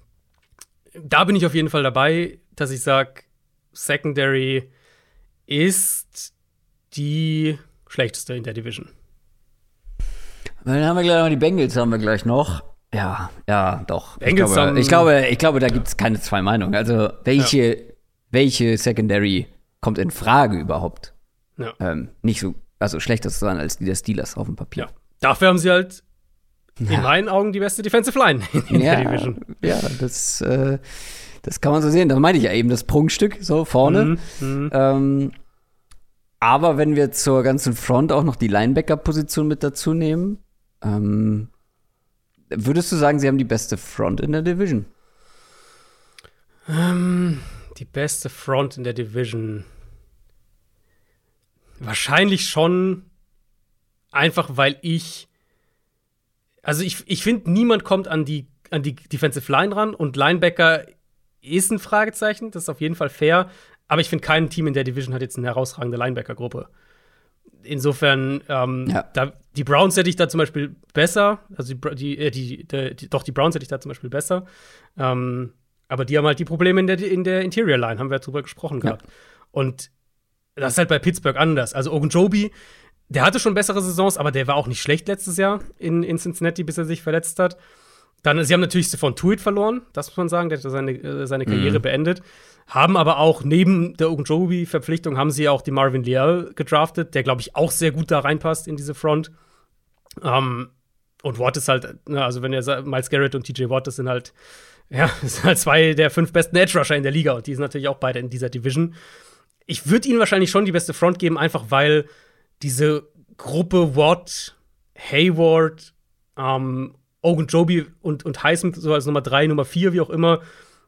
da bin ich auf jeden Fall dabei, dass ich sage, Secondary ist die schlechteste in der Division. Dann haben wir gleich noch die Bengals, haben wir gleich noch. Ja, ja, doch. Bengals ich, glaube, haben- ich, glaube, ich glaube, da gibt es keine zwei Meinungen. Also, welche, welche Secondary kommt in Frage überhaupt? Ja. Ähm, nicht so, also schlechter zu sein als die der Steelers auf dem Papier. ja. Dafür haben sie halt in meinen Augen die beste Defensive Line <laughs> in Ja, der Division. ja das, äh, das kann man so sehen. Das meine ich ja eben, das Prunkstück so vorne. Mhm, mhm. Ähm, aber wenn wir zur ganzen Front auch noch die Linebacker-Position mit dazu nehmen, ähm, würdest du sagen, sie haben die beste Front in der Division? Ähm, die beste Front in der Division. Wahrscheinlich schon einfach, weil ich. Also ich, ich finde, niemand kommt an die, an die Defensive Line ran und Linebacker ist ein Fragezeichen, das ist auf jeden Fall fair. Aber ich finde, kein Team in der Division hat jetzt eine herausragende Linebacker-Gruppe. Insofern, ähm, Ja. da, die Browns hätte ich da zum Beispiel besser. Also die, äh, die, die, die, doch, die Browns hätte ich da zum Beispiel besser. Ähm, aber die haben halt die Probleme in der, in der Interior Line, haben wir ja drüber gesprochen Ja. gehabt. Und das ist halt bei Pittsburgh anders. Also Ogunjobi, der hatte schon bessere Saisons, aber der war auch nicht schlecht letztes Jahr in, in Cincinnati, bis er sich verletzt hat. Dann, sie haben natürlich Stephon Tuitt verloren, das muss man sagen, der hat seine, äh, seine Karriere beendet. Haben aber auch neben der Ogunjobi-Verpflichtung haben sie auch die Marvin Leal gedraftet, der, glaube ich, auch sehr gut da reinpasst in diese Front. Ähm, und Watt ist halt, ne, also wenn ihr Miles Garrett und TJ Watt, das sind halt, <laughs> ja, das sind halt zwei der fünf besten Edge Rusher in der Liga und die sind natürlich auch beide in dieser Division. Ich würde ihnen wahrscheinlich schon die beste Front geben, einfach weil diese Gruppe Watt, Hayward, ähm, Ogunjobi und, und Highsmith so als Nummer drei, Nummer vier, wie auch immer.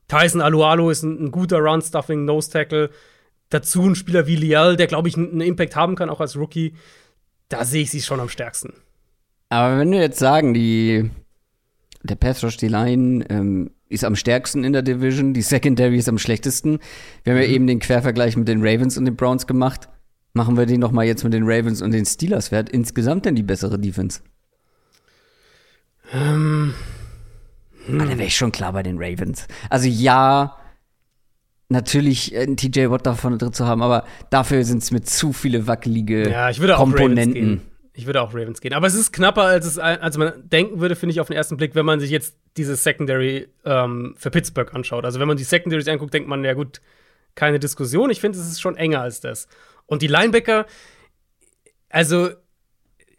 Tyson Alualo ist ein, ein guter Run-Stuffing, Nose-Tackle. dazu ein Spieler wie Lial, der, glaube ich, einen Impact haben kann, auch als Rookie. Da sehe ich sie schon am stärksten. Aber wenn wir jetzt sagen, die, der Pass Rush, die Line ähm, ist am stärksten in der Division, die Secondary ist am schlechtesten. Wir haben ja mhm. eben den Quervergleich mit den Ravens und den Browns gemacht. Machen wir den noch mal jetzt mit den Ravens und den Steelers. Wer hat insgesamt denn die bessere Defense? Ähm. Hm. Ah, da wäre ich schon klar bei den Ravens. Also ja, natürlich einen TJ Watt davon drin zu haben, aber dafür sind es mit zu viele wackelige ja, ich würde Komponenten. Auch ich würde auch Ravens gehen. Aber es ist knapper, als, es, als man denken würde, finde ich, auf den ersten Blick, wenn man sich jetzt diese Secondary ähm, für Pittsburgh anschaut. Also, wenn man die Secondaries anguckt, denkt man, ja gut, keine Diskussion. Ich finde, es ist schon enger als das. Und die Linebacker, also,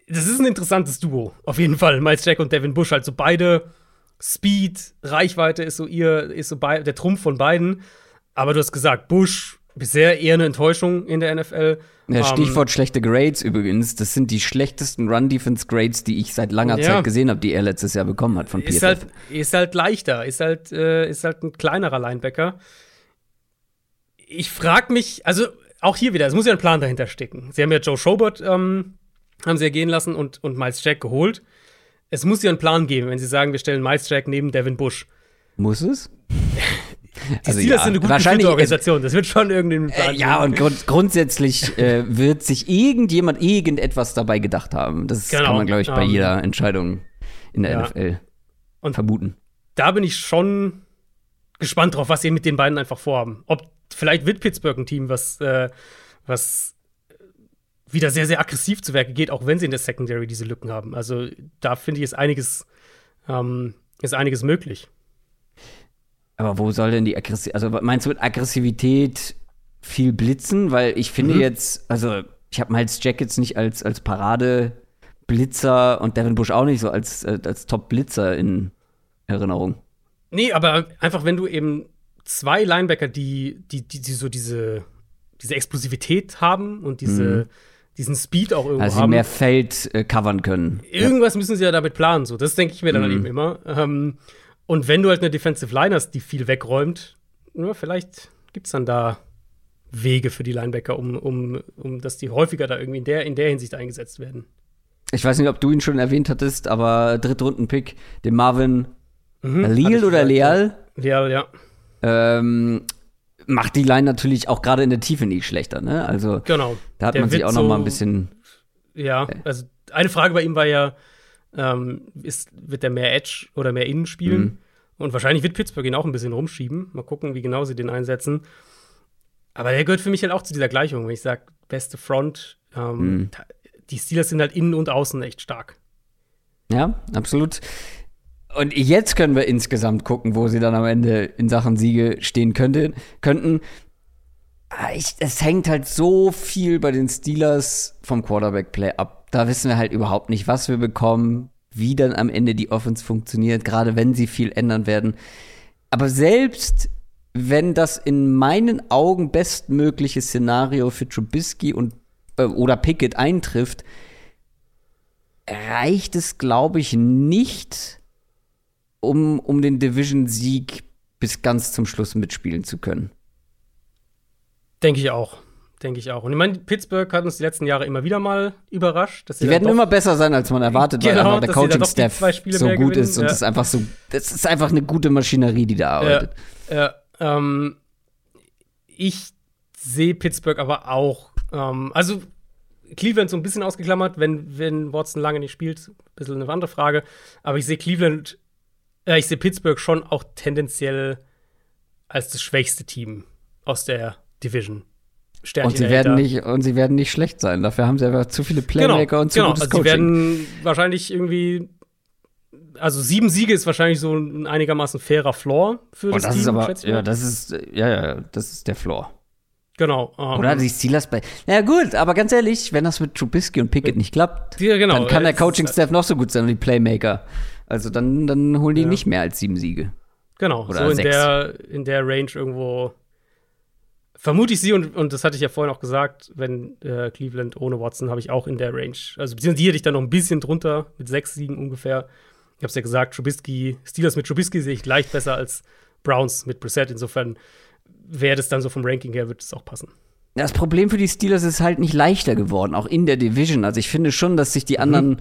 das ist ein interessantes Duo, auf jeden Fall. Miles Jack und Devin Bush, also beide Speed, Reichweite ist so ihr, ist so der Trumpf von beiden. Aber du hast gesagt, Bush bisher eher eine Enttäuschung in der NFL. Ja, ähm, Stichwort um, schlechte Grades übrigens. Das sind die schlechtesten Run-Defense-Grades, die ich seit langer ja. Zeit gesehen habe, die er letztes Jahr bekommen hat von PFF. Ist halt, ist halt leichter, ist halt, äh, ist halt ein kleinerer Linebacker. Ich frage mich, also auch hier wieder, es muss ja ein Plan dahinter stecken. Sie haben ja Joe Schobert, ähm, haben sie ja gehen lassen und, und Miles Jack geholt. Es muss ja einen Plan geben, wenn sie sagen, wir stellen Miles Jack neben Devin Bush. Muss es? <laughs> Die also Steelers ja, sind eine gute wahrscheinlich, Organisation. Das wird schon irgendwie Plan äh, Ja, und grund grundsätzlich äh, wird sich irgendjemand irgendetwas dabei gedacht haben. Das genau. kann man, glaube ich, bei um, ähm, jeder Entscheidung in der ja. NFL und vermuten. Da bin ich schon gespannt drauf, was sie mit den beiden einfach vorhaben. Ob vielleicht wird Pittsburgh ein Team, was, äh, was wieder sehr, sehr aggressiv zu Werke geht, auch wenn sie in der Secondary diese Lücken haben. Also da finde ich, ist einiges, ähm, ist einiges möglich. Aber wo soll denn die Aggressivität, also meinst du mit Aggressivität viel blitzen? Weil ich finde mhm. jetzt, also ich habe Miles Jack jetzt nicht als, als Parade-Blitzer und Devin Bush auch nicht so als, als Top-Blitzer in Erinnerung. Nee, aber einfach, wenn du eben zwei Linebacker, die, die, die, die so diese, diese Explosivität haben und diese, mhm. Diesen Speed auch irgendwo also haben. mehr Feld äh, covern können. Irgendwas ja. müssen sie ja damit planen, so. Das denke ich mir dann mhm. eben immer. Ähm, und wenn du halt eine Defensive Line hast, die viel wegräumt, ja, vielleicht gibt es dann da Wege für die Linebacker, um, um, um dass die häufiger da irgendwie in der, in der Hinsicht eingesetzt werden. Ich weiß nicht, ob du ihn schon erwähnt hattest, aber Drittrunden-Pick, den Marvin mhm, Leal oder Leal? Leal, ja. Ähm, macht die Line natürlich auch gerade in der Tiefe nicht schlechter, ne? Also genau. da hat der man sich auch noch mal ein bisschen. Ja, äh, also eine Frage bei ihm war ja, ähm, ist, wird er mehr Edge oder mehr Innen spielen. Mhm. Und wahrscheinlich wird Pittsburgh ihn auch ein bisschen rumschieben. Mal gucken, wie genau sie den einsetzen. Aber der gehört für mich halt auch zu dieser Gleichung, wenn ich sage, beste Front. Ähm, mhm. Die Steelers sind halt innen und außen echt stark. Ja, absolut. Und jetzt können wir insgesamt gucken, wo sie dann am Ende in Sachen Siege stehen könnte, könnten. Ah, ich, es hängt halt so viel bei den Steelers vom Quarterback-Play ab da wissen wir halt überhaupt nicht, was wir bekommen, wie dann am Ende die Offense funktioniert, gerade wenn sie viel ändern werden. Aber selbst wenn das in meinen Augen bestmögliche Szenario für Trubisky und äh, oder Pickett eintrifft, reicht es, glaube ich, nicht, um, um den Division-Sieg bis ganz zum Schluss mitspielen zu können. Denke ich auch. Denke ich auch. Und ich meine, Pittsburgh hat uns die letzten Jahre immer wieder mal überrascht. sie werden immer besser sein, als man erwartet, genau, weil einfach der Coaching-Staff so gut gewinnen. ist und ja. das ist einfach so, das ist einfach eine gute Maschinerie, die da arbeitet. Ja, ja ähm, ich sehe Pittsburgh aber auch, ähm, also Cleveland so ein bisschen ausgeklammert, wenn, wenn Watson lange nicht spielt, ein bisschen eine andere Frage. Aber ich sehe Cleveland, äh, ich sehe Pittsburgh schon auch tendenziell als das schwächste Team aus der Division. Sternchen und sie werden nicht und sie werden nicht schlecht sein. Dafür haben sie einfach zu viele Playmaker genau, und zu genau. gutes also Coaching. Sie werden wahrscheinlich irgendwie also sieben Siege ist wahrscheinlich so ein einigermaßen fairer Floor für das, oh, das Team. Ist aber, ja, das ist ja, ja, das ist der Floor. Genau. Um, Oder die Steelers bei. Ja gut, aber ganz ehrlich, wenn das mit Trubisky und Pickett nicht klappt, ja, genau, dann kann der Coaching-Staff noch so gut sein und die Playmaker. Also dann, dann holen die ja. nicht mehr als sieben Siege. Genau, Oder so in der, in der Range irgendwo vermute ich sie, und, und das hatte ich ja vorhin auch gesagt, wenn äh, Cleveland ohne Watson habe ich auch in der Range. Also beziehungsweise die hätte ich dann noch ein bisschen drunter, mit sechs Siegen ungefähr. Ich habe es ja gesagt, Trubisky, Steelers mit Trubisky sehe ich leicht besser als Browns mit Brissett. Insofern wäre das dann so vom Ranking her, wird es auch passen. Das Problem für die Steelers ist halt nicht leichter geworden, auch in der Division. Also ich finde schon, dass sich die anderen mhm.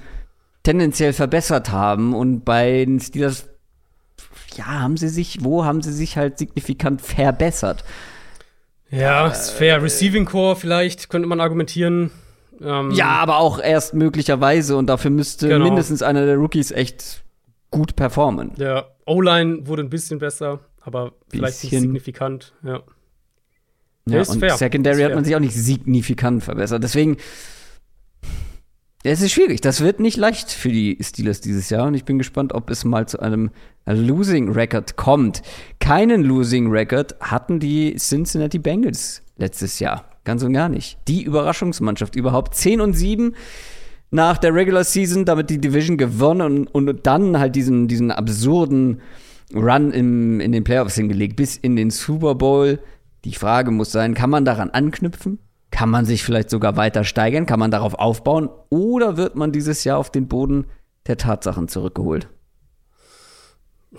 Tendenziell verbessert haben und bei den Steelers, ja, haben sie sich, wo haben sie sich halt signifikant verbessert? Ja, ist fair. Receiving Core vielleicht, könnte man argumentieren. Ähm, ja, aber auch erst möglicherweise und dafür müsste genau. mindestens einer der Rookies echt gut performen. Der O-Line wurde ein bisschen besser, aber vielleicht nicht signifikant, ja. Ja, und fair. Secondary hat man sich auch nicht signifikant verbessert. Deswegen, es ist schwierig. Das wird nicht leicht für die Steelers dieses Jahr. Und ich bin gespannt, ob es mal zu einem Losing Record kommt. Keinen Losing Record hatten die Cincinnati Bengals letztes Jahr. Ganz und gar nicht. Die Überraschungsmannschaft überhaupt. 10 und 7 nach der Regular Season, damit die Division gewonnen und, und dann halt diesen, diesen absurden Run im, in den Playoffs hingelegt, bis in den Super Bowl. Die Frage muss sein, kann man daran anknüpfen? Kann man sich vielleicht sogar weiter steigern? Kann man darauf aufbauen? Oder wird man dieses Jahr auf den Boden der Tatsachen zurückgeholt? <laughs>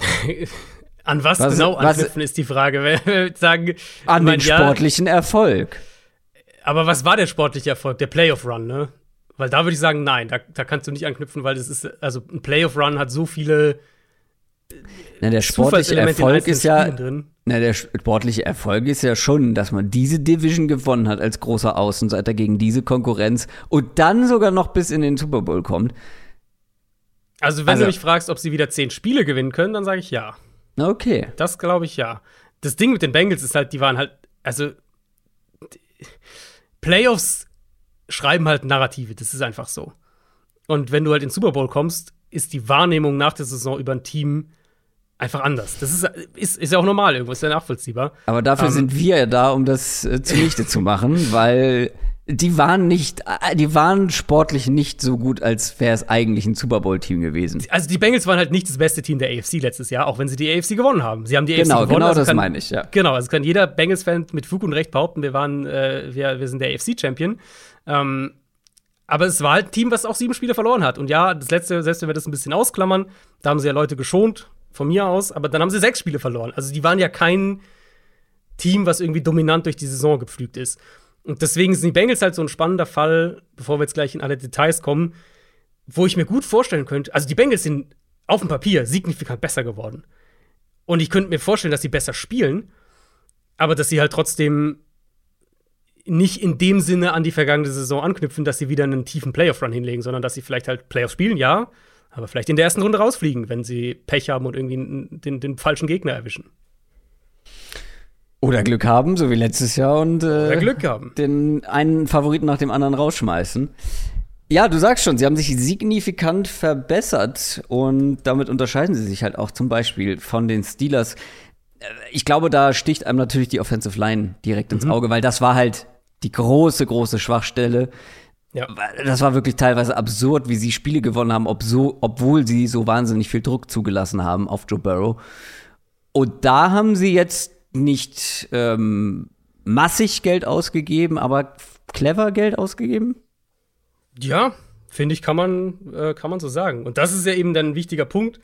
An was, was genau anknüpfen ist die Frage. <laughs> sagen, an den sportlichen ja, Erfolg. Aber was war der sportliche Erfolg? Der Playoff-Run, ne? Weil da würde ich sagen, nein, da, da kannst du nicht anknüpfen, weil das ist, also ein Playoff-Run hat so viele na, der sportliche Erfolg ist ja. Na, der sportliche Erfolg ist ja schon, dass man diese Division gewonnen hat als großer Außenseiter gegen diese Konkurrenz und dann sogar noch bis in den Super Bowl kommt. Also, wenn also, du mich fragst, ob sie wieder zehn Spiele gewinnen können, dann sage ich ja. Okay. Das glaube ich ja. Das Ding mit den Bengals ist halt, die waren halt, also Playoffs schreiben halt Narrative, das ist einfach so. Und wenn du halt in den Super Bowl kommst, ist die Wahrnehmung nach der Saison über ein Team einfach anders. Das ist, ist, ist ja auch normal irgendwo, ist ja nachvollziehbar. Aber dafür ähm, sind wir ja da, um das äh, zunichte zu machen, <laughs> weil die waren nicht, äh, die waren sportlich nicht so gut, als wäre es eigentlich ein Super Bowl-Team gewesen. Also die Bengals waren halt nicht das beste Team der AFC letztes Jahr, auch wenn sie die AFC gewonnen haben. Sie haben die genau, AFC gewonnen. Genau, also das kann, meine ich, ja. Genau, also kann jeder Bengals-Fan mit Fug und Recht behaupten, wir waren, äh, wir, wir sind der AFC-Champion. Ähm, aber es war halt ein Team, was auch sieben Spiele verloren hat. Und ja, das letzte, selbst wenn wir das ein bisschen ausklammern, da haben sie ja Leute geschont, von mir aus, aber dann haben sie sechs Spiele verloren. Also die waren ja kein Team, was irgendwie dominant durch die Saison gepflügt ist. Und deswegen sind die Bengals halt so ein spannender Fall, bevor wir jetzt gleich in alle Details kommen, wo ich mir gut vorstellen könnte, also die Bengals sind auf dem Papier signifikant besser geworden. Und ich könnte mir vorstellen, dass sie besser spielen, aber dass sie halt trotzdem nicht in dem Sinne an die vergangene Saison anknüpfen, dass sie wieder einen tiefen Playoff-Run hinlegen, sondern dass sie vielleicht halt Playoffs spielen, ja, aber vielleicht in der ersten Runde rausfliegen, wenn sie Pech haben und irgendwie den, den falschen Gegner erwischen. Oder Glück haben, so wie letztes Jahr, und äh, Glück haben. den einen Favoriten nach dem anderen rausschmeißen. Ja, du sagst schon, sie haben sich signifikant verbessert und damit unterscheiden sie sich halt auch zum Beispiel von den Steelers. Äh, ich glaube, da sticht einem natürlich die Offensive Line direkt ins mhm. Auge, weil das war halt die große, große Schwachstelle ja. Das war wirklich teilweise absurd, wie sie Spiele gewonnen haben, ob so, obwohl sie so wahnsinnig viel Druck zugelassen haben auf Joe Burrow. Und da haben sie jetzt nicht ähm, massig Geld ausgegeben, aber clever Geld ausgegeben? Ja, finde ich, kann man, äh, kann man so sagen. Und das ist ja eben dann ein wichtiger Punkt,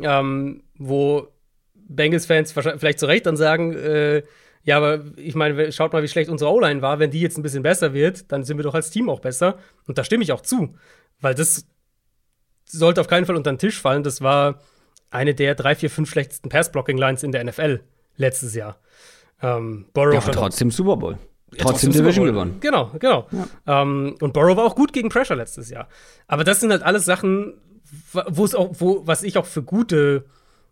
ähm, wo Bengals-Fans vielleicht zu Recht dann sagen, äh, ja, aber ich meine, schaut mal, wie schlecht unsere O-Line war. Wenn die jetzt ein bisschen besser wird, dann sind wir doch als Team auch besser. Und da stimme ich auch zu. Weil das sollte auf keinen Fall unter den Tisch fallen. Das war eine der drei, vier, fünf schlechtesten Pass-Blocking-Lines in der NFL letztes Jahr. Ähm, Burrow ja, trotzdem Super Bowl. Ja, trotzdem, Division gewonnen. Genau, genau. Ja. Ähm, und Burrow war auch gut gegen Pressure letztes Jahr. Aber das sind halt alles Sachen, wo es auch, wo, was ich auch für gute,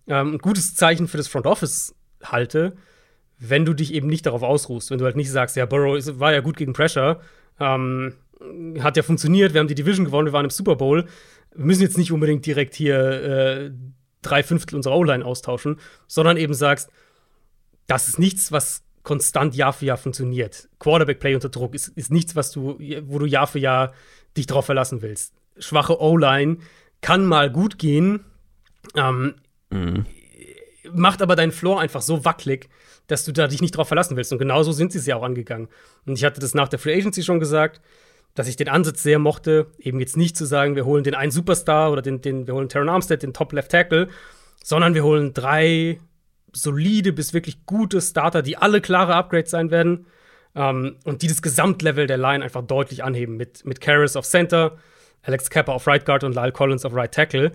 ähm, ein gutes Zeichen für das Front Office halte, wenn du dich eben nicht darauf ausruhst, wenn du halt nicht sagst, ja, Burrow ist, war ja gut gegen Pressure, ähm, hat ja funktioniert, wir haben die Division gewonnen, wir waren im Super Bowl, wir müssen jetzt nicht unbedingt direkt hier äh, drei Fünftel unserer O-Line austauschen, sondern eben sagst, das ist nichts, was konstant Jahr für Jahr funktioniert. Quarterback-Play unter Druck ist, ist nichts, was du, wo du Jahr für Jahr dich drauf verlassen willst. Schwache O-Line kann mal gut gehen, ähm, mhm. macht aber deinen Floor einfach so wackelig, dass du da dich nicht drauf verlassen willst. Und genauso sind sie es ja auch angegangen. Und ich hatte das nach der Free Agency schon gesagt, dass ich den Ansatz sehr mochte, eben jetzt nicht zu sagen, wir holen den einen Superstar oder den, den wir holen Terran Armstead, den Top Left Tackle, sondern wir holen drei solide bis wirklich gute Starter, die alle klare Upgrades sein werden. ähm, und die das Gesamtlevel der Line einfach deutlich anheben. Mit, mit Karras auf Center, Alex Kappa auf Right Guard und Lyle Collins auf Right Tackle.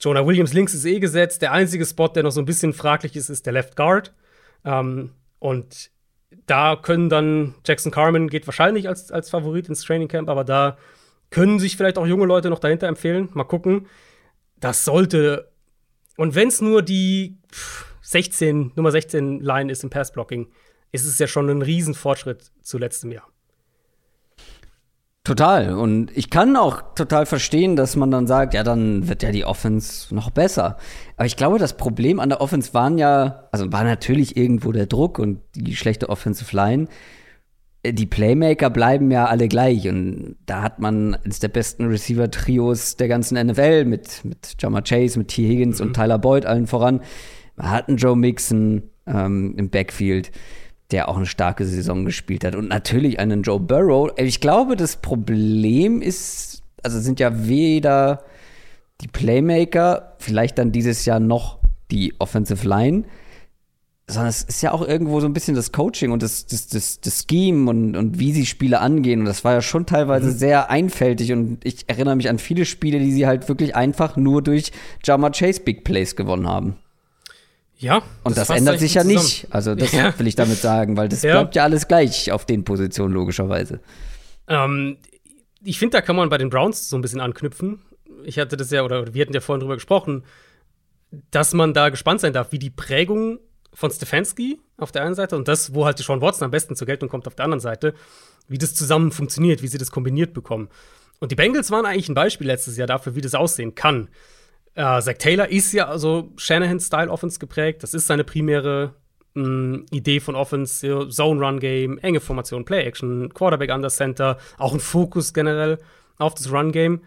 Jonah Williams links ist eh gesetzt. Der einzige Spot, der noch so ein bisschen fraglich ist, ist der Left Guard. Ähm, und da können dann Jackson Carmen geht wahrscheinlich als, als Favorit ins Training Camp, aber da können sich vielleicht auch junge Leute noch dahinter empfehlen. Mal gucken. Das sollte. Und wenn es nur die 16, Nummer 16 Line ist im Passblocking, ist es ja schon ein Riesenfortschritt zu letztem Jahr. Total. Und ich kann auch total verstehen, dass man dann sagt, ja, dann wird ja die Offense noch besser. Aber ich glaube, das Problem an der Offense waren ja, also war natürlich irgendwo der Druck und die schlechte Offensive Line. Die Playmaker bleiben ja alle gleich. Und da hat man eines der besten Receiver-Trios der ganzen NFL mit, mit Jama Chase, mit T. Higgins mhm. und Tyler Boyd allen voran. Man hat einen Joe Mixon ähm, im Backfield der auch eine starke Saison gespielt hat. Und natürlich einen Joe Burrow. Ich glaube, das Problem ist, also sind ja weder die Playmaker, vielleicht dann dieses Jahr noch die Offensive Line, sondern es ist ja auch irgendwo so ein bisschen das Coaching und das, das, das, das Scheme und, und wie sie Spiele angehen. Und das war ja schon teilweise mhm. sehr einfältig. Und ich erinnere mich an viele Spiele, die sie halt wirklich einfach nur durch Jama Chase Big Plays gewonnen haben. Ja. Und das, das ändert sich ja zusammen. nicht. Also das ja. will ich damit sagen, weil das ja. bleibt ja alles gleich auf den Positionen logischerweise. Ähm, ich finde, da kann man bei den Browns so ein bisschen anknüpfen. Ich hatte das ja, oder wir hatten ja vorhin drüber gesprochen, dass man da gespannt sein darf, wie die Prägung von Stefanski auf der einen Seite und das, wo halt Sean Watson am besten zur Geltung kommt auf der anderen Seite, wie das zusammen funktioniert, wie sie das kombiniert bekommen. Und die Bengals waren eigentlich ein Beispiel letztes Jahr dafür, wie das aussehen kann. Äh, Zach Taylor ist ja also Shanahan-Style-Offense geprägt. Das ist seine primäre mh, mm, Idee von Offense, Zone-Run-Game, enge Formation, Play-Action, Quarterback under Center, auch ein Fokus generell auf das Run-Game.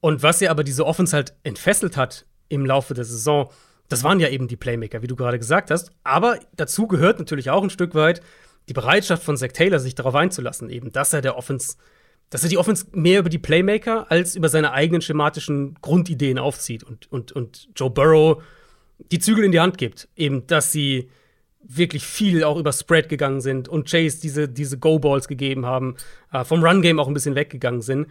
Und was ja aber diese Offense halt entfesselt hat im Laufe der Saison, das waren ja eben die Playmaker, wie du gerade gesagt hast. Aber dazu gehört natürlich auch ein Stück weit die Bereitschaft von Zach Taylor, sich darauf einzulassen, eben, dass er der Offense dass er die Offense mehr über die Playmaker als über seine eigenen schematischen Grundideen aufzieht und, und, und Joe Burrow die Zügel in die Hand gibt. Eben, dass sie wirklich viel auch über Spread gegangen sind und Chase diese, diese Go-Balls gegeben haben, äh, vom Run-Game auch ein bisschen weggegangen sind.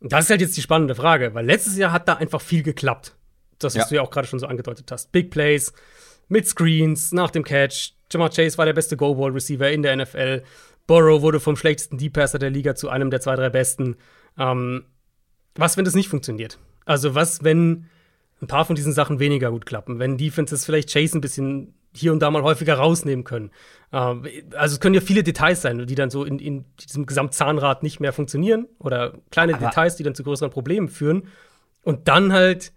Das ist halt jetzt die spannende Frage, weil letztes Jahr hat da einfach viel geklappt. Das, was ja. du ja auch gerade schon so angedeutet hast. Big Plays, mit Screens, nach dem Catch. Jamar Chase war der beste Go-Ball-Receiver in der NFL. Burrow wurde vom schlechtesten Deep-Passer der Liga zu einem der zwei, drei besten. Ähm, was, wenn das nicht funktioniert? Also, was, wenn ein paar von diesen Sachen weniger gut klappen? Wenn Defenses vielleicht Chase ein bisschen hier und da mal häufiger rausnehmen können. Ähm, also, es können ja viele Details sein, die dann so in, in diesem Gesamtzahnrad nicht mehr funktionieren oder kleine Aber Details, die dann zu größeren Problemen führen. Und dann halt,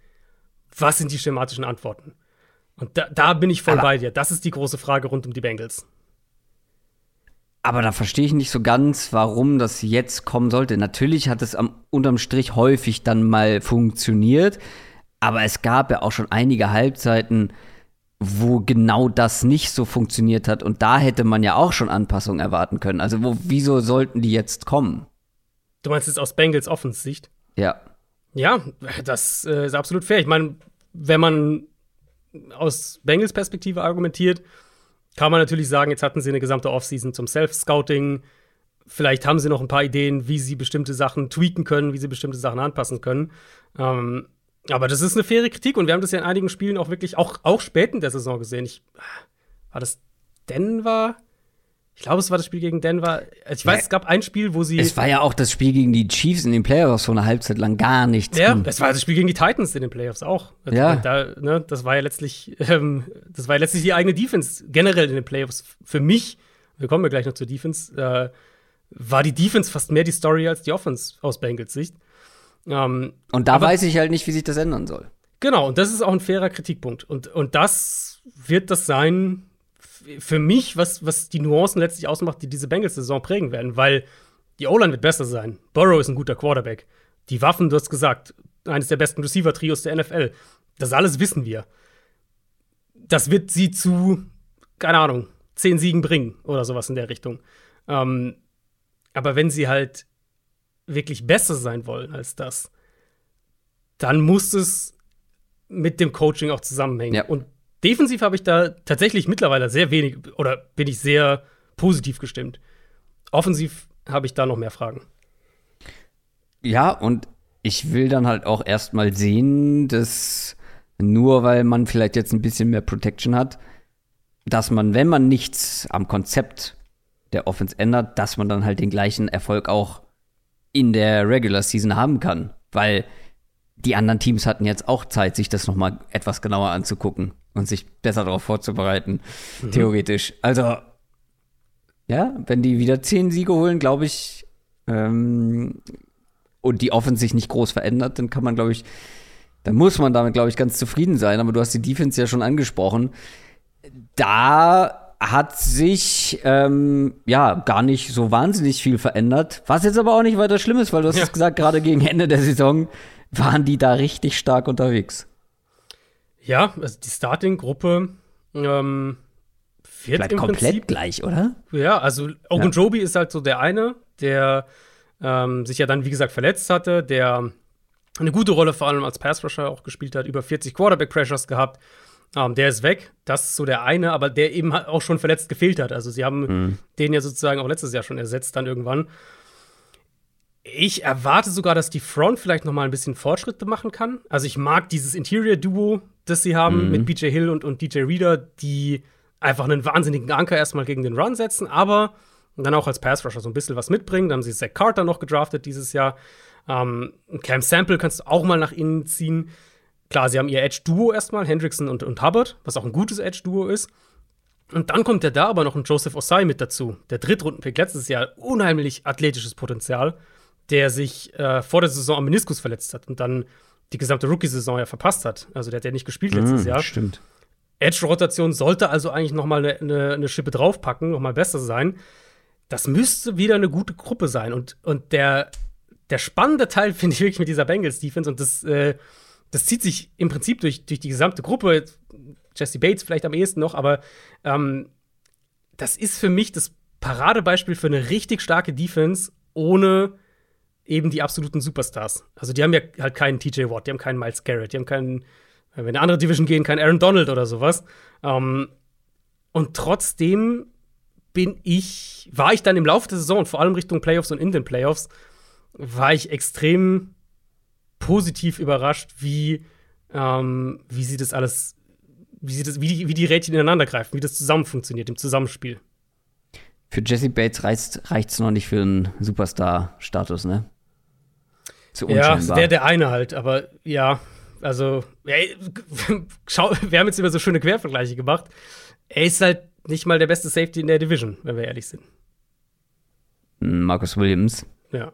was sind die schematischen Antworten? Und da, da bin ich voll Aber bei dir. Das ist die große Frage rund um die Bengals. Aber da verstehe ich nicht so ganz, warum das jetzt kommen sollte. Natürlich hat es am unterm Strich häufig dann mal funktioniert, aber es gab ja auch schon einige Halbzeiten, wo genau das nicht so funktioniert hat und da hätte man ja auch schon Anpassungen erwarten können. Also wo, wieso sollten die jetzt kommen? Du meinst jetzt aus Bengals Offensicht? Ja. Ja, das äh, ist absolut fair. Ich meine, wenn man aus Bengals Perspektive argumentiert, kann man natürlich sagen, jetzt hatten sie eine gesamte Offseason zum Self-Scouting. Vielleicht haben sie noch ein paar Ideen, wie sie bestimmte Sachen tweaken können, wie sie bestimmte Sachen anpassen können. Ähm, aber das ist eine faire Kritik und wir haben das ja in einigen Spielen auch wirklich, auch, auch spät in der Saison gesehen. Ich, war das Denver? Ich glaube, es war das Spiel gegen Denver. Ich weiß, ja, es gab ein Spiel, wo sie. Es war ja auch das Spiel gegen die Chiefs in den Playoffs vor einer Halbzeit lang gar nichts. Ja, es war das Spiel gegen die Titans in den Playoffs auch. Also ja. Da, ne, das war ja letztlich, ähm, das war ja letztlich die eigene Defense generell in den Playoffs. Für mich, wir kommen ja gleich noch zur Defense, äh, war die Defense fast mehr die Story als die Offense aus Bengals Sicht. Ähm, und da aber, weiß ich halt nicht, wie sich das ändern soll. Genau, und das ist auch ein fairer Kritikpunkt. Und, und das wird das sein, für mich, was, was die Nuancen letztlich ausmacht, die diese Bengals-Saison prägen werden, weil die O-Line wird besser sein. Burrow ist ein guter Quarterback. Die Waffen, du hast gesagt, eines der besten Receiver-Trios der NFL. Das alles wissen wir. Das wird sie zu, keine Ahnung, zehn Siegen bringen oder sowas in der Richtung. Ähm, aber wenn sie halt wirklich besser sein wollen als das, dann muss es mit dem Coaching auch zusammenhängen. Ja. Und Defensiv habe ich da tatsächlich mittlerweile sehr wenig oder bin ich sehr positiv gestimmt. offensiv habe ich da noch mehr Fragen. Ja, und ich will dann halt auch erstmal sehen, dass nur weil man vielleicht jetzt ein bisschen mehr Protection hat, dass man, wenn man nichts am Konzept der Offense ändert, dass man dann halt den gleichen Erfolg auch in der Regular Season haben kann. Weil die anderen Teams hatten jetzt auch Zeit, sich das nochmal etwas genauer anzugucken und sich besser darauf vorzubereiten, mhm. theoretisch. Also, ja, wenn die wieder zehn Siege holen, glaube ich, ähm, und die Offense sich nicht groß verändert, dann kann man, glaube ich, dann muss man damit, glaube ich, ganz zufrieden sein. Aber du hast die Defense ja schon angesprochen. Da hat sich ähm, ja gar nicht so wahnsinnig viel verändert. Was jetzt aber auch nicht weiter schlimm ist, weil du hast ja. es gesagt, gerade gegen Ende der Saison waren die da richtig stark unterwegs. Ja, also die Starting-Gruppe ähm, wird Bleibt komplett Prinzip, gleich, oder? Ja, also Ogunjobi ja. ist halt so der eine, der ähm, sich ja dann, wie gesagt, verletzt hatte, der eine gute Rolle vor allem als Pass-Rusher auch gespielt hat, über 40 Quarterback-Pressures gehabt. Ähm, der ist weg. Das ist so der eine, aber der eben auch schon verletzt gefehlt hat. Also sie haben mhm. den ja sozusagen auch letztes Jahr schon ersetzt dann irgendwann. Ich erwarte sogar, dass die Front vielleicht noch mal ein bisschen Fortschritte machen kann. Also ich mag dieses Interior-Duo, das sie haben mhm. mit BJ Hill und, und DJ Reader, die einfach einen wahnsinnigen Anker erstmal gegen den Run setzen, aber dann auch als Pass-Rusher so ein bisschen was mitbringen. Dann haben sie Zach Carter noch gedraftet dieses Jahr. Ähm, Cam Sample kannst du auch mal nach innen ziehen. Klar, sie haben ihr Edge-Duo erstmal, Hendrickson und, und Hubbard, was auch ein gutes Edge-Duo ist. Und dann kommt ja da aber noch ein Joseph Osai mit dazu. Der Drittrunden-Pick letztes Jahr, unheimlich athletisches Potenzial, der sich äh, vor der Saison am Meniskus verletzt hat und dann die gesamte Rookie-Saison ja verpasst hat. Also der hat ja nicht gespielt letztes mm, Jahr. Stimmt. Edge-Rotation sollte also eigentlich noch mal eine, eine, eine Schippe draufpacken, noch mal besser sein. Das müsste wieder eine gute Gruppe sein. Und, und der der spannende Teil <laughs> finde ich wirklich mit dieser Bengals-Defense und das, äh, das zieht sich im Prinzip durch, durch die gesamte Gruppe. Jesse Bates vielleicht am ehesten noch, aber ähm, das ist für mich das Paradebeispiel für eine richtig starke Defense ohne eben die absoluten Superstars. Also die haben ja halt keinen TJ Watt, die haben keinen Miles Garrett, die haben keinen, wenn wir in eine andere Division gehen, keinen Aaron Donald oder sowas. Ähm, und trotzdem bin ich, war ich dann im Laufe der Saison, vor allem Richtung Playoffs und in den Playoffs, war ich extrem positiv überrascht, wie, ähm, wie sie das alles, wie, sie das, wie, die, wie die Rädchen ineinander greifen, wie das zusammen funktioniert im Zusammenspiel. Für Jesse Bates reicht es noch nicht für einen Superstar-Status, ne? Zu ja, es wäre der eine halt, aber ja, also, ey, <laughs> schau, wir haben jetzt immer so schöne Quervergleiche gemacht. Er ist halt nicht mal der beste Safety in der Division, wenn wir ehrlich sind. Marcus Williams. Ja.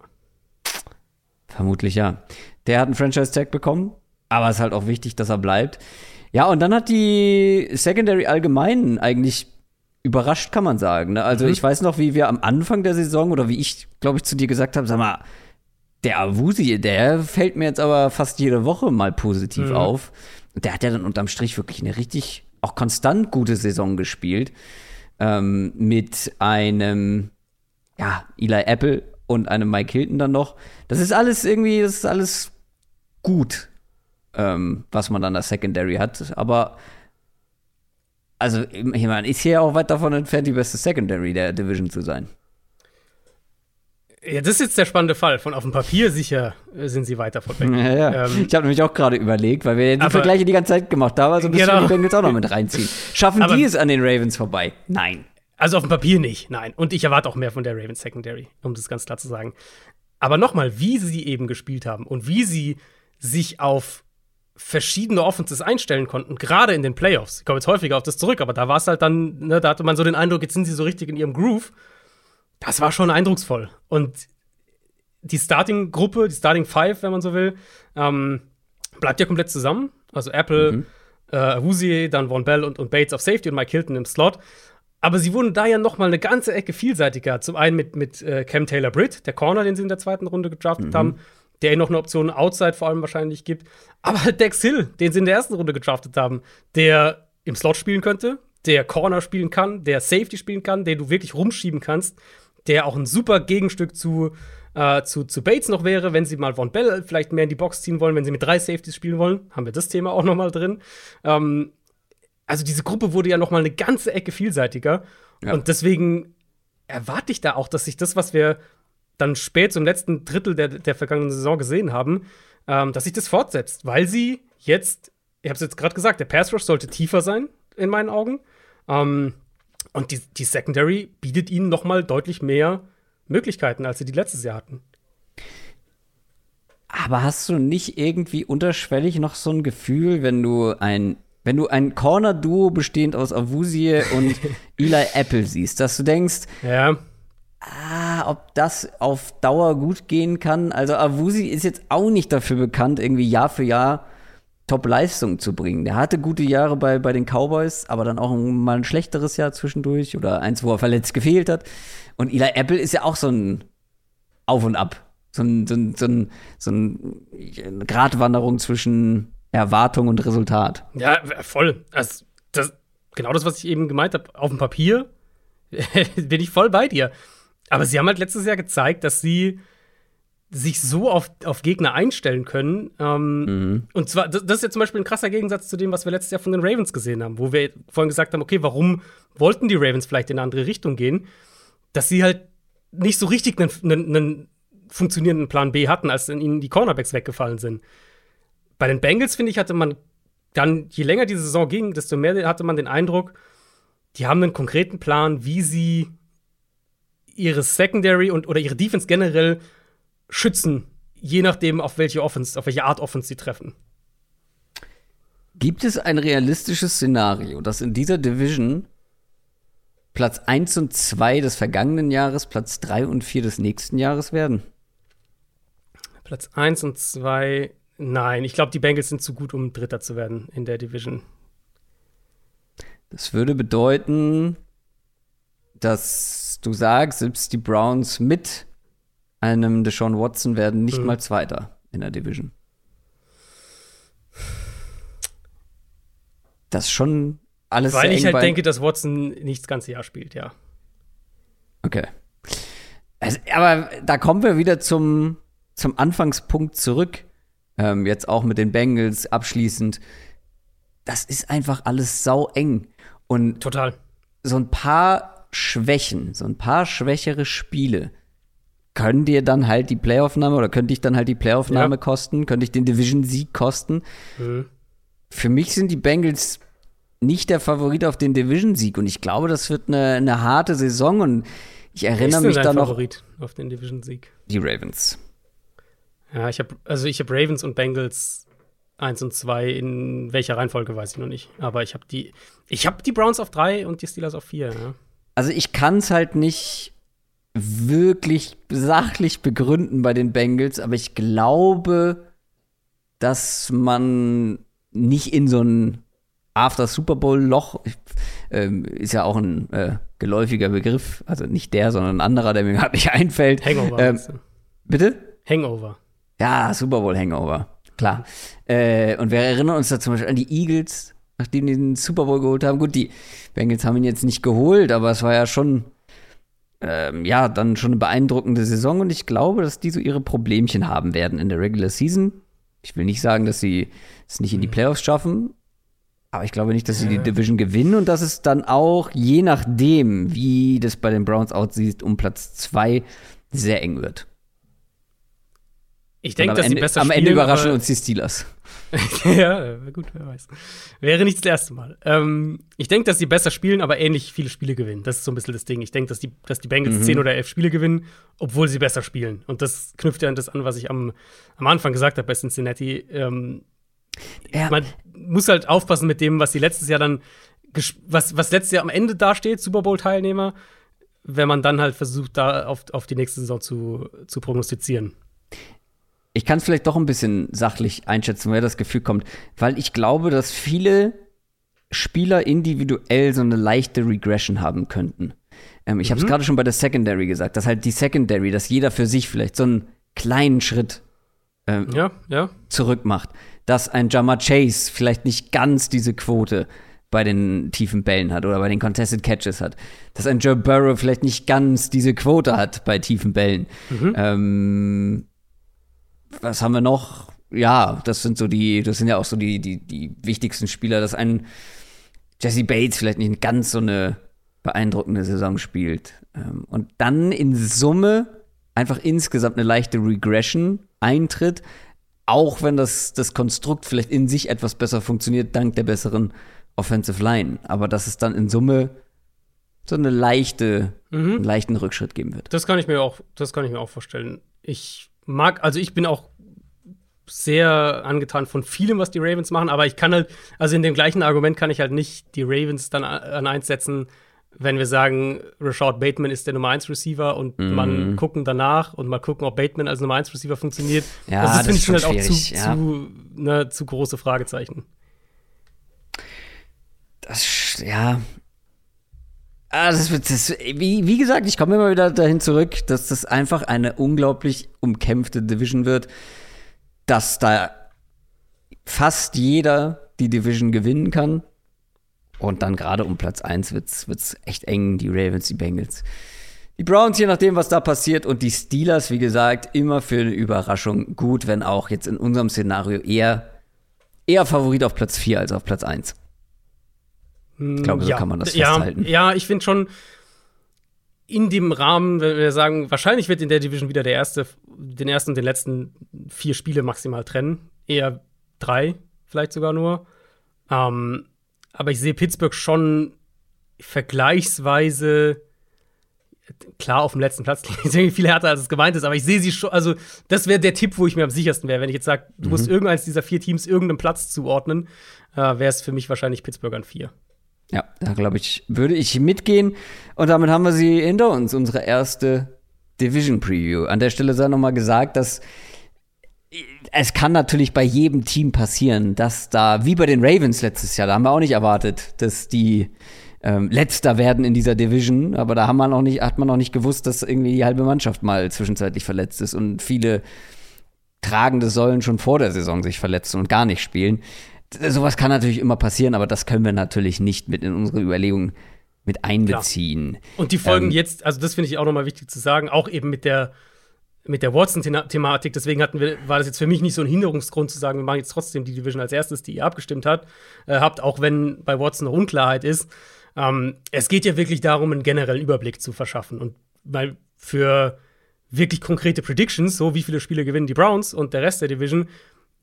Vermutlich ja. Der hat einen Franchise-Tag bekommen, aber es ist halt auch wichtig, dass er bleibt. Ja, und dann hat die Secondary allgemein eigentlich überrascht, kann man sagen. Ne? Also, mhm. ich weiß noch, wie wir am Anfang der Saison oder wie ich, glaube ich, zu dir gesagt habe: sag mal, der Awusi, der fällt mir jetzt aber fast jede Woche mal positiv mhm. auf. Und der hat ja dann unterm Strich wirklich eine richtig, auch konstant gute Saison gespielt. Ähm, mit einem, ja, Eli Apple und einem Mike Hilton dann noch. Das ist alles irgendwie, das ist alles gut, ähm, was man dann als Secondary hat. Aber also, man ist hier auch weit davon entfernt, die beste Secondary der Division zu sein. Ja, das ist jetzt der spannende Fall. Von auf dem Papier sicher sind sie weiter von weg. Ja, ja. Ähm, ich habe nämlich auch gerade überlegt, weil wir die aber, Vergleiche die ganze Zeit gemacht haben, also ein bisschen genau. die Bengals auch noch mit reinziehen. Schaffen aber, die es an den Ravens vorbei? Nein. Also auf dem Papier nicht, nein. Und ich erwarte auch mehr von der Ravens Secondary, um das ganz klar zu sagen. Aber nochmal, wie sie eben gespielt haben und wie sie sich auf verschiedene Offenses einstellen konnten, gerade in den Playoffs. Ich komme jetzt häufiger auf das zurück, aber da war es halt dann, ne, da hatte man so den Eindruck, jetzt sind sie so richtig in ihrem Groove. Das war schon eindrucksvoll. Und die Starting-Gruppe, die Starting Five, wenn man so will, ähm, bleibt ja komplett zusammen. Also Apple, mhm. äh, Wusie, dann Von Bell und, und Bates auf Safety und Mike Hilton im Slot. Aber sie wurden da ja noch mal eine ganze Ecke vielseitiger. Zum einen mit, mit äh, Cam Taylor Britt, der Corner, den sie in der zweiten Runde gedraftet mhm. haben, der ihnen noch eine Option Outside vor allem wahrscheinlich gibt. Aber halt Dex Hill, den sie in der ersten Runde gedraftet haben, der im Slot spielen könnte, der Corner spielen kann, der Safety spielen kann, den du wirklich rumschieben kannst, der auch ein super Gegenstück zu, äh, zu, zu Bates noch wäre, wenn sie mal Von Bell vielleicht mehr in die Box ziehen wollen, wenn sie mit drei Safeties spielen wollen. Haben wir das Thema auch noch mal drin. Ähm, also diese Gruppe wurde ja noch mal eine ganze Ecke vielseitiger. Ja. Und deswegen erwarte ich da auch, dass sich das, was wir dann spät zum letzten Drittel der, der vergangenen Saison gesehen haben, ähm, dass sich das fortsetzt, weil sie jetzt, ich habe es jetzt gerade gesagt, der Pass Rush sollte tiefer sein, in meinen Augen. Ähm, und die, die Secondary bietet ihnen noch mal deutlich mehr Möglichkeiten, als sie die letztes Jahr hatten. Aber hast du nicht irgendwie unterschwellig noch so ein Gefühl, wenn du ein wenn du ein Corner-Duo bestehend aus Avusie und <laughs> Eli Apple siehst, dass du denkst, ja. ah, ob das auf Dauer gut gehen kann. Also Avusi ist jetzt auch nicht dafür bekannt, irgendwie Jahr für Jahr Top-Leistung zu bringen. Der hatte gute Jahre bei, bei den Cowboys, aber dann auch mal ein schlechteres Jahr zwischendurch oder eins, wo er verletzt gefehlt hat. Und Eli Apple ist ja auch so ein Auf und Ab. So, ein, so, ein, so, ein, so eine Gratwanderung zwischen Erwartung und Resultat. Ja, voll. Also, das, genau das, was ich eben gemeint habe. Auf dem Papier <laughs> bin ich voll bei dir. Aber sie haben halt letztes Jahr gezeigt, dass sie sich so auf, auf Gegner einstellen können. Ähm, mhm. Und zwar, das, das, ist ja zum Beispiel ein krasser Gegensatz zu dem, was wir letztes Jahr von den Ravens gesehen haben, wo wir vorhin gesagt haben, okay, warum wollten die Ravens vielleicht in eine andere Richtung gehen? Dass sie halt nicht so richtig einen, einen, einen funktionierenden Plan B hatten, als ihnen die Cornerbacks weggefallen sind. Bei den Bengals, finde ich, hatte man dann, je länger die Saison ging, desto mehr hatte man den Eindruck, die haben einen konkreten Plan, wie sie ihre Secondary und oder ihre Defense generell schützen, je nachdem, auf welche Offense, auf welche Art Offense sie treffen. Gibt es ein realistisches Szenario, dass in dieser Division Platz 1 und 2 des vergangenen Jahres, Platz 3 und 4 des nächsten Jahres werden? Platz 1 und 2, nein. Ich glaube, die Bengals sind zu gut, um Dritter zu werden in der Division. Das würde bedeuten, dass du sagst, selbst die Browns mit einem Deshaun Watson werden nicht mhm. mal Zweiter in der Division. Das ist schon alles Weil ich halt denke, dass Watson nicht das ganze Jahr spielt, ja. Okay. Also, aber da kommen wir wieder zum, zum Anfangspunkt zurück. Ähm, jetzt auch mit den Bengals abschließend. Das ist einfach alles sau eng. Und total. So ein paar Schwächen, so ein paar schwächere Spiele können dir dann halt die Playoffnahme oder könnte ich dann halt die Playoffnahme ja. kosten, könnte ich den Division-Sieg kosten. Mhm. Für mich sind die Bengals nicht der Favorit auf den Division-Sieg und ich glaube, das wird eine, eine harte Saison und ich erinnere mich da noch. Favorit auf den Division-Sieg? Die Ravens. Ja, ich habe also ich habe Ravens und Bengals 1 und 2 in welcher Reihenfolge weiß ich noch nicht, aber ich habe die ich habe die Browns auf 3 und die Steelers auf 4, ja. Also ich kann es halt nicht wirklich sachlich begründen bei den Bengals, aber ich glaube, dass man nicht in so ein After Super Bowl Loch ähm, ist ja auch ein äh, geläufiger Begriff, also nicht der, sondern ein anderer, der mir gerade nicht <laughs> einfällt. Hangover. Ähm, bitte? Hangover. Ja, Super Bowl Hangover, klar. Äh, und wir erinnern uns da zum Beispiel an die Eagles, nachdem die den Super Bowl geholt haben. Gut, die Bengals haben ihn jetzt nicht geholt, aber es war ja schon ähm, ja, dann schon eine beeindruckende Saison und ich glaube, dass die so ihre Problemchen haben werden in der Regular Season. Ich will nicht sagen, dass sie es nicht in die mhm. Playoffs schaffen, aber ich glaube nicht, dass sie die Division gewinnen und dass es dann auch, je nachdem, wie das bei den Browns aussieht, um Platz zwei sehr eng wird. Ich denke, dass Ende, sie besser am spielen. Am Ende überraschen uns die Steelers. <laughs> ja, gut, wer weiß. Wäre nicht das erste Mal. Ähm, ich denke, dass sie besser spielen, aber ähnlich viele Spiele gewinnen. Das ist so ein bisschen das Ding. Ich denke, dass die, dass die Bengals mhm. 10 oder 11 Spiele gewinnen, obwohl sie besser spielen. Und das knüpft ja an das an, was ich am, am Anfang gesagt habe bei Cincinnati. Ähm, ja. Man muss halt aufpassen mit dem, was sie letztes Jahr dann, was, was letztes Jahr am Ende dasteht, Super Bowl-Teilnehmer, wenn man dann halt versucht, da auf, auf die nächste Saison zu, zu prognostizieren. Ich kann es vielleicht doch ein bisschen sachlich einschätzen, woher das Gefühl kommt, weil ich glaube, dass viele Spieler individuell so eine leichte Regression haben könnten. Ähm, ich mhm. habe es gerade schon bei der Secondary gesagt, dass halt die Secondary, dass jeder für sich vielleicht so einen kleinen Schritt ähm, ja, ja. zurück macht. Dass ein Jama Chase vielleicht nicht ganz diese Quote bei den tiefen Bällen hat oder bei den Contested Catches hat. Dass ein Joe Burrow vielleicht nicht ganz diese Quote hat bei tiefen Bällen. Mhm. Ähm, was haben wir noch? Ja, das sind so die, das sind ja auch so die, die, die wichtigsten Spieler, dass ein Jesse Bates vielleicht nicht ganz so eine beeindruckende Saison spielt ähm, und dann in Summe einfach insgesamt eine leichte Regression eintritt, auch wenn das, das Konstrukt vielleicht in sich etwas besser funktioniert, dank der besseren Offensive Line. Aber dass es dann in Summe so eine leichte, mhm. einen leichten Rückschritt geben wird. Das kann ich mir auch, das kann ich mir auch vorstellen. Ich mag, also ich bin auch sehr angetan von vielem, was die Ravens machen, aber ich kann halt, also in dem gleichen Argument kann ich halt nicht die Ravens dann an eins setzen, wenn wir sagen, Rashad Bateman ist der Nummer 1 Receiver und mhm. man gucken danach und mal gucken, ob Bateman als Nummer 1 Receiver funktioniert. Ja, also das, das finde ich halt auch zu, ja. zu, ne, zu große Fragezeichen. Das, ja. Ah, das, das, wie, wie gesagt, ich komme immer wieder dahin zurück, dass das einfach eine unglaublich umkämpfte Division wird, dass da fast jeder die Division gewinnen kann. Und dann gerade um Platz 1 wird es echt eng, die Ravens, die Bengals. Die Browns, je nachdem, was da passiert, und die Steelers, wie gesagt, immer für eine Überraschung gut, wenn auch jetzt in unserem Szenario eher, eher Favorit auf Platz 4 als auf Platz 1. Ich glaube, so ja, kann man das ja, festhalten. Ja, ich finde schon in dem Rahmen, wenn wir sagen, wahrscheinlich wird in der Division wieder der erste, den ersten und den letzten vier Spiele maximal trennen. Eher drei, vielleicht sogar nur. Ähm, aber ich sehe Pittsburgh schon vergleichsweise klar auf dem letzten Platz <laughs> viel härter als es gemeint ist, aber ich sehe sie schon, also das wäre der Tipp, wo ich mir am sichersten wäre, wenn ich jetzt sage, du mhm. musst irgendeins dieser vier Teams irgendeinem Platz zuordnen, äh, wäre es für mich wahrscheinlich Pittsburgh an vier. Ja, da glaube ich, würde ich mitgehen. Und damit haben wir sie hinter uns, unsere erste Division Preview. An der Stelle sei nochmal gesagt, dass es kann natürlich bei jedem Team passieren, dass da, wie bei den Ravens letztes Jahr, da haben wir auch nicht erwartet, dass die ähm, letzter werden in dieser Division, aber da haben wir noch nicht, hat man noch nicht gewusst, dass irgendwie die halbe Mannschaft mal zwischenzeitlich verletzt ist und viele Tragende sollen schon vor der Saison sich verletzen und gar nicht spielen. Sowas kann natürlich immer passieren, aber das können wir natürlich nicht mit in unsere Überlegungen mit einbeziehen. Klar. Und die Folgen ähm, jetzt, also das finde ich auch nochmal wichtig zu sagen, auch eben mit der mit der Watson-Thematik. Deswegen hatten wir, war das jetzt für mich nicht so ein Hinderungsgrund zu sagen, wir machen jetzt trotzdem die Division als erstes, die ihr abgestimmt habt, äh, habt, auch wenn bei Watson noch Unklarheit ist. Ähm, es geht ja wirklich darum, einen generellen Überblick zu verschaffen. Und weil für wirklich konkrete Predictions, so wie viele Spiele gewinnen die Browns und der Rest der Division,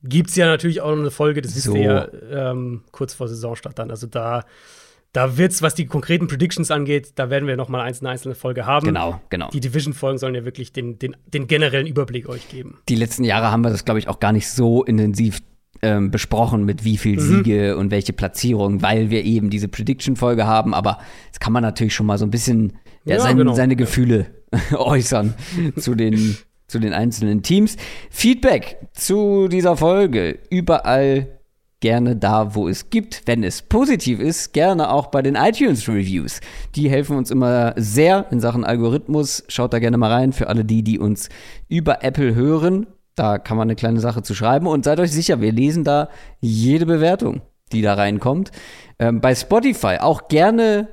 gibt es ja natürlich auch noch eine Folge, das so. ist ja ähm, kurz vor Saisonstart dann. Also da da wird's, was die konkreten Predictions angeht, da werden wir noch mal eine einzelne Folge haben. Genau, genau. Die Division-Folgen sollen ja wirklich den, den, den generellen Überblick euch geben. Die letzten Jahre haben wir das, glaube ich, auch gar nicht so intensiv ähm, besprochen, mit wie viel mhm. Siege und welche Platzierung, weil wir eben diese Prediction-Folge haben. Aber jetzt kann man natürlich schon mal so ein bisschen ja, ja, sein, genau. seine Gefühle <laughs> äußern zu den, zu den einzelnen Teams. Feedback zu dieser Folge überall gerne da, wo es gibt. Wenn es positiv ist, gerne auch bei den iTunes Reviews. Die helfen uns immer sehr in Sachen Algorithmus. Schaut da gerne mal rein für alle die, die uns über Apple hören. Da kann man eine kleine Sache zu schreiben und seid euch sicher, wir lesen da jede Bewertung, die da reinkommt. Ähm, bei Spotify auch gerne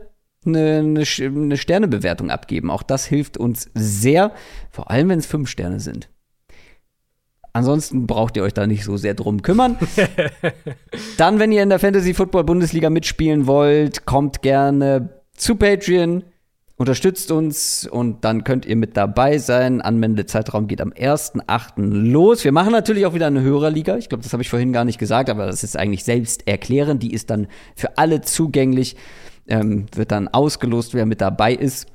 eine, eine, eine Sternebewertung abgeben. Auch das hilft uns sehr, vor allem wenn es fünf Sterne sind. Ansonsten braucht ihr euch da nicht so sehr drum kümmern. <laughs> Dann, wenn ihr in der Fantasy Football Bundesliga mitspielen wollt, kommt gerne zu Patreon, unterstützt uns und dann könnt ihr mit dabei sein. Anwendezeitraum geht am 1.8. los. Wir machen natürlich auch wieder eine Hörerliga. Ich glaube, das habe ich vorhin gar nicht gesagt, aber das ist eigentlich selbst erklärend. Die ist dann für alle zugänglich. Ähm, wird dann ausgelost, wer mit dabei ist.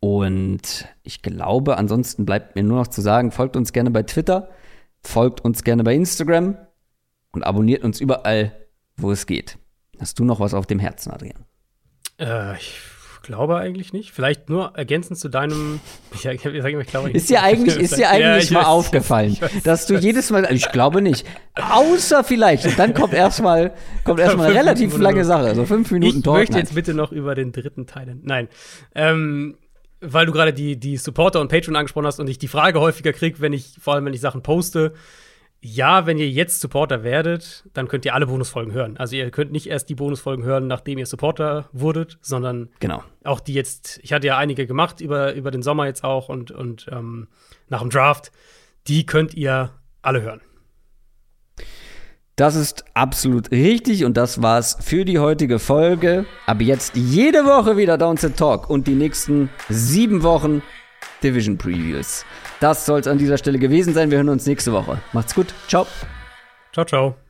Und ich glaube, ansonsten bleibt mir nur noch zu sagen, folgt uns gerne bei Twitter. Folgt uns gerne bei Instagram und abonniert uns überall, wo es geht. Hast du noch was auf dem Herzen, Adrian? Äh, ich glaube eigentlich nicht. Vielleicht nur ergänzend zu deinem. <laughs> Ich, ich, ich, ich glaube, ist dir eigentlich, ist dir eigentlich ja, mal weiß, aufgefallen, weiß, dass du jedes Mal. Ich glaube nicht. Außer vielleicht. Und dann kommt erstmal kommt erstmal eine relativ lange Sache. Also fünf Minuten Talk. Ich möchte jetzt bitte noch über den dritten teilen. Nein. Ähm, weil du gerade die, die Supporter und Patreon angesprochen hast und ich die Frage häufiger kriege, wenn ich, vor allem wenn ich Sachen poste, ja, wenn ihr jetzt Supporter werdet, dann könnt ihr alle Bonusfolgen hören. Also ihr könnt nicht erst die Bonusfolgen hören, nachdem ihr Supporter wurdet, sondern genau. auch die jetzt, ich hatte ja einige gemacht über, über den Sommer jetzt auch und, und ähm, nach dem Draft, die könnt ihr alle hören. Das ist absolut richtig und das war's für die heutige Folge. Ab jetzt jede Woche wieder Downset Talk und die nächsten sieben Wochen Division Previews. Das soll es an dieser Stelle gewesen sein. Wir hören uns nächste Woche. Macht's gut. Ciao. Ciao, ciao.